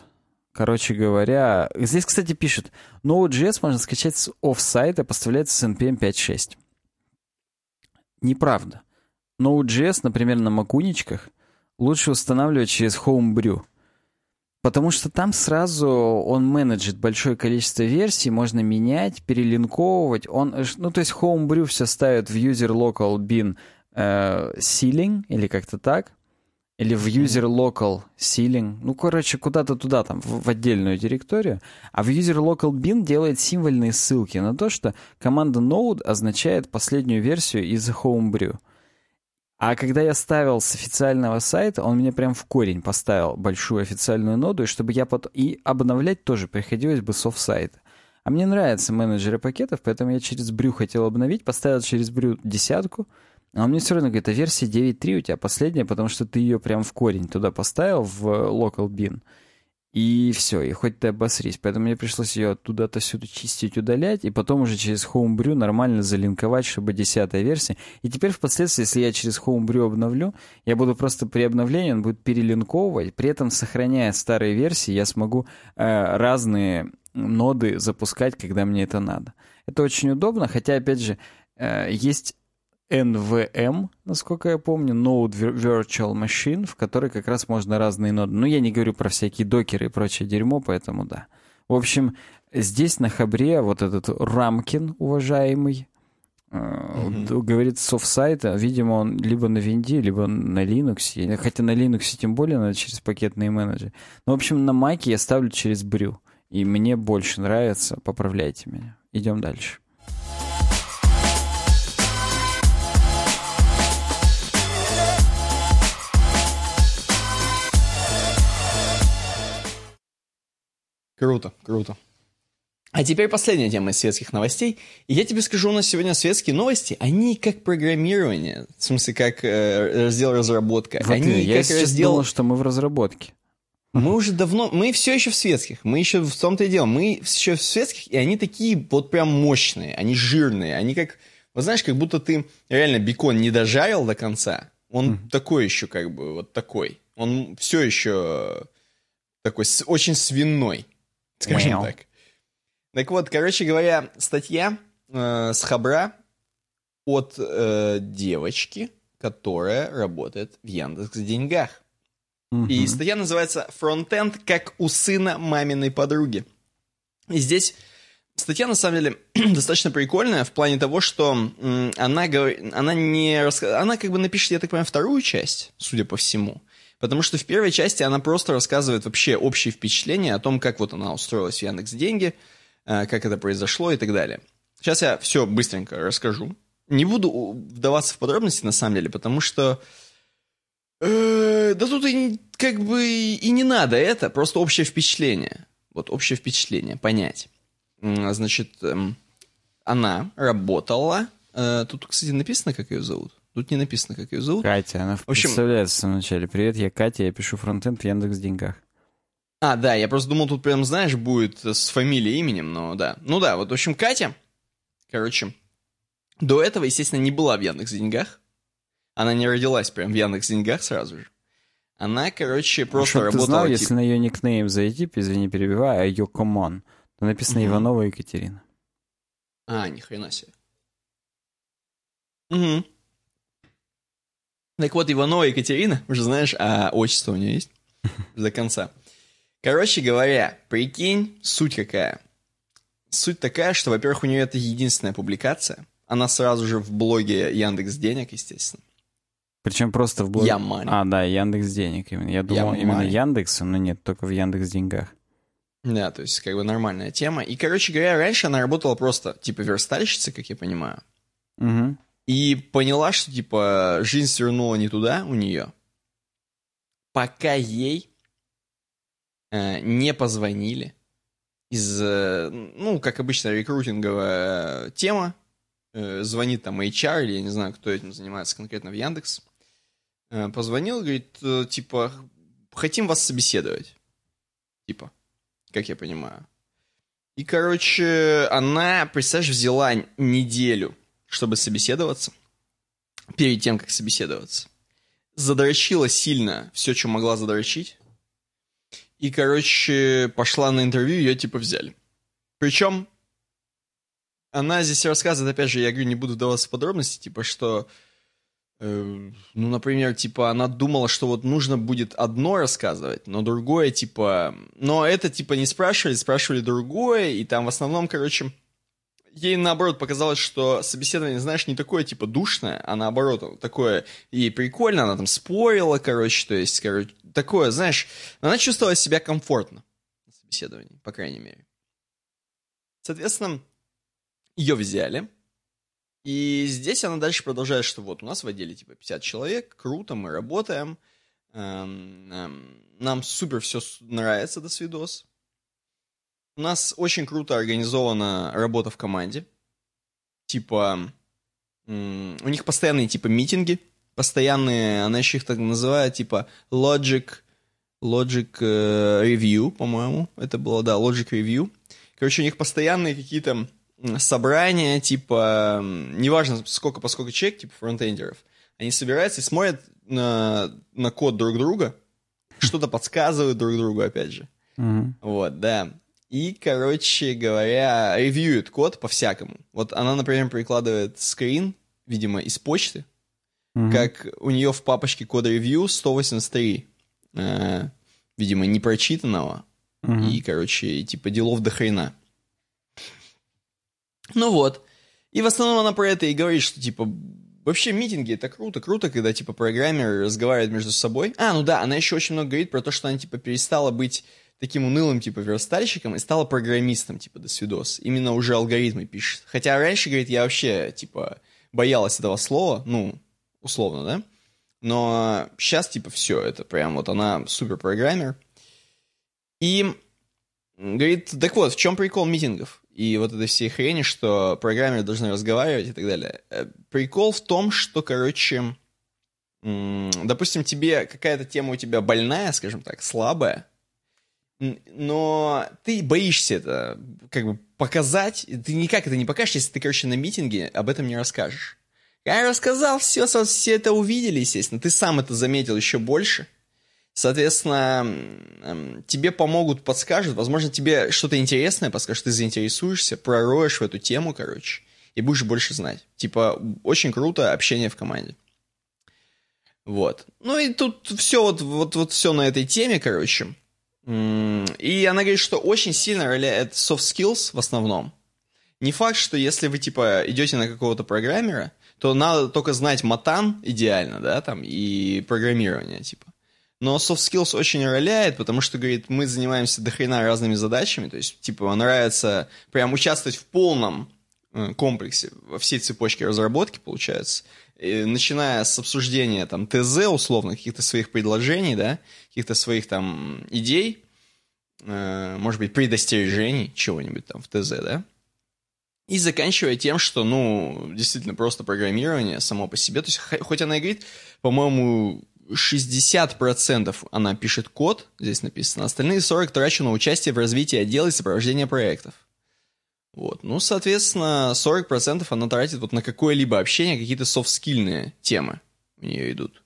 Короче говоря, здесь, кстати, пишут, Node.js можно скачать с офсайта, поставляется с NPM 5.6. Неправда. Node.js, например, на макуничках лучше устанавливать через Homebrew. Потому что там сразу он менеджит большое количество версий, можно менять, перелинковывать. Он, ну, то есть Homebrew все ставит в user local bin э, ceiling, или как-то так, или в user local ceiling, ну, короче, куда-то туда, там, в, в отдельную директорию, а в user local bin делает символьные ссылки на то, что команда node означает последнюю версию из Homebrew. А когда я ставил с официального сайта, он мне прям в корень поставил большую официальную ноду, и чтобы я потом... И обновлять тоже приходилось бы с офсайта. А мне нравятся менеджеры пакетов, поэтому я через брю хотел обновить, поставил через брю десятку, а он мне все равно говорит, а версия 9.3 у тебя последняя, потому что ты ее прям в корень туда поставил, в local bin. И все, и хоть ты обосрись. Поэтому мне пришлось ее оттуда-то сюда чистить, удалять, и потом уже через Homebrew нормально залинковать, чтобы десятая версия. И теперь впоследствии, если я через Homebrew обновлю, я буду просто при обновлении, он будет перелинковывать, при этом сохраняя старые версии, я смогу э, разные ноды запускать, когда мне это надо. Это очень удобно, хотя, опять же, э, есть NVM, насколько я помню, Node Virtual Machine, в которой как раз можно разные ноды. Ну, я не говорю про всякие докеры и прочее дерьмо, поэтому да. В общем, здесь на Хабре вот этот Рамкин, уважаемый, mm-hmm. говорит с офсайта, видимо, он либо на винде, либо на Linux, хотя на Linux тем более надо через пакетные менеджеры. Но, в общем, на Маке я ставлю через Брю, и мне больше нравится, поправляйте меня. Идем дальше. Круто, круто. А теперь последняя тема из светских новостей. И я тебе скажу, у нас сегодня светские новости, они как программирование, в смысле, как э, раздел разработка. Вот они я как сейчас раздел... думал, что мы в разработке. Мы уже давно, мы все еще в светских, мы еще в том-то и дело, мы еще в светских, и они такие вот прям мощные, они жирные, они как, вот знаешь, как будто ты реально бекон не дожарил до конца, он mm-hmm. такой еще как бы, вот такой, он все еще такой очень свиной скажем Мяу. так. Так вот, короче говоря, статья э, с Хабра от э, девочки, которая работает в Яндекс Деньгах. Угу. И статья называется «Фронтенд как у сына маминой подруги». И здесь статья, на самом деле, [CLEARS THROAT] достаточно прикольная в плане того, что она, она не... Она как бы напишет, я так понимаю, вторую часть, судя по всему. Потому что в первой части она просто рассказывает вообще общие впечатления о том, как вот она устроилась в Яндекс Деньги, э, как это произошло и так далее. Сейчас я все быстренько расскажу. Не буду вдаваться в подробности, на самом деле, потому что... Э, да тут и, как бы и не надо это, просто общее впечатление. Вот общее впечатление, понять. Значит, эм, она работала... Э, тут, кстати, написано, как ее зовут. Тут не написано, как ее зовут. Катя, она в общем... представляется вначале. Привет, я Катя, я пишу фронтенд в Яндекс Деньгах. А, да, я просто думал, тут прям, знаешь, будет с фамилией, именем, но да. Ну да, вот, в общем, Катя, короче, до этого, естественно, не была в Яндекс Деньгах. Она не родилась прям в Яндекс Деньгах сразу же. Она, короче, просто а работала... ты знал, тип... если на ее никнейм зайти, извини, перебиваю, а ее комон, то написано угу. Иванова Екатерина. А, ни хрена себе. Угу. Так вот, Иванова Екатерина, уже знаешь, а отчество у нее есть до конца. Короче говоря, прикинь, суть какая. Суть такая, что, во-первых, у нее это единственная публикация. Она сразу же в блоге Яндекс Денег, естественно. Причем просто в блоге... Ямани. А, да, Яндекс Денег. Именно. Я думал Ямани. именно Яндекс, но нет, только в Яндекс Деньгах. Да, то есть как бы нормальная тема. И, короче говоря, раньше она работала просто типа верстальщица, как я понимаю. Угу. И поняла, что, типа, жизнь свернула не туда у нее, пока ей э, не позвонили из, э, ну, как обычно, рекрутинговая тема, э, звонит там HR, или я не знаю, кто этим занимается конкретно в Яндекс, э, позвонил, говорит, э, типа, хотим вас собеседовать, типа, как я понимаю. И, короче, она, представляешь, взяла неделю, чтобы собеседоваться, перед тем, как собеседоваться. Задрочила сильно все, что могла задрочить. И, короче, пошла на интервью, ее типа взяли. Причем она здесь рассказывает, опять же, я говорю, не буду вдаваться в подробности, типа, что, э, ну, например, типа, она думала, что вот нужно будет одно рассказывать, но другое, типа, но это, типа, не спрашивали, спрашивали другое, и там в основном, короче, ей, наоборот, показалось, что собеседование, знаешь, не такое, типа, душное, а наоборот, такое, и прикольно, она там спорила, короче, то есть, короче, такое, знаешь, она чувствовала себя комфортно на собеседовании, по крайней мере. Соответственно, ее взяли. И здесь она дальше продолжает, что вот у нас в отделе типа 50 человек, круто, мы работаем, эм, эм, нам супер все нравится до свидос. У нас очень круто организована работа в команде. Типа, у них постоянные типа митинги, постоянные, она еще их так называет, типа Logic, Logic э, Review, по-моему, это было, да, Logic Review. Короче, у них постоянные какие-то собрания, типа, неважно сколько, поскольку человек, типа фронтендеров, они собираются и смотрят на, на код друг друга, что-то подсказывают друг другу, опять же. Мгм. Вот, да. И, короче говоря, ревьюет код по-всякому. Вот она, например, прикладывает скрин, видимо, из почты, Мгм. как у нее в папочке кода ревью 183, э, видимо, непрочитанного, Мгм. и, короче, типа делов до хрена. Ну вот. И в основном она про это и говорит, что, типа, вообще митинги это круто, круто, когда, типа, программеры разговаривают между собой. А, ну да, она еще очень много говорит про то, что она, типа, перестала быть таким унылым, типа, верстальщиком и стала программистом, типа, до свидос. Именно уже алгоритмы пишет. Хотя раньше, говорит, я вообще, типа, боялась этого слова, ну, условно, да? Но сейчас, типа, все, это прям вот она супер программер. И говорит, так вот, в чем прикол митингов? И вот этой всей хрени, что программеры должны разговаривать и так далее. Э, Прикол в том, что, короче, допустим, тебе какая-то тема у тебя больная, скажем так, слабая, но ты боишься это как бы показать, ты никак это не покажешь, если ты, короче, на митинге об этом не расскажешь. Я рассказал, все, все это увидели, естественно. Ты сам это заметил еще больше. Соответственно, тебе помогут, подскажут. Возможно, тебе что-то интересное подскажут, ты заинтересуешься, пророешь в эту тему, короче, и будешь больше знать. Типа, очень круто общение в команде. Вот. Ну и тут все вот, вот, вот все на этой теме, короче. И она говорит, что очень сильно роляет soft skills в основном. Не факт, что если вы, типа, идете на какого-то программера, то надо только знать матан идеально, да, там, и программирование, типа. Но soft skills очень роляет, потому что, говорит, мы занимаемся дохрена разными задачами, то есть, типа, нравится прям участвовать в полном э, комплексе, во всей цепочке разработки, получается, начиная с обсуждения, там, ТЗ, условно, каких-то своих предложений, да, каких-то своих, там, идей, э, может быть, предостережений чего-нибудь там в ТЗ, да, и заканчивая тем, что, ну, действительно, просто программирование само по себе. То есть, хо- хоть она и говорит, по-моему, 60% она пишет код, здесь написано, остальные 40 трачу на участие в развитии отдела и сопровождение проектов. Вот. Ну, соответственно, 40% она тратит вот на какое-либо общение, какие-то софт-скильные темы у нее идут.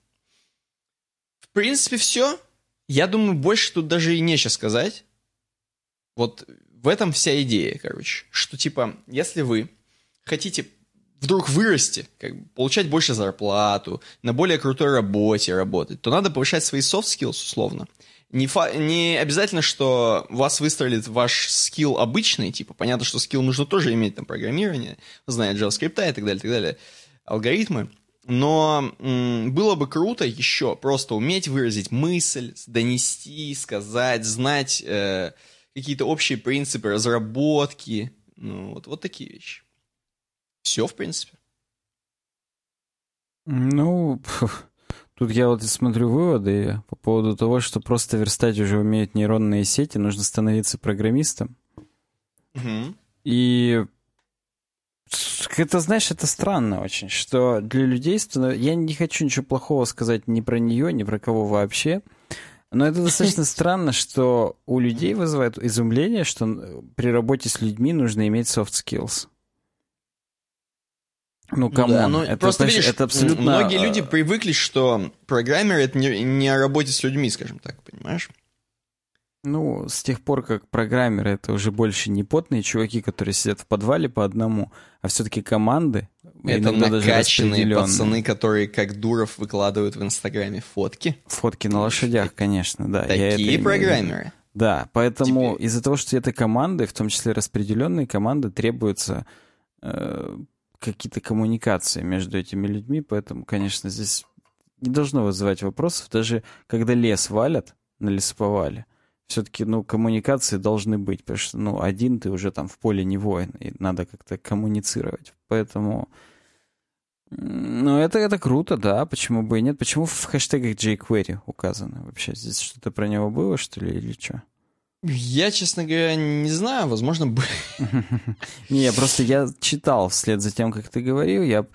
В принципе, все. Я думаю, больше тут даже и нечего сказать. Вот в этом вся идея, короче. Что, типа, если вы хотите вдруг вырасти, как бы, получать больше зарплату, на более крутой работе работать, то надо повышать свои soft skills, условно. Не, фа- не обязательно, что вас выстрелит ваш скилл обычный, типа, понятно, что скилл нужно тоже иметь, там, программирование, знать JavaScript и так далее, так далее, алгоритмы, но м, было бы круто еще просто уметь выразить мысль, донести, сказать, знать э, какие-то общие принципы разработки, ну, вот, вот такие вещи. Все, в принципе. Ну, пф, [LAUGHS] тут я вот смотрю выводы по поводу того, что просто верстать уже умеют нейронные сети, нужно становиться программистом. Мгм. И это, знаешь, это странно очень, что для людей... станов- Я не хочу ничего плохого сказать ни про нее, ни про кого вообще. Но это достаточно [LAUGHS] странно, что у людей вызывает изумление, что при работе с людьми нужно иметь soft skills. Ну, кому? Да, ну, это, просто значит, видишь, это абсолютно... многие э, люди привыкли, что программер это не, не о работе с людьми, скажем так, понимаешь? Ну, с тех пор, как программеры это уже больше не потные чуваки, которые сидят в подвале по одному, а все-таки команды, Это даже накачанные распределенные. пацаны, которые как дуров выкладывают в Инстаграме фотки. Фотки на лошадях, конечно, да. это Такие виду. программеры. Да, поэтому Теперь- из-за того, что это команды, в том числе распределенные команды, требуются э, какие-то коммуникации между этими людьми, поэтому, конечно, здесь не должно вызывать вопросов, даже когда лес валят на лесоповале, все-таки, ну, коммуникации должны быть, потому что, ну, один ты уже там в поле не воин, и надо как-то коммуницировать. Поэтому, ну, это, это круто, да, почему бы и нет. Почему в хэштегах jQuery указано вообще? Здесь что-то про него было, что ли, или что? Я, честно говоря, не знаю, возможно, бы... [LAUGHS] Не, я просто я читал вслед за тем, как ты говорил, я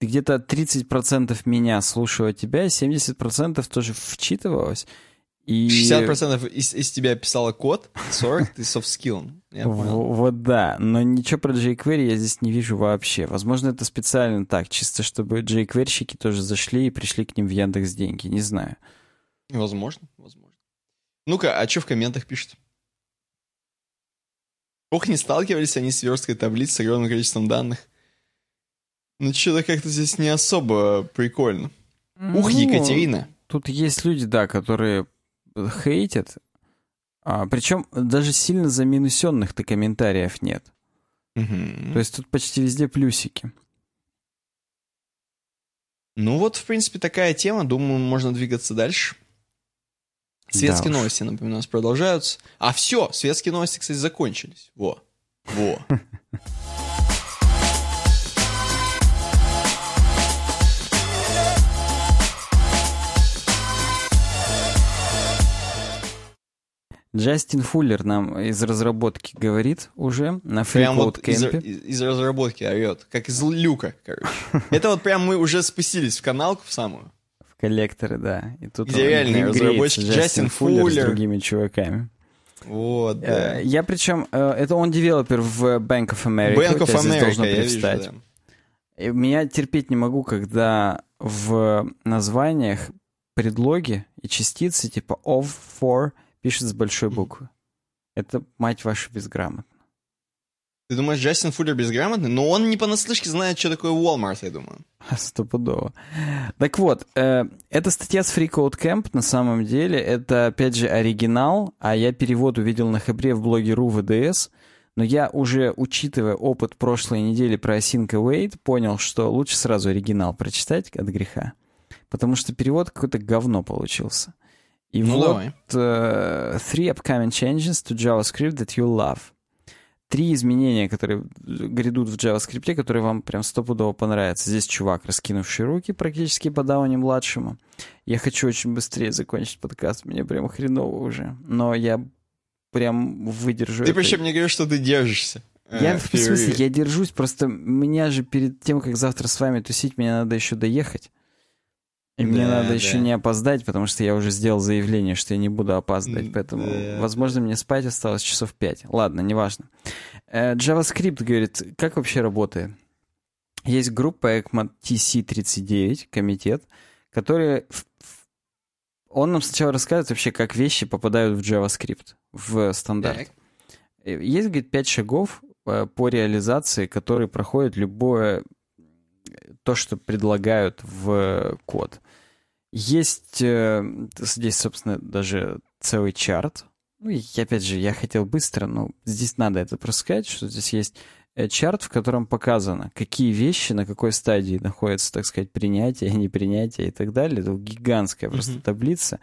где-то 30% меня слушала тебя, 70% тоже вчитывалось. И 60% из, из тебя писала код, 40% ты soft skill. Вот да, но ничего про jQuery я здесь не вижу вообще. Возможно, это специально так, чисто чтобы jQuery-щики тоже зашли и пришли к ним в Яндекс деньги, не знаю. Возможно, возможно. Ну-ка, а что в комментах пишут? Ох, не сталкивались они с версткой таблиц с огромным количеством данных. Ну, что-то как-то здесь не особо прикольно. Ух, Ну, Екатерина. Тут есть люди, да, которые хейтят, а, причем даже сильно заминусенных-то комментариев нет. Мгм. То есть тут почти везде плюсики. Ну вот, в принципе, такая тема. Думаю, можно двигаться дальше. Светские Да новости, напоминаю, у нас продолжаются. А все, светские новости, кстати, закончились. Во. Во. Джастин Фуллер нам из разработки говорит уже на Прям вот из- из разработки орет. Как из люка, короче. Это вот прям мы уже спустились в каналку в самую. Коллекторы, да. И тут греется, разработчики. Джастин Джастин Фуллер, Фуллер. с другими чуваками. Вот, да. Э, Я причем... э, Это он девелопер в Bank of America. Bank of America, должно я вижу, да. И меня терпеть не могу, когда в названиях предлоги и частицы типа of, for пишут с большой буквы. Это, мать вашу, безграмотно. Ты думаешь, Джастин Фуллер безграмотный? Но он не понаслышке знает, что такое Walmart, я думаю. [LAUGHS] Стопудово. Так вот, э, эта статья с Free Code Camp на самом деле, это, опять же, оригинал, а я перевод увидел на хабре в блоге РУ ВДС, но я уже, учитывая опыт прошлой недели про Async Await, понял, что лучше сразу оригинал прочитать от греха, потому что перевод какое-то говно получился. И Ну, вот давай. э, three upcoming changes to JavaScript that you love. Три изменения, которые грядут в JavaScript, которые вам прям стопудово понравятся. Здесь чувак, раскинувший руки практически по Дауни младшему. Я хочу очень быстрее закончить подкаст, мне прям хреново уже. Но я прям выдержу Ты это. причем мне говоришь, что ты держишься. э, Я, в в смысле, я держусь, просто меня же перед тем, как завтра с вами тусить, мне надо еще доехать. И мне Да, надо да. еще не опоздать, потому что я уже сделал заявление, что я не буду опаздывать. Поэтому, да, возможно, мне спать осталось часов пять. Ладно, неважно. Э, JavaScript говорит, как вообще работает? Есть группа ECMA TC39, комитет, который... Он нам сначала рассказывает вообще, как вещи попадают в JavaScript, в стандарт. Так. Э, Есть, говорит, пять шагов э, по реализации, которые проходит любое то, что предлагают в код. Есть э, здесь, собственно, даже целый чарт. Ну, и опять же, я хотел быстро, но здесь надо это просто сказать, что здесь есть э, чарт, в котором показано, какие вещи на какой стадии находятся, так сказать, принятие, [LAUGHS] непринятие и так далее. Это гигантская просто Мгм. таблица.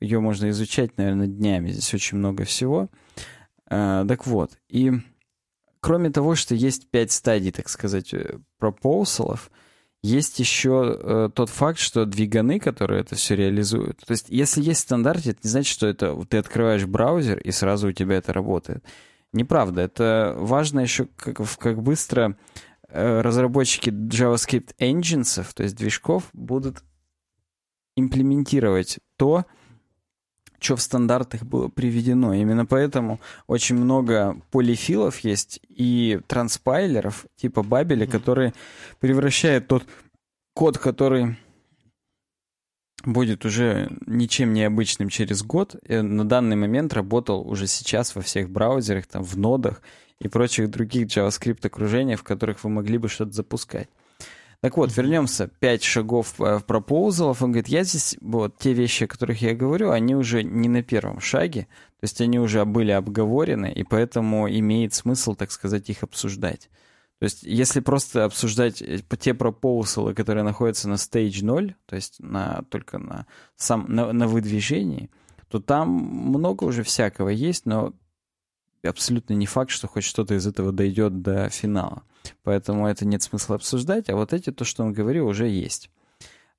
Ее можно изучать, наверное, днями. Здесь очень много всего. А, так вот, и кроме того, что есть пять стадий, так сказать, э, пропоусалов, есть еще э, тот факт, что двиганы, которые это все реализуют. То есть, если есть в стандарте, это не значит, что это ты открываешь браузер и сразу у тебя это работает. Неправда. Это важно еще, как, как быстро э, разработчики JavaScript engines, то есть движков, будут имплементировать то, что в стандартах было приведено. Именно поэтому очень много полифилов есть и транспайлеров типа Бабеля, которые превращают тот код, который будет уже ничем необычным через год. И на данный момент работал уже сейчас во всех браузерах, там, в нодах и прочих других JavaScript окружениях, в которых вы могли бы что-то запускать. Так вот, вернемся. Пять шагов э, в пропоузалов. Он говорит, я здесь, вот, те вещи, о которых я говорю, они уже не на первом шаге. То есть они уже были обговорены, и поэтому имеет смысл, так сказать, их обсуждать. То есть если просто обсуждать э, те пропоусалы, которые находятся на stage 0, то есть на, только на, сам, на, на выдвижении, то там много уже всякого есть, но абсолютно не факт, что хоть что-то из этого дойдет до финала. Поэтому это нет смысла обсуждать, а вот эти, то, что он говорил, уже есть.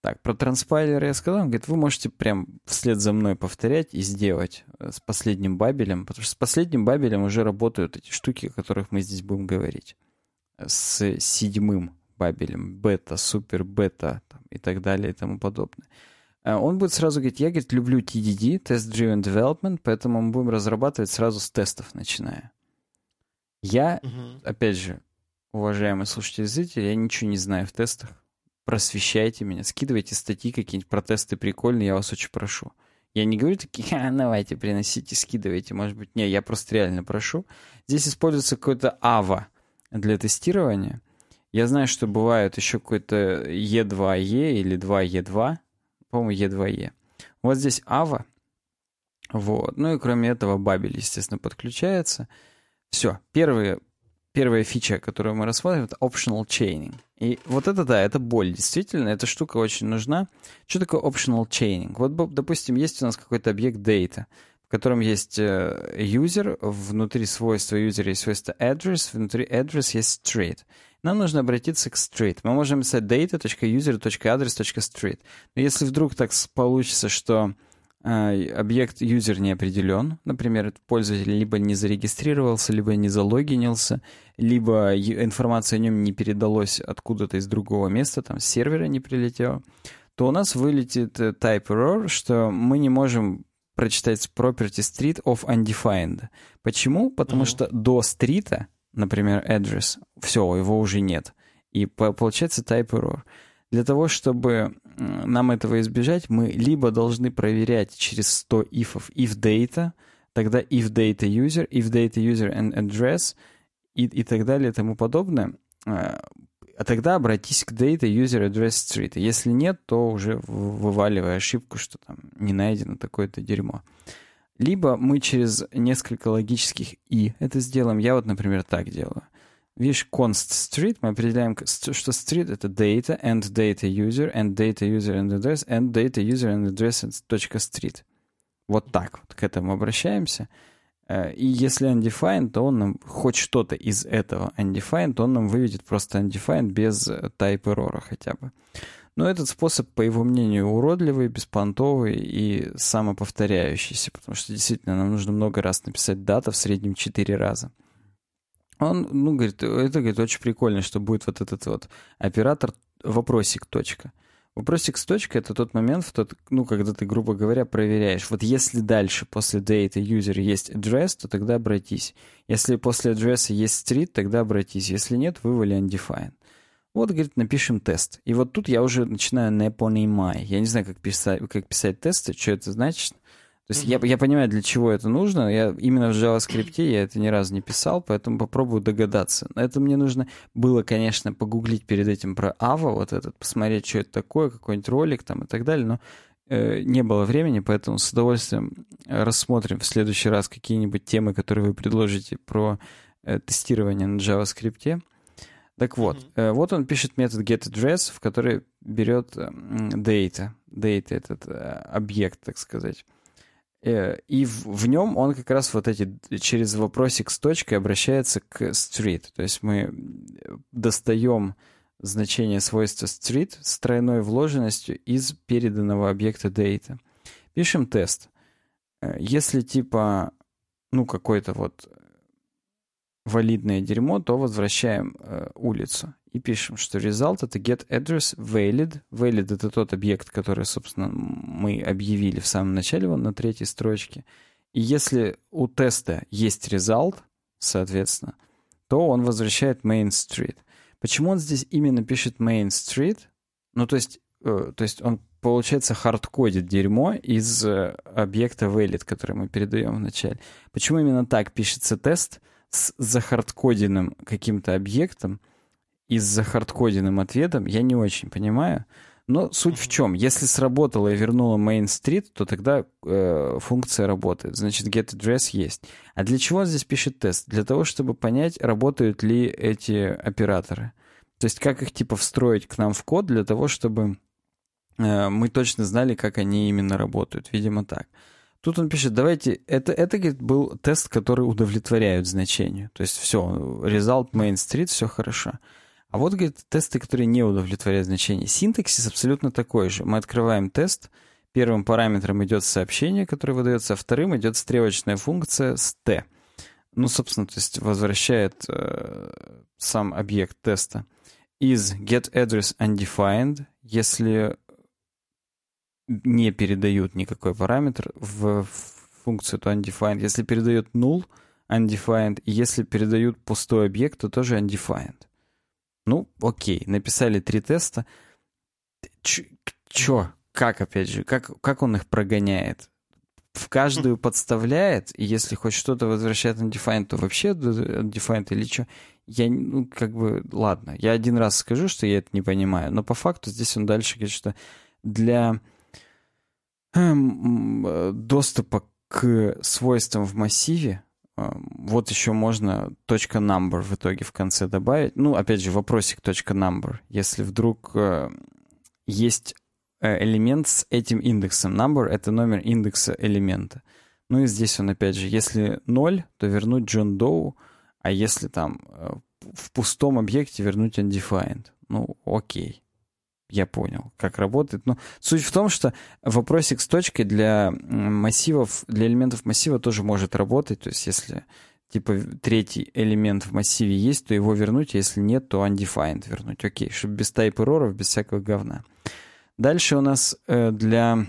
Так, про транспайлеры я сказал. Он говорит, вы можете прям вслед за мной повторять и сделать э, с последним бабелем, потому что с последним бабелем уже работают эти штуки, о которых мы здесь будем говорить. С седьмым бабелем, бета, супер бета там, и так далее и тому подобное. Э, он будет сразу говорить, я, говорит, люблю TDD, Test Driven Development, поэтому мы будем разрабатывать сразу с тестов, начиная. Я, угу. опять же, уважаемые слушатели и зрители, я ничего не знаю в тестах. Просвещайте меня, скидывайте статьи какие-нибудь про тесты прикольные, я вас очень прошу. Я не говорю такие, а, давайте, приносите, скидывайте, может быть. Не, я просто реально прошу. Здесь используется какой-то AVA для тестирования. Я знаю, что бывает еще какой-то E2E или 2E2, по-моему, E2E. Вот здесь AVA. Вот. Ну и кроме этого Бабель, естественно, подключается. Все. Первые первая фича, которую мы рассмотрим, это optional chaining. И вот это, да, это боль, действительно, эта штука очень нужна. Что такое optional chaining? Вот, допустим, есть у нас какой-то объект data, в котором есть э, user, внутри свойства user есть свойство address, внутри address есть street. Нам нужно обратиться к street. Мы можем писать data.user.address.street. Но если вдруг так получится, что объект юзер не определен. Например, пользователь либо не зарегистрировался, либо не залогинился, либо информация о нем не передалась откуда-то из другого места, там с сервера не прилетела, то у нас вылетит э, type error, что мы не можем прочитать property street of undefined. Почему? Потому mm-hmm. что до стрита, например, address, все, его уже нет. И получается type error. Для того, чтобы нам этого избежать, мы либо должны проверять через 100 ифов if data, тогда if data user, if data user and address и, и так далее и тому подобное. А, а тогда обратись к data user address street. Если нет, то уже вываливай ошибку, что там не найдено такое-то дерьмо. Либо мы через несколько логических и это сделаем. Я вот, например, так делаю. Видишь, const street, мы определяем, что street это data and data user and data user and address and data user and address .street. Вот так вот к этому обращаемся. Э, и если undefined, то он нам хоть что-то из этого undefined, то он нам выведет просто undefined без type error хотя бы. Но этот способ, по его мнению, уродливый, беспонтовый и самоповторяющийся, потому что действительно нам нужно много раз написать дата, в среднем 4 раза. Он, ну, говорит, это, говорит, очень прикольно, что будет вот этот вот оператор вопросик точка. Вопросик с точкой — это тот момент, в тот, ну, когда ты, грубо говоря, проверяешь. Вот если дальше после data user есть address, то тогда обратись. Если после address есть street, тогда обратись. Если нет, вывали undefined. Вот, говорит, напишем тест. И вот тут я уже начинаю не понимать. Я не знаю, как писать, как писать тесты, что это значит. То есть mm-hmm. я, я понимаю, для чего это нужно. Я именно в JavaScript я это ни разу не писал, поэтому попробую догадаться. Это мне нужно было, конечно, погуглить перед этим про Ava, вот этот, посмотреть, что это такое, какой-нибудь ролик там и так далее, но э, не было времени, поэтому с удовольствием рассмотрим в следующий раз какие-нибудь темы, которые вы предложите про э, тестирование на JavaScript. Так вот, mm-hmm. э, вот он пишет метод getAddress, в который берет э, data, data этот э, объект, так сказать. Э, и в, в нем он как раз вот эти через вопросик с точкой обращается к street. То есть мы достаем значение свойства street с тройной вложенностью из переданного объекта data. Пишем тест. Э, если типа, ну, какой-то вот валидное дерьмо, то возвращаем э, улицу. И пишем, что result — это get address valid. Valid — это тот объект, который, собственно, мы объявили в самом начале, вон на третьей строчке. И если у теста есть result, соответственно, то он возвращает main street. Почему он здесь именно пишет main street? Ну, то есть, э, то есть он, получается, хардкодит дерьмо из э, объекта valid, который мы передаем в начале. Почему именно так пишется тест с захардкоденным каким-то объектом и с захардкоденным ответом, я не очень понимаю. Но суть в чем? Если сработало и вернуло main street, то тогда э, функция работает. Значит, get address есть. А для чего он здесь пишет тест? Для того, чтобы понять, работают ли эти операторы. То есть как их типа встроить к нам в код для того, чтобы э, мы точно знали, как они именно работают. Видимо, так. Тут он пишет, давайте, это, это говорит, был тест, который удовлетворяет значению. То есть все, result main street, все хорошо. А вот, говорит, тесты, которые не удовлетворяют значение. Синтаксис абсолютно такой же. Мы открываем тест, первым параметром идет сообщение, которое выдается, а вторым идет стрелочная функция с t. Ну, собственно, то есть возвращает э, сам объект теста. Из getAddress undefined, если не передают никакой параметр в функцию, то undefined. Если передают null, undefined. И если передают пустой объект, то тоже undefined. Ну, окей, написали три теста. Чё? Как, опять же, как, как он их прогоняет? В каждую подставляет, и если хоть что-то возвращает undefined, то вообще undefined или что? Я, ну, как бы, ладно, я один раз скажу, что я это не понимаю, но по факту здесь он дальше говорит, что для эм, доступа к свойствам в массиве вот еще можно точка .number в итоге в конце добавить. Ну, опять же, вопросик точка .number. Если вдруг э, есть э, элемент с этим индексом. Number — это номер индекса элемента. Ну и здесь он, опять же, если 0, то вернуть John Doe, а если там э, в пустом объекте вернуть undefined. Ну, окей я понял, как работает. Но суть в том, что вопросик с точкой для массивов, для элементов массива тоже может работать. То есть если типа третий элемент в массиве есть, то его вернуть, а если нет, то undefined вернуть. Окей, чтобы без type error, без всякого говна. Дальше у нас э, для...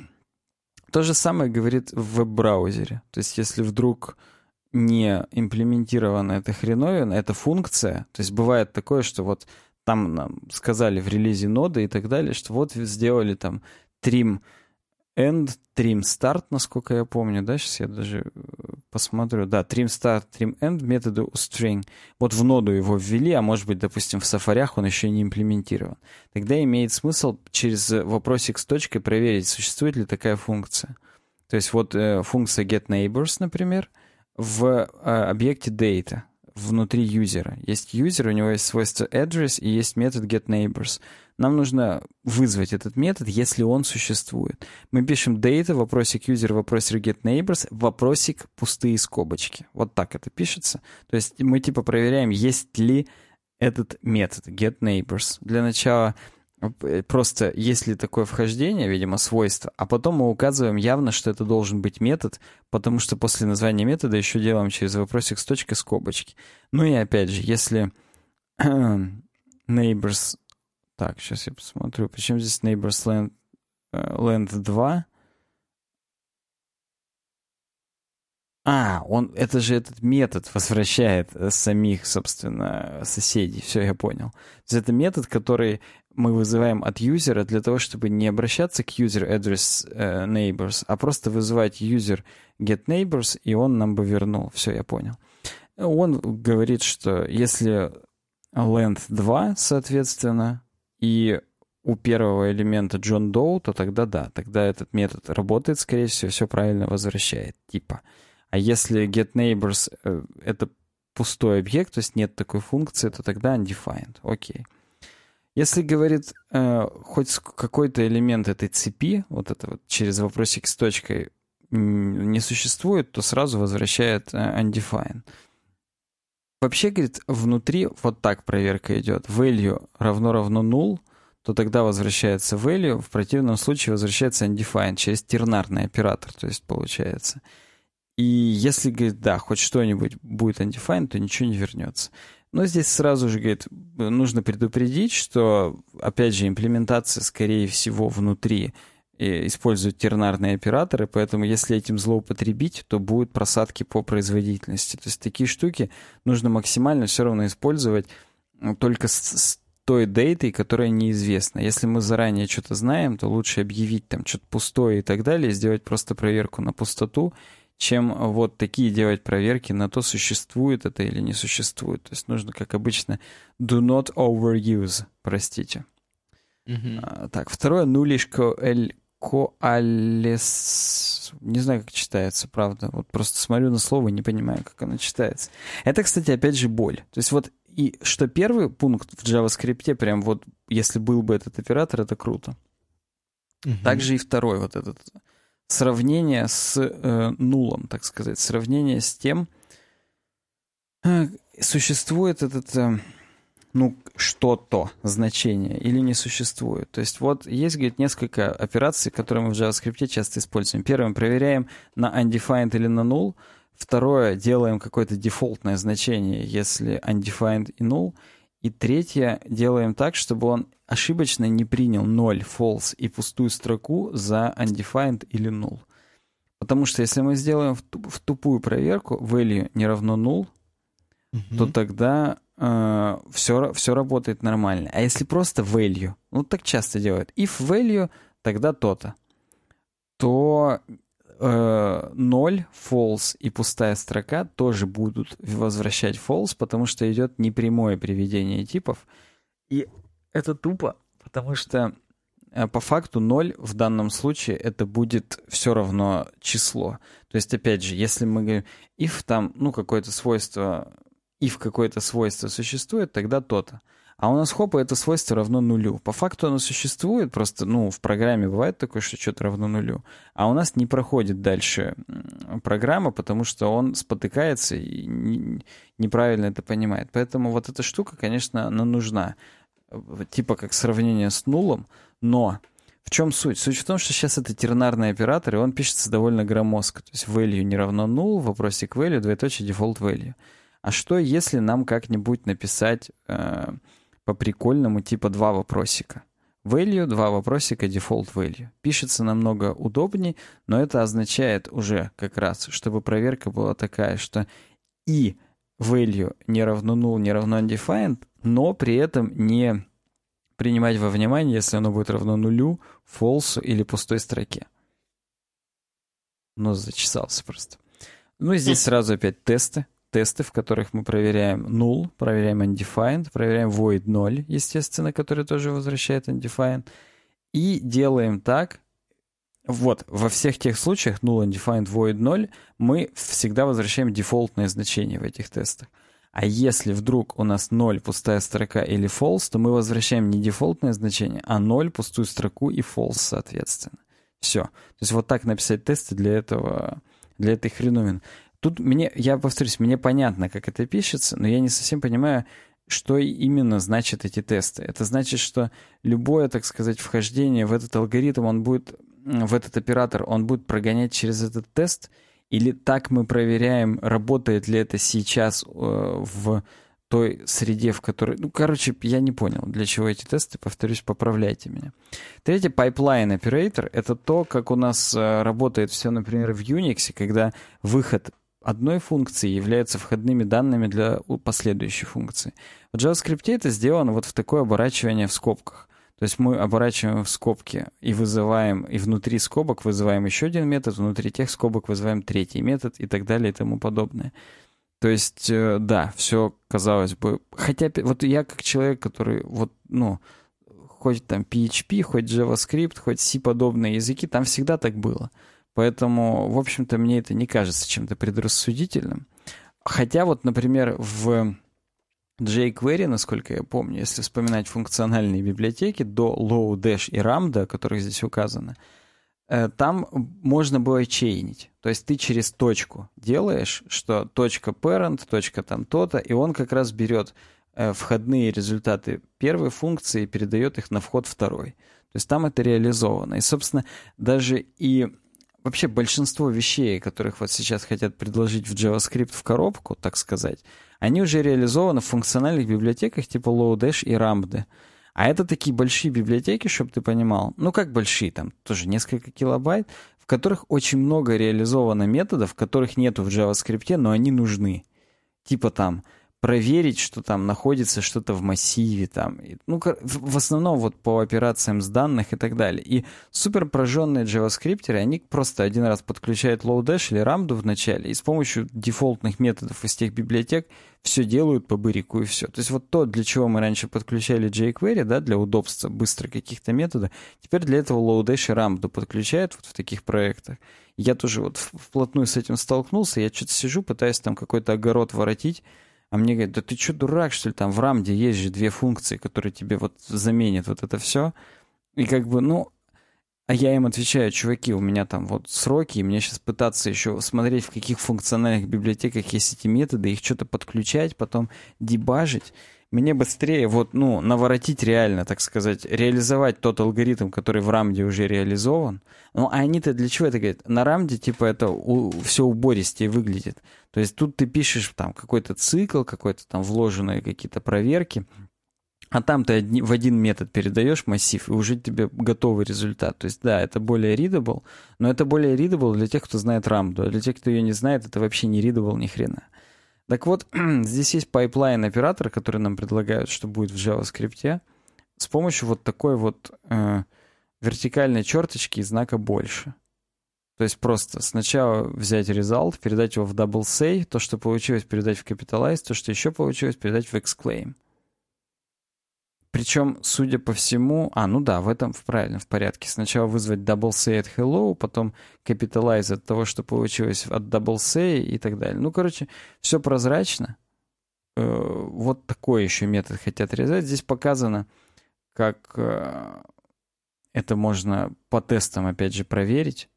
То же самое говорит в веб-браузере. То есть если вдруг не имплементирована эта хреновина, эта функция, то есть бывает такое, что вот там нам сказали в релизе ноды и так далее, что вот сделали там trim end, trim start, насколько я помню, да, сейчас я даже э, посмотрю, да, trim start, trim end методы у string. Вот в ноду его ввели, а может быть, допустим, в сафарях он еще не имплементирован. Тогда имеет смысл через вопросик с точкой проверить, существует ли такая функция. То есть вот э, функция getNeighbors, например, в э, объекте data внутри юзера. Есть юзер, у него есть свойство address и есть метод getNeighbors. Нам нужно вызвать этот метод, если он существует. Мы пишем data, вопросик user, вопросик getNeighbors, вопросик пустые скобочки. Вот так это пишется. То есть мы типа проверяем, есть ли этот метод getNeighbors. Для начала просто есть ли такое вхождение, видимо, свойство, а потом мы указываем явно, что это должен быть метод, потому что после названия метода еще делаем через вопросик с точкой скобочки. Ну и опять же, если [CLEARS THROAT] neighbors... Так, сейчас я посмотрю, почему здесь neighbors land, uh, land 2? А, он, это же этот метод возвращает э, самих, собственно, соседей. Все, я понял. То есть это метод, который мы вызываем от юзера для того, чтобы не обращаться к user address uh, neighbors, а просто вызывать user get neighbors, и он нам бы вернул. Все, я понял. Он говорит, что если length 2, соответственно, и у первого элемента John Doe, то тогда да, тогда этот метод работает, скорее всего, все правильно возвращает, типа. А если getNeighbors э, — это пустой объект, то есть нет такой функции, то тогда undefined. Окей. Если говорит э, хоть какой-то элемент этой цепи, вот это вот через вопросик с точкой не существует, то сразу возвращает э, undefined. Вообще, говорит, внутри вот так проверка идет. Value равно равно null, то тогда возвращается value, в противном случае возвращается undefined через тернарный оператор, то есть получается. И если, говорит, да, хоть что-нибудь будет undefined, то ничего не вернется. Но здесь сразу же, говорит, нужно предупредить, что, опять же, имплементация, скорее всего, внутри используют тернарные операторы, поэтому если этим злоупотребить, то будут просадки по производительности. То есть такие штуки нужно максимально все равно использовать только с, с той дейтой, которая неизвестна. Если мы заранее что-то знаем, то лучше объявить там что-то пустое и так далее, сделать просто проверку на пустоту, чем вот такие делать проверки на то, существует это или не существует. То есть нужно, как обычно, do not overuse, простите. Mm-hmm. А, так, второе, нулишко эль коалес... Не знаю, как читается, правда. Вот просто смотрю на слово и не понимаю, как оно читается. Это, кстати, опять же боль. То есть вот и что первый пункт в JavaScript, прям вот, если был бы этот оператор, это круто. Угу. Также и второй вот этот сравнение с э, нулом, так сказать, сравнение с тем, э, существует этот, э, ну, что-то значение или не существует. То есть вот есть, говорит, несколько операций, которые мы в JavaScript часто используем. Первым проверяем на undefined или на null, Второе, делаем какое-то дефолтное значение, если undefined и null. И третье, делаем так, чтобы он ошибочно не принял 0, false и пустую строку за undefined или null. Потому что если мы сделаем в тупую проверку value не равно null, mm-hmm. то тогда э, все, все работает нормально. А если просто value, ну так часто делают, if value, тогда то-то, то 0, э, false и пустая строка тоже будут возвращать false, потому что идет непрямое приведение типов. И это тупо, потому что э, по факту 0 в данном случае это будет все равно число. То есть, опять же, если мы говорим if там, ну, какое-то свойство, if какое-то свойство существует, тогда то-то. А у нас хопа это свойство равно нулю. По факту оно существует, просто, ну, в программе бывает такое, что что-то равно нулю. А у нас не проходит дальше программа, потому что он спотыкается и неправильно это понимает. Поэтому вот эта штука, конечно, она нужна. Типа как сравнение с нулом, но в чем суть? Суть в том, что сейчас это тернарный оператор, и он пишется довольно громоздко. То есть value не равно null, вопросик value, двоеточие default value. А что, если нам как-нибудь написать э, по-прикольному, типа два вопросика. Value, два вопросика, default value. Пишется намного удобнее, но это означает уже как раз, чтобы проверка была такая, что и value не равно null, не равно undefined, но при этом не принимать во внимание, если оно будет равно нулю, false или пустой строке. Ну, зачесался просто. Ну, здесь сразу опять тесты тесты, в которых мы проверяем null, проверяем undefined, проверяем void 0, естественно, который тоже возвращает undefined, и делаем так, вот, во всех тех случаях null, undefined, void 0 мы всегда возвращаем дефолтное значение в этих тестах. А если вдруг у нас 0 пустая строка или false, то мы возвращаем не дефолтное значение, а 0 пустую строку и false, соответственно. Все. То есть вот так написать тесты для этого, для этой хреновины. Тут мне, я повторюсь, мне понятно, как это пишется, но я не совсем понимаю, что именно значат эти тесты. Это значит, что любое, так сказать, вхождение в этот алгоритм, он будет, в этот оператор, он будет прогонять через этот тест, или так мы проверяем, работает ли это сейчас э, в той среде, в которой... Ну, короче, я не понял, для чего эти тесты, повторюсь, поправляйте меня. Третий pipeline operator — это то, как у нас э, работает все, например, в Unix, когда выход одной функции являются входными данными для последующей функции. В JavaScript это сделано вот в такое оборачивание в скобках. То есть мы оборачиваем в скобки и вызываем, и внутри скобок вызываем еще один метод, внутри тех скобок вызываем третий метод и так далее и тому подобное. То есть, э, да, все казалось бы. Хотя, вот я как человек, который вот, ну, хоть там PHP, хоть JavaScript, хоть C-подобные языки, там всегда так было. Поэтому, в общем-то, мне это не кажется чем-то предрассудительным. Хотя вот, например, в jQuery, насколько я помню, если вспоминать функциональные библиотеки до Low, Dash и Ramda, которые здесь указаны, э, там можно было чейнить. То есть ты через точку делаешь, что точка parent, точка там то-то, и он как раз берет э, входные результаты первой функции и передает их на вход второй. То есть там это реализовано. И, собственно, даже и вообще большинство вещей, которых вот сейчас хотят предложить в JavaScript в коробку, так сказать, они уже реализованы в функциональных библиотеках типа Lodash и Ramde. А это такие большие библиотеки, чтобы ты понимал. Ну, как большие, там тоже несколько килобайт, в которых очень много реализовано методов, которых нету в JavaScript, но они нужны. Типа там проверить, что там находится что-то в массиве, там, ну, в основном вот по операциям с данных и так далее. И супер прожженные JavaScript, они просто один раз подключают Lodash или Ramdu в начале, и с помощью дефолтных методов из тех библиотек все делают по бырику и все. То есть вот то, для чего мы раньше подключали jQuery, да, для удобства быстро каких-то методов, теперь для этого Lodash и Ramdu подключают вот в таких проектах. Я тоже вот вплотную с этим столкнулся, я что-то сижу, пытаюсь там какой-то огород воротить, а мне говорят, да ты что, дурак, что ли, там в рамде есть же две функции, которые тебе вот заменят вот это все. И как бы, ну, а я им отвечаю, чуваки, у меня там вот сроки, и мне сейчас пытаться еще смотреть, в каких функциональных библиотеках есть эти методы, их что-то подключать, потом дебажить мне быстрее вот, ну, наворотить реально, так сказать, реализовать тот алгоритм, который в рамде уже реализован. Ну, а они-то для чего это говорят? На рамде, типа, это у, все убористее выглядит. То есть тут ты пишешь там какой-то цикл, какой-то там вложенные какие-то проверки, а там ты в один метод передаешь массив, и уже тебе готовый результат. То есть, да, это более readable, но это более readable для тех, кто знает рамду, а для тех, кто ее не знает, это вообще не readable ни хрена. Так вот, [CLEARS THROAT] здесь есть pipeline оператор, который нам предлагают, что будет в JavaScript, с помощью вот такой вот э, вертикальной черточки и знака больше. То есть просто сначала взять result, передать его в double say, то, что получилось, передать в capitalize, то, что еще получилось, передать в exclaim. Причем, судя по всему... А, ну да, в этом в правильном в порядке. Сначала вызвать double say at hello, потом capitalize от того, что получилось от double say и так далее. Ну, короче, все прозрачно. Э, вот такой еще метод хотят реализовать. Здесь показано, как э, это можно по тестам, опять же, проверить.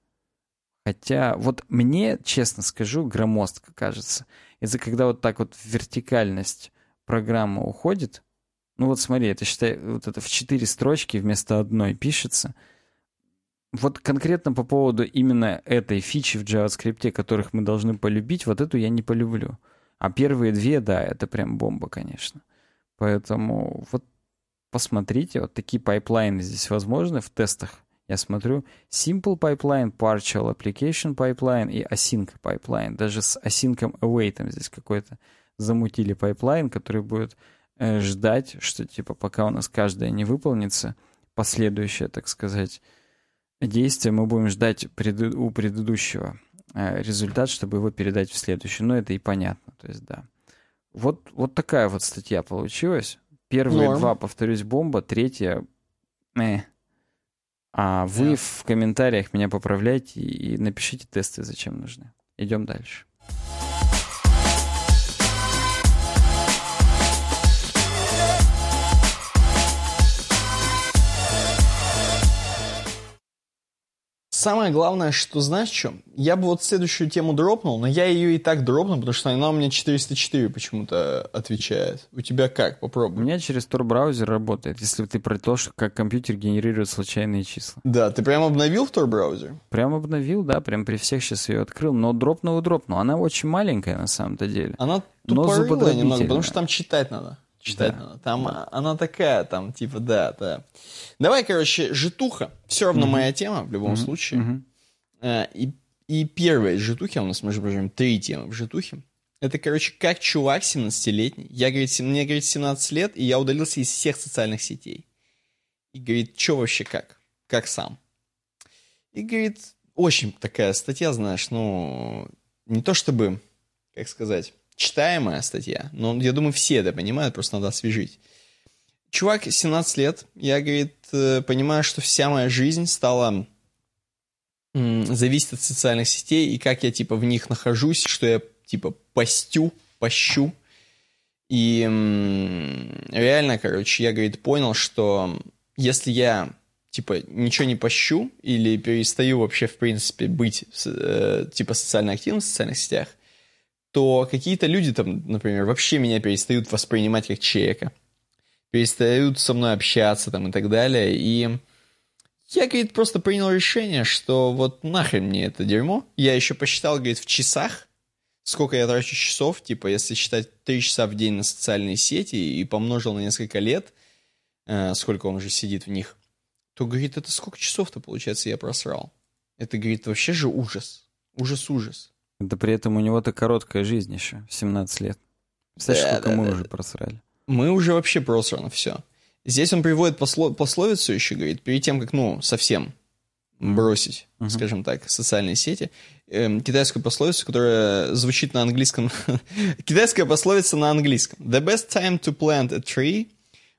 Хотя, вот мне, честно скажу, громоздко кажется. Из-за когда вот так вот вертикальность программы уходит, ну вот смотри, это считай, вот это в четыре строчки вместо одной пишется. Вот конкретно по поводу именно этой фичи в JavaScript, которых мы должны полюбить, вот эту я не полюблю. А первые две, да, это прям бомба, конечно. Поэтому вот посмотрите, вот такие pipeline ы здесь возможны в тестах. Я смотрю Simple Pipeline, Partial Application Pipeline и Async Pipeline. Даже с async await здесь какой-то замутили pipeline, который будет ждать, что типа пока у нас каждая не выполнится, последующее, так сказать, действие, мы будем ждать пред... у предыдущего э, результат, чтобы его передать в следующий. Но это и понятно, то есть да. Вот, вот такая вот статья получилась. Первые Норм. два, повторюсь, бомба, третья... Э. А вы yeah. в комментариях меня поправляйте и напишите тесты, зачем нужны. Идем дальше. Самое главное, что знаешь что? Я бы вот следующую тему дропнул, но я ее и так дропнул, потому что она у меня 404 почему-то отвечает. У тебя как? Попробуй. У меня через Tor браузер работает, если ты про то, что как компьютер генерирует случайные числа. Да, ты прям обновил в Tor браузер? Прям обновил, да, прям при всех сейчас ее открыл, но дропнул и дропнул. Она очень маленькая на самом-то деле. Она тупорылая немного, потому что там читать надо читать да. надо. Там да. она такая, там, типа, да, да. Давай, короче, житуха. Все равно mm-hmm. моя тема в любом mm-hmm. случае. Mm-hmm. И, и первая из житухи, а у нас, между прочим, три темы в житухе. Это, короче, как чувак 17-летний. Я, говорит, мне, говорит, 17 лет, и я удалился из всех социальных сетей. И говорит, что вообще как? Как сам? И говорит, очень такая статья, знаешь, ну, не то чтобы, как сказать, читаемая статья, но я думаю, все это понимают, просто надо освежить. Чувак, 17 лет, я, говорит, э, понимаю, что вся моя жизнь стала зависит от социальных сетей и как я, типа, в них нахожусь, что я, типа, постю, пощу. И реально, короче, я, говорит, понял, что если я, типа, ничего не пощу или перестаю вообще, в принципе, быть, э, типа, социально активным в социальных сетях, то какие-то люди там, например, вообще меня перестают воспринимать как человека, перестают со мной общаться там и так далее, и я, говорит, просто принял решение, что вот нахрен мне это дерьмо. Я еще посчитал, говорит, в часах, сколько я трачу часов, типа, если считать 3 часа в день на социальные сети и помножил на несколько лет, э, сколько он уже сидит в них, то, говорит, это сколько часов-то, получается, я просрал. Это, говорит, вообще же ужас. Ужас-ужас. Это при этом у него-то короткая жизнь еще, 17 лет. Представляешь, Да, сколько да, мы да, уже да. просрали. Мы уже вообще просрано все. Здесь он приводит посло- пословицу еще, говорит, перед тем, как, ну, совсем бросить, Мгм. скажем так, социальные сети, эм, китайскую пословицу, которая звучит на английском. [LAUGHS] Китайская пословица на английском. The best time to plant a tree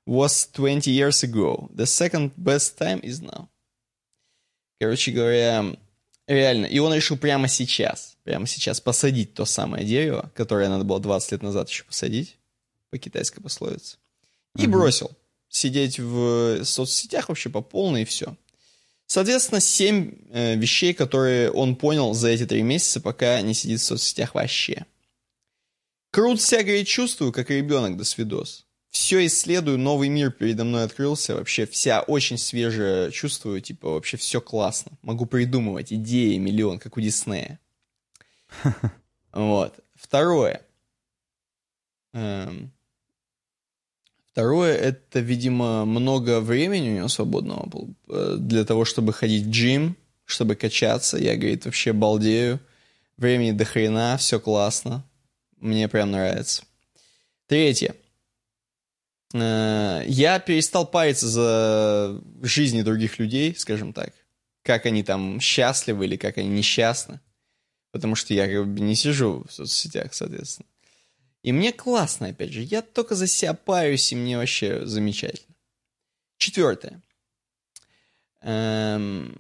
was 20 years ago. The second best time is now. Короче говоря, реально. И он решил прямо сейчас, прямо сейчас посадить то самое дерево, которое надо было 20 лет назад еще посадить, по китайской пословице. И Мгм. бросил сидеть в соцсетях вообще по полной и все. Соответственно, семь э, вещей, которые он понял за эти три месяца, пока не сидит в соцсетях вообще. Крут себя, говорит, чувствую, как ребенок до свидос. Все исследую, новый мир передо мной открылся. Вообще вся очень свежая чувствую, типа вообще все классно. Могу придумывать идеи миллион, как у Диснея. Вот. Второе. Эм, Второе, это, видимо, много времени у него свободного было, э, для того, чтобы ходить в джим, чтобы качаться. Я, говорит, вообще балдею. Времени до хрена, все классно. Мне прям нравится. Третье. Э, Я перестал париться за жизни других людей, скажем так. Как они там счастливы или как они несчастны. Потому что я как бы не сижу в соцсетях, соответственно. И мне классно, опять же. Я только за себя парюсь, и мне вообще замечательно. Четвертое. Эм,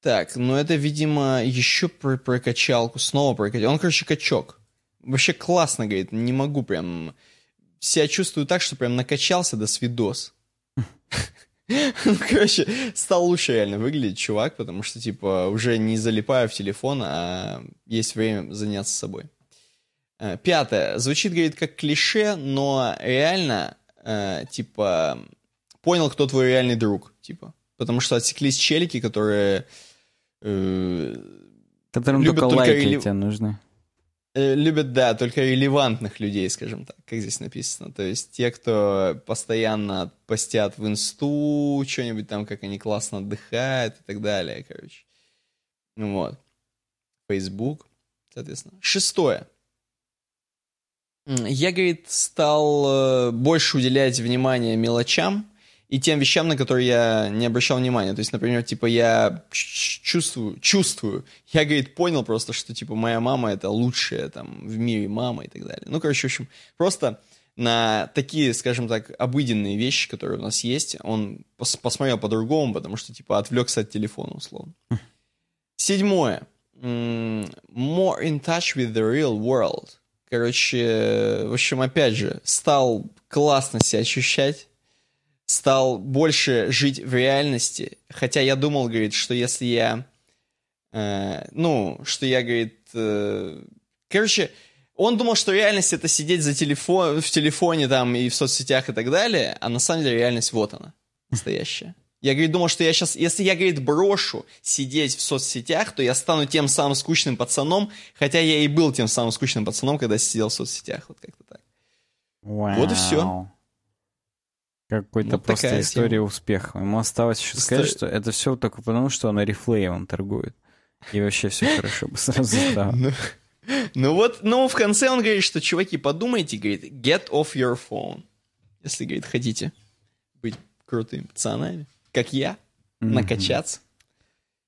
Так, ну это, видимо, еще про, про качалку. Снова про качалку. Он, короче, качок. Вообще классно, говорит. Не могу прям... Себя чувствую так, что прям накачался до свидос. [LAUGHS] Ну, Короче, стал лучше реально выглядеть чувак, потому что, типа, уже не залипаю в телефон, а есть время заняться собой. Э, Пятое. Звучит, говорит, как клише, но реально, э, типа, понял, кто твой реальный друг, типа. Потому что отсеклись челики, которые э, Которым только лайки тебе нужны. Э, любят, да, только релевантных людей, скажем так, как здесь написано. То есть те, кто постоянно постят в инсту, что-нибудь там, как они классно отдыхают и так далее, короче. Ну вот. Facebook, соответственно. Шестое. Я, говорит, стал э, больше уделять внимание мелочам и тем вещам, на которые я не обращал внимания. То есть, например, типа, я чувствую, чувствую. Я, говорит, понял просто, что, типа, моя мама это лучшая там в мире мама и так далее. Ну, короче, в общем, просто на такие, скажем так, обыденные вещи, которые у нас есть, он пос- посмотрел по-другому, потому что, типа, отвлекся от телефона, условно. Седьмое. More in touch with the real world. Короче, в общем, опять же, стал классно себя ощущать, стал больше жить в реальности. Хотя я думал, говорит, что если я, э, ну, что я, говорит, э, короче, он думал, что реальность это сидеть за телефон, в телефоне там и в соцсетях и так далее, а на самом деле реальность вот она, настоящая. Я, говорит, думал, что я сейчас, если я, говорит, брошу сидеть в соцсетях, то я стану тем самым скучным пацаном, хотя я и был тем самым скучным пацаном, когда сидел в соцсетях, вот как-то так. Вот и всё. Какой-то Вот просто такая история тема. успеха. Ему осталось еще История- сказать, что это все только потому, что он Oriflame торгует. И вообще все хорошо бы сразу [LAUGHS] стало. Ну, ну вот, ну в конце он говорит, что, чуваки, подумайте, говорит, get off your phone. Если, говорит, хотите быть крутыми пацанами, как я, накачаться.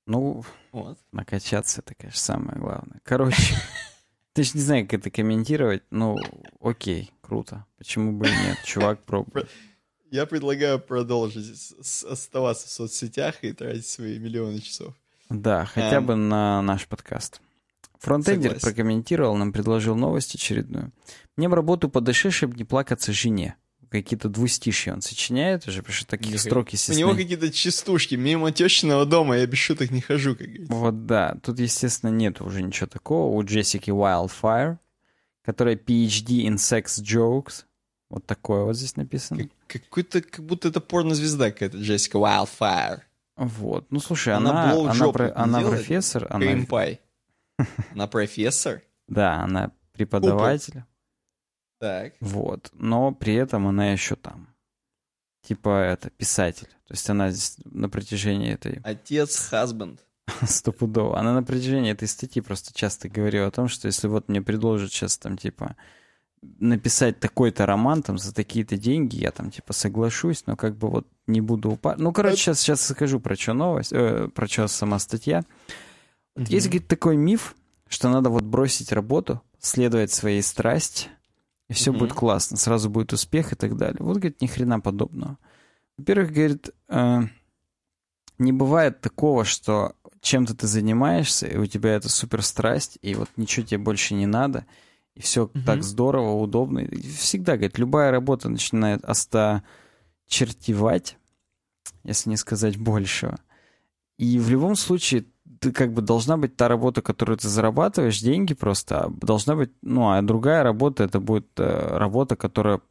Ну, Вот. накачаться, это, конечно, самое главное. Короче, [LAUGHS] ты же не знаю, как это комментировать. Ну, окей, круто. Почему бы и нет? Чувак пробует. Я предлагаю продолжить оставаться в соцсетях и тратить свои миллионы часов. Да, хотя Эм. бы на наш подкаст. Фронтендер Согласен. прокомментировал, нам предложил новость очередную. Мне в работу по дыше, чтобы не плакаться жене. Какие-то двустишья он сочиняет уже, потому что такие Нихуя. строки У него какие-то частушки. Мимо тещиного дома я без шуток не хожу, как говорится. Вот да, тут, естественно, нет уже ничего такого. У Джессики Wildfire, которая PhD in sex jokes, Вот такое вот здесь написано. Как, какой-то, как будто это порнозвезда какая-то, Джессика Wildfire. Вот. Ну, слушай, она, она, она, про, она профессор. Она... Креймпай. [LAUGHS] Она профессор? Да, она преподаватель. Так. Вот. Но при этом она еще там. Типа это, писатель. То есть она здесь на протяжении этой... Отец, хазбенд. [LAUGHS] Стопудово. Она на протяжении этой статьи просто часто говорила о том, что если вот мне предложат сейчас там типа написать такой-то роман там за такие-то деньги, я там типа соглашусь, но как бы вот не буду упасть. Ну, короче, сейчас, сейчас скажу про что новость, э, про что сама статья. Вот Есть, говорит, такой миф, что надо вот бросить работу, следовать своей страсти, и все mm-hmm. будет классно, сразу будет успех и так далее. Вот, говорит, ни хрена подобного. Во-первых, говорит, э, не бывает такого, что чем-то ты занимаешься, и у тебя это супер страсть, и вот ничего тебе больше не надо, и все mm-hmm. так здорово, удобно. И всегда, говорит, любая работа начинает осточертевать, если не сказать большего. И в любом случае ты как бы должна быть та работа, которую ты зарабатываешь, деньги просто, а должна быть, ну, а другая работа, это будет э, работа, которая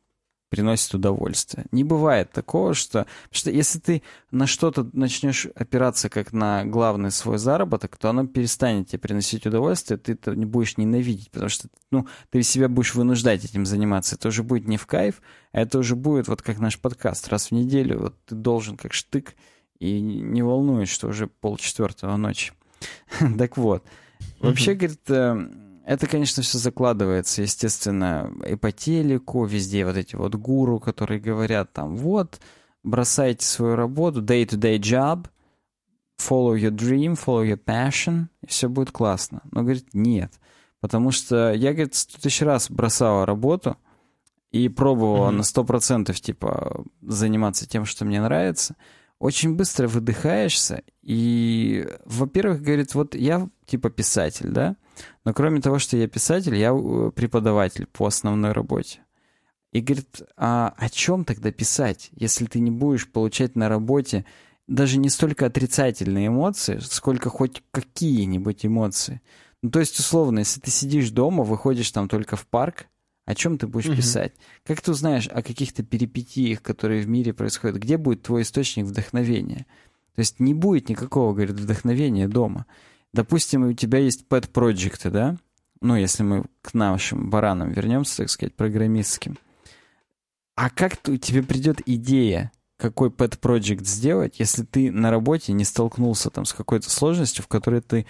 приносит удовольствие. Не бывает такого, что... Что если ты на что-то начнешь опираться как на главный свой заработок, то оно перестанет тебе приносить удовольствие, ты это не будешь ненавидеть, потому что ну, ты себя будешь вынуждать этим заниматься. Это уже будет не в кайф, а это уже будет вот как наш подкаст. Раз в неделю вот ты должен как штык и не волнует, что уже полчетвертого ночи. [LAUGHS] так вот. Вообще, говорит, э, это, конечно, все закладывается, естественно, и по телеку, везде вот эти вот гуру, которые говорят там, вот, бросайте свою работу, day-to-day job, follow your dream, follow your passion, и все будет классно. Но, говорит, нет. Потому что я, говорит, сто тысяч раз бросала работу и пробовала mm-hmm. на сто процентов, типа, заниматься тем, что мне нравится — очень быстро выдыхаешься, и, во-первых, говорит, вот я типа писатель, да, но кроме того, что я писатель, я э, преподаватель по основной работе. И говорит, а о чем тогда писать, если ты не будешь получать на работе даже не столько отрицательные эмоции, сколько хоть какие-нибудь эмоции. Ну, то есть, условно, если ты сидишь дома, выходишь там только в парк, о чем ты будешь угу. писать? Как ты узнаешь о каких-то перипетиях, которые в мире происходят? Где будет твой источник вдохновения? То есть не будет никакого, говорит, вдохновения дома. Допустим, у тебя есть pet проекты да? Ну, если мы к нашим баранам вернемся, так сказать, программистским. А как тебе придет идея, какой pet project сделать, если ты на работе не столкнулся там с какой-то сложностью, в которой ты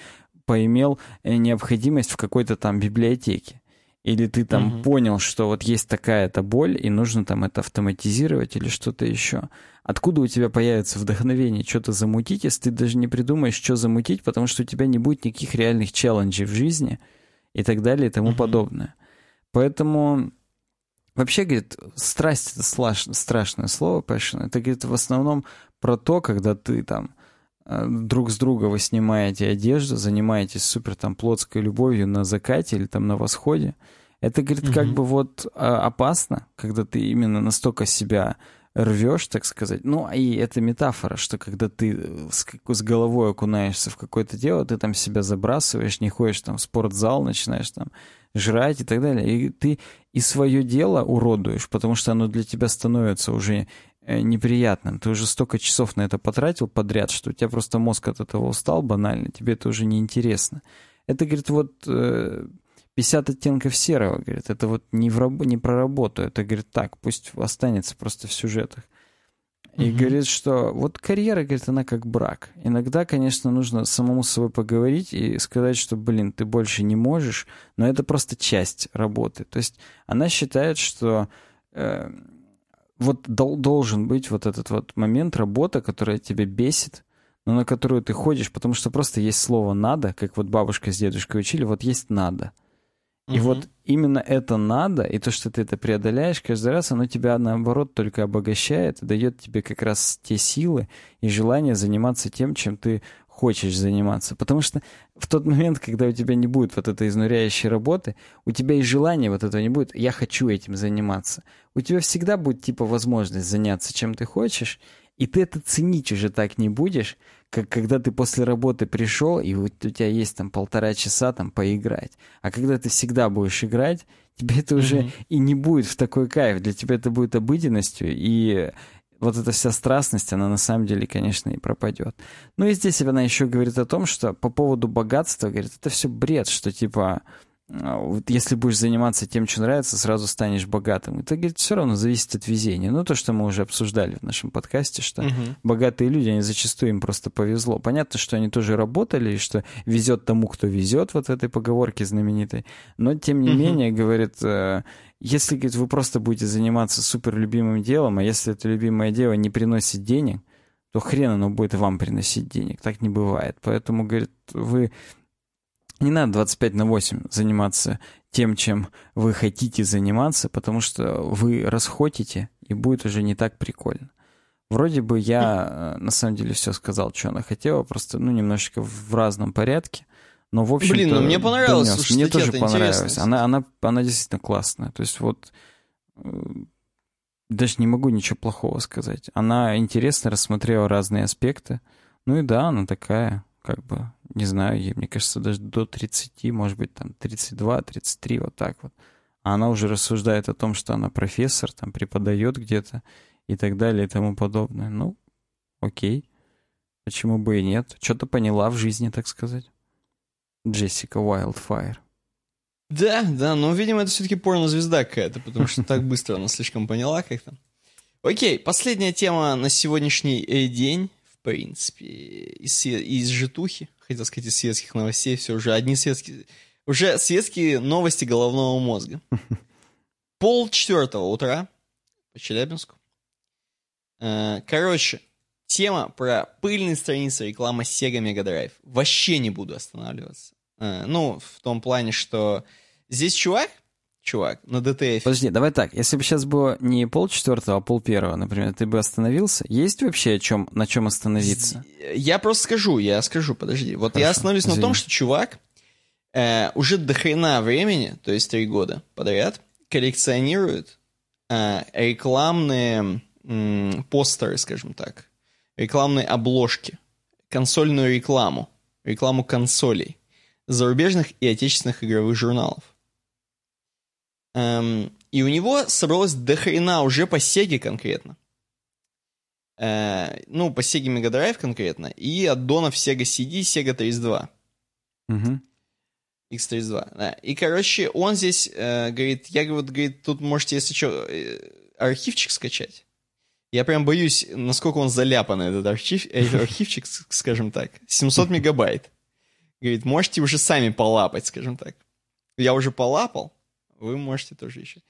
поимел э, необходимость в какой-то там библиотеке? Или ты там угу. понял, что вот есть такая-то боль, и нужно там это автоматизировать или что-то еще. Откуда у тебя появится вдохновение что-то замутить, если ты даже не придумаешь, что замутить, потому что у тебя не будет никаких реальных челленджей в жизни и так далее и тому угу. подобное. Поэтому вообще, говорит, страсть — это страшное слово, passion. Это, говорит, в основном про то, когда ты там э, друг с друга вы снимаете одежду, занимаетесь супер там плотской любовью на закате или там на восходе, это, говорит, угу. как бы вот а, опасно, когда ты именно настолько себя рвешь, так сказать. Ну, и это метафора, что когда ты э, с, с головой окунаешься в какое-то дело, ты там себя забрасываешь, не ходишь там в спортзал, начинаешь там жрать и так далее. И ты и свое дело уродуешь, потому что оно для тебя становится уже э, неприятным. Ты уже столько часов на это потратил подряд, что у тебя просто мозг от этого устал банально, тебе это уже не интересно. Это, говорит, вот э, 50 оттенков серого, говорит, это вот не, в раб... не про работу, это, говорит, так, пусть останется просто в сюжетах. И угу. говорит, что вот карьера, говорит, она как брак. Иногда, конечно, нужно самому с собой поговорить и сказать, что, блин, ты больше не можешь, но это просто часть работы. То есть она считает, что э, вот дол должен быть вот этот вот момент работа, которая тебя бесит, но на которую ты ходишь, потому что просто есть слово «надо», как вот бабушка с дедушкой учили, вот есть «надо». И угу. вот именно это надо, и то, что ты это преодоляешь каждый раз, оно тебя, наоборот, только обогащает и дает тебе как раз те силы и желание заниматься тем, чем ты хочешь заниматься. Потому что в тот момент, когда у тебя не будет вот этой изнуряющей работы, у тебя и желания вот этого не будет, я хочу этим заниматься. У тебя всегда будет типа возможность заняться чем ты хочешь, И ты это ценить уже так не будешь, как когда ты после работы пришел, и вот у тебя есть там полтора часа там поиграть. А когда ты всегда будешь играть, тебе это уже mm-hmm. и не будет в такой кайф. Для тебя это будет обыденностью, и вот эта вся страстность, она на самом деле, конечно, и пропадет. Ну и здесь она еще говорит о том, что по поводу богатства, говорит, это все бред, что типа вот если будешь заниматься тем, что нравится, сразу станешь богатым. Это, говорит, все равно зависит от везения. Ну, то, что мы уже обсуждали в нашем подкасте, что угу. богатые люди, они зачастую им просто повезло. Понятно, что они тоже работали, и что везет тому, кто везет, вот в этой поговорке знаменитой. Но, тем не угу. менее, говорит, э, если, говорит, вы просто будете заниматься супер любимым делом, а если это любимое дело не приносит денег, то хрен оно будет вам приносить денег. Так не бывает. Поэтому, говорит, вы не надо 25 на 8 заниматься тем, чем вы хотите заниматься, потому что вы расходите, и будет уже не так прикольно. Вроде бы я э, на самом деле все сказал, что она хотела, просто ну немножечко в разном порядке. Но в общем Блин, ну мне понравилось. Слушай, мне тоже понравилось. Она, она, она действительно классная. То есть вот э, даже не могу ничего плохого сказать. Она интересно рассмотрела разные аспекты. Ну и да, она такая как бы, не знаю, ей, мне кажется, даже до 30, может быть, там 32, 33, вот так вот. А она уже рассуждает о том, что она профессор, там преподает где-то и так далее и тому подобное. Ну, окей. Почему бы и нет? Что-то поняла в жизни, так сказать. Джессика Уайлдфайр. Да, да, но, видимо, это все-таки порнозвезда какая-то, потому что так [LAUGHS] быстро она слишком поняла как-то. Окей, последняя тема на сегодняшний э, день принципе, из, из житухи, хотел сказать, из светских новостей, все уже одни светские, уже светские новости головного мозга. [LAUGHS] Пол четвертого утра по Челябинску. Э, короче, тема про пыльные страницы рекламы Sega Mega Drive. Вообще не буду останавливаться. Э, ну, в том плане, что здесь чувак чувак, на ДТФ. Подожди, давай так. Если бы сейчас было не пол четвертого, а пол первого, например, ты бы остановился? Есть вообще о чем, на чем остановиться? Я просто скажу, я скажу, подожди. Вот Хорошо, я остановлюсь извини. на том, что чувак э, уже до хрена времени, то есть три года подряд, коллекционирует э, рекламные э, постеры, скажем так, рекламные обложки, консольную рекламу, рекламу консолей, зарубежных и отечественных игровых журналов. Эм, и у него собралось до хрена уже по Сеге конкретно. Э, ну, по Sega Mega Drive конкретно. И аддонов Sega CD, Sega 32. Угу. X32, да. И, короче, он здесь э, говорит, я, вот, говорит, тут можете, если что, э, архивчик скачать. Я прям боюсь, насколько он заляпанный, этот, архив, этот [LAUGHS] архивчик, скажем так. 700 мегабайт. Говорит, можете уже сами полапать, скажем так. Я уже полапал. Вы можете тоже еще.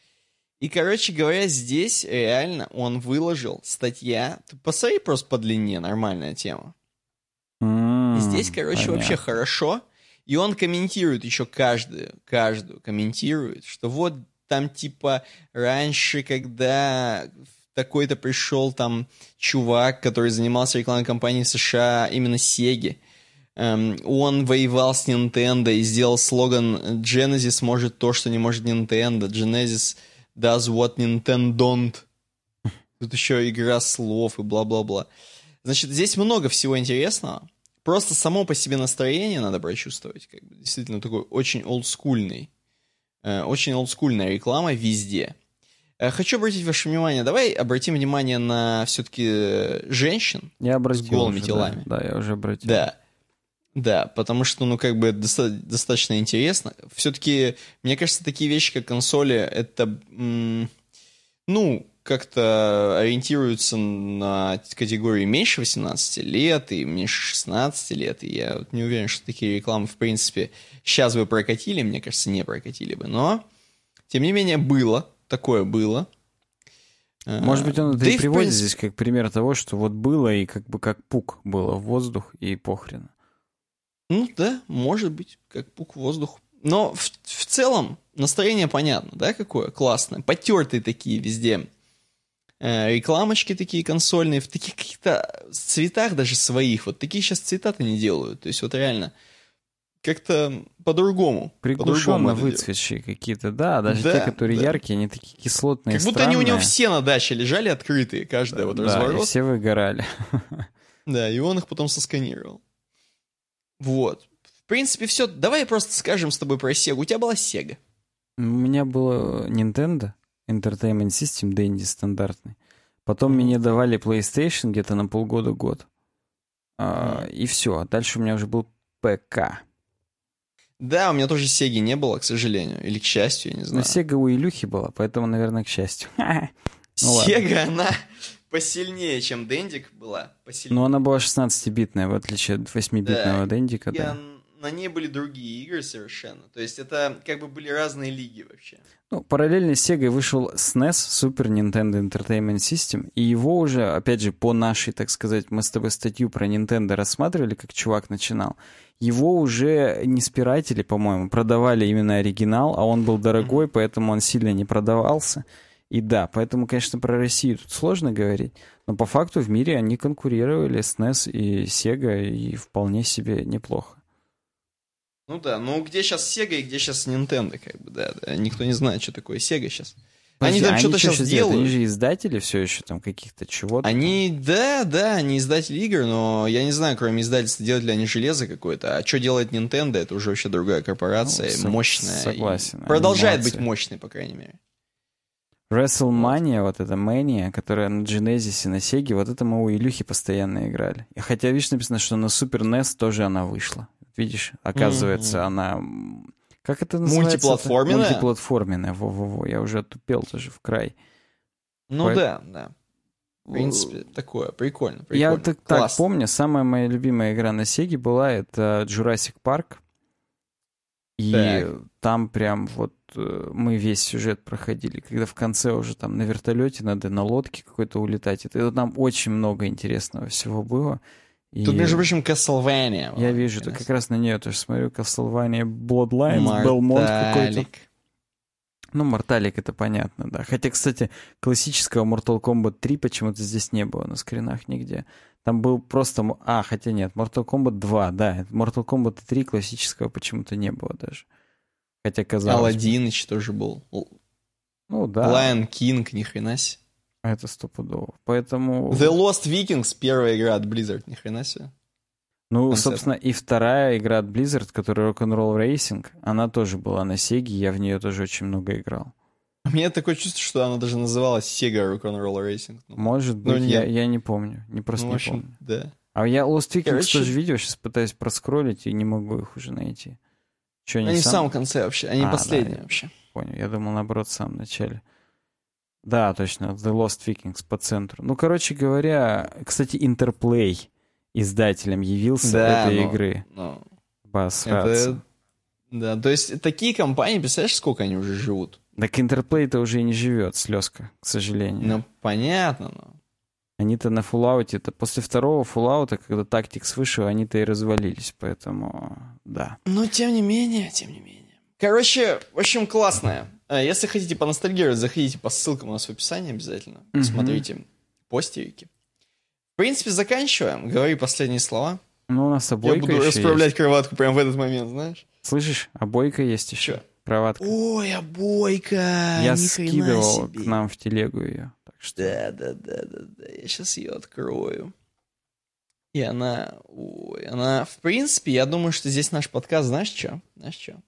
И, короче говоря, здесь реально он выложил статья. Ты посмотри просто по длине, нормальная тема. Mm, здесь, короче, понятно. вообще хорошо. И он комментирует еще каждую, каждую комментирует, что вот там типа раньше, когда такой-то пришел там чувак, который занимался рекламной кампанией в США, именно Сеги, он воевал с Nintendo и сделал слоган Genesis может то, что не может Nintendo. Genesis does what Nintendo don't. Тут еще игра слов и бла-бла-бла. Значит, здесь много всего интересного. Просто само по себе настроение надо прочувствовать. Как бы, действительно, такой очень олдскульный. Э, очень олдскульная реклама везде. Э, хочу обратить ваше внимание, давай обратим внимание на все-таки женщин я обратил с голыми уже, телами. Да, да, я уже обратил. Да. Да, потому что, ну, как бы доста- достаточно интересно. Все-таки, мне кажется, такие вещи, как консоли, это, м- ну, как-то ориентируются на категории меньше 18 лет и меньше 16 лет. И я вот не уверен, что такие рекламы, в принципе, сейчас бы прокатили, мне кажется, не прокатили бы. Но, тем не менее, было, такое было. Может быть, он это да и приводит принципе... здесь как пример того, что вот было и как бы как пук было в воздух и похрен. Ну да, может быть, как пук в воздух. Но в, в целом настроение понятно, да, какое? Классное. Потертые такие везде. Э, рекламочки такие консольные, в таких каких-то цветах даже своих. Вот такие сейчас цвета-то не делают. То есть вот реально как-то по-другому. Приглушенно это выцветшие какие-то, да, даже Да, те, которые да. яркие, они такие кислотные, Как будто они у него странные. все на даче лежали открытые, каждая вот Да, разворот. все выгорали. [LAUGHS] Да, и он их потом сосканировал. Вот. В принципе, все. Давай просто скажем с тобой про Сегу. У тебя была Сега. У меня было Nintendo Entertainment System Dendy стандартный. Потом Мгм. мне давали PlayStation где-то на полгода-год. А, И все. Дальше у меня уже был ПК. Да, у меня тоже Сеги не было, к сожалению. Или к счастью, я не Но знаю. Sega у Илюхи была, поэтому, наверное, к счастью. [LAUGHS] ну. Сега, она посильнее, чем Дендик была. Посильнее. Но она была 16-битная, в отличие от 8-битного Да, Дендика, да. На ней были другие игры совершенно. То есть это как бы были разные лиги вообще. Ну, параллельно с Sega вышел SNES, Super Nintendo Entertainment System, и его уже, опять же, по нашей, так сказать, мы с тобой статью про Nintendo рассматривали, как чувак начинал. Его уже не спиратели, по-моему, продавали именно оригинал, а он был дорогой, поэтому он сильно не продавался. И да, поэтому, конечно, про Россию тут сложно говорить, но по факту в мире они конкурировали с NES и Sega, и вполне себе неплохо. Ну да, ну где сейчас Sega и где сейчас Nintendo, как бы, да, да. Никто не знает, что такое Sega сейчас. Они Подожди, там что-то чё сейчас делают? Они же издатели все еще там каких-то чего-то. Они, да, да, они издатели игр, но я не знаю, кроме издательства, делают ли они железо какое-то. А что делает Nintendo, это уже вообще другая корпорация, Ну, мощная. согласен, они Продолжает молодцы. быть мощной, по крайней мере. WrestleMania, вот эта Mania, которая на Genesis и на Sega, вот это мы у Илюхи постоянно играли. И Хотя, видишь, написано, что на Super NES тоже она вышла. Видишь, оказывается, Мгм. она... Как это называется? Мультиплатформенная? Мультиплатформенная, во-во-во. Я уже отупел даже в край. Ну Поэт- да, да. В принципе, такое, прикольно, прикольно. Я так, так помню, самая моя любимая игра на Sega была это Jurassic Park. И Так. там прям вот э, мы весь сюжет проходили, когда в конце уже там на вертолете надо на лодке какой-то улетать. Это там очень много интересного всего было. И Тут, между прочим, Castlevania. я вижу, это как раз на нее тоже смотрю, Castlevania Bloodlines, Belmont какой-то. Ну, Морталик это понятно, да. Хотя, кстати, классического Mortal Kombat 3 почему-то здесь не было на скринах нигде. Там был просто... А, хотя нет, Mortal Kombat 2, да. Mortal Kombat 3 классического почему-то не было даже. Хотя казалось... Аладдиныч тоже был. Ну да, Lion King, ни хрена себе. это стопудово. Поэтому... The Lost Vikings, первая игра от Blizzard, ни хрена себе. Ну, концепт. собственно, и вторая игра от Blizzard, которая Rock'n'Roll Racing, она тоже была на Sega, я в нее тоже очень много играл. У меня такое чувство, что она даже называлась Sega Rock'n'Roll Racing. Ну, Может Ну, быть, я, нет. я не помню, не просто ну, не общем, помню. да. А я Lost Vikings Короче- тоже видел, сейчас пытаюсь проскролить и не могу их уже найти. Че, они, Они в сам... самом конце вообще, они А, последние да. вообще. Понял, я думал, наоборот, в самом начале. Да, точно, The Lost Vikings по центру. Ну, короче говоря, кстати, Interplay издателем явился Да, этой но- игры. Ну, Посраться. это... Да, то есть такие компании, представляешь, сколько они уже живут? Так Interplay-то уже и не живет, слезка, к сожалению. Ну, понятно, но... Они-то на Fallout, это после второго Fallout, когда Tactics вышел, они-то и развалились, поэтому да. Но тем не менее, тем не менее. Короче, в общем, классная. А, Если хотите поностальгировать, заходите по ссылкам у нас в описании обязательно. Мгм. Смотрите постерики. В принципе, заканчиваем. Говори последние слова. Ну, у нас Я обойка буду еще расправлять есть. кроватку прямо в этот момент, знаешь? Слышишь, обойка есть еще. Чё? Кроватка. Ой, обойка! Я скидывал себе. к нам в телегу ее. Что Да, да, да, да, да. Я сейчас ее открою. И она, ой, она, в принципе, я думаю, что здесь наш подкаст, знаешь что? Знаешь что?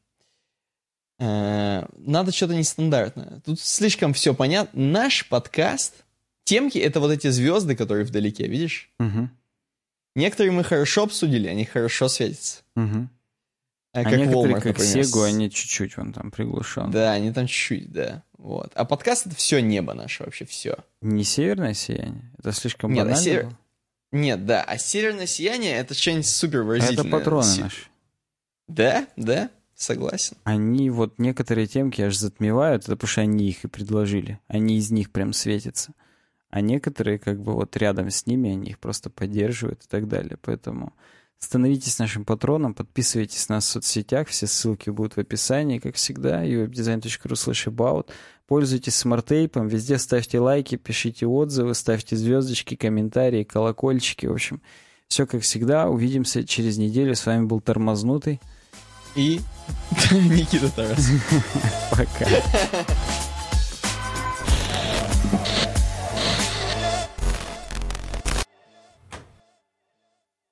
Надо что-то нестандартное. Тут слишком все понятно. Наш подкаст, темки — это вот эти звезды, которые вдалеке, видишь? Мгм, Некоторые мы хорошо обсудили, они хорошо светятся. мгм. А, как Walmart, как например, Сегу, они чуть-чуть вон там приглушен. Да, они там чуть-чуть, да. Вот. А подкаст — это все небо наше вообще, все. Не северное сияние? Это слишком Нет, а банально север-? Нет, да, а северное сияние — это что-нибудь супер А выразительное. Это патроны Се- наши. Да, да, согласен. Они вот некоторые темки аж затмевают, это потому что они их и предложили. Они из них прям светятся. А некоторые как бы вот рядом с ними, они их просто поддерживают и так далее. Поэтому становитесь нашим патроном, подписывайтесь на нас в соцсетях, все ссылки будут в описании, как всегда, и webdesign.ru slash about. Пользуйтесь SmartApe ом, везде ставьте лайки, пишите отзывы, ставьте звездочки, комментарии, колокольчики, в общем, все как всегда. Увидимся через неделю. С вами был Тормознутый. И [LAUGHS] Никита Тарас. [LAUGHS] Пока. [LAUGHS]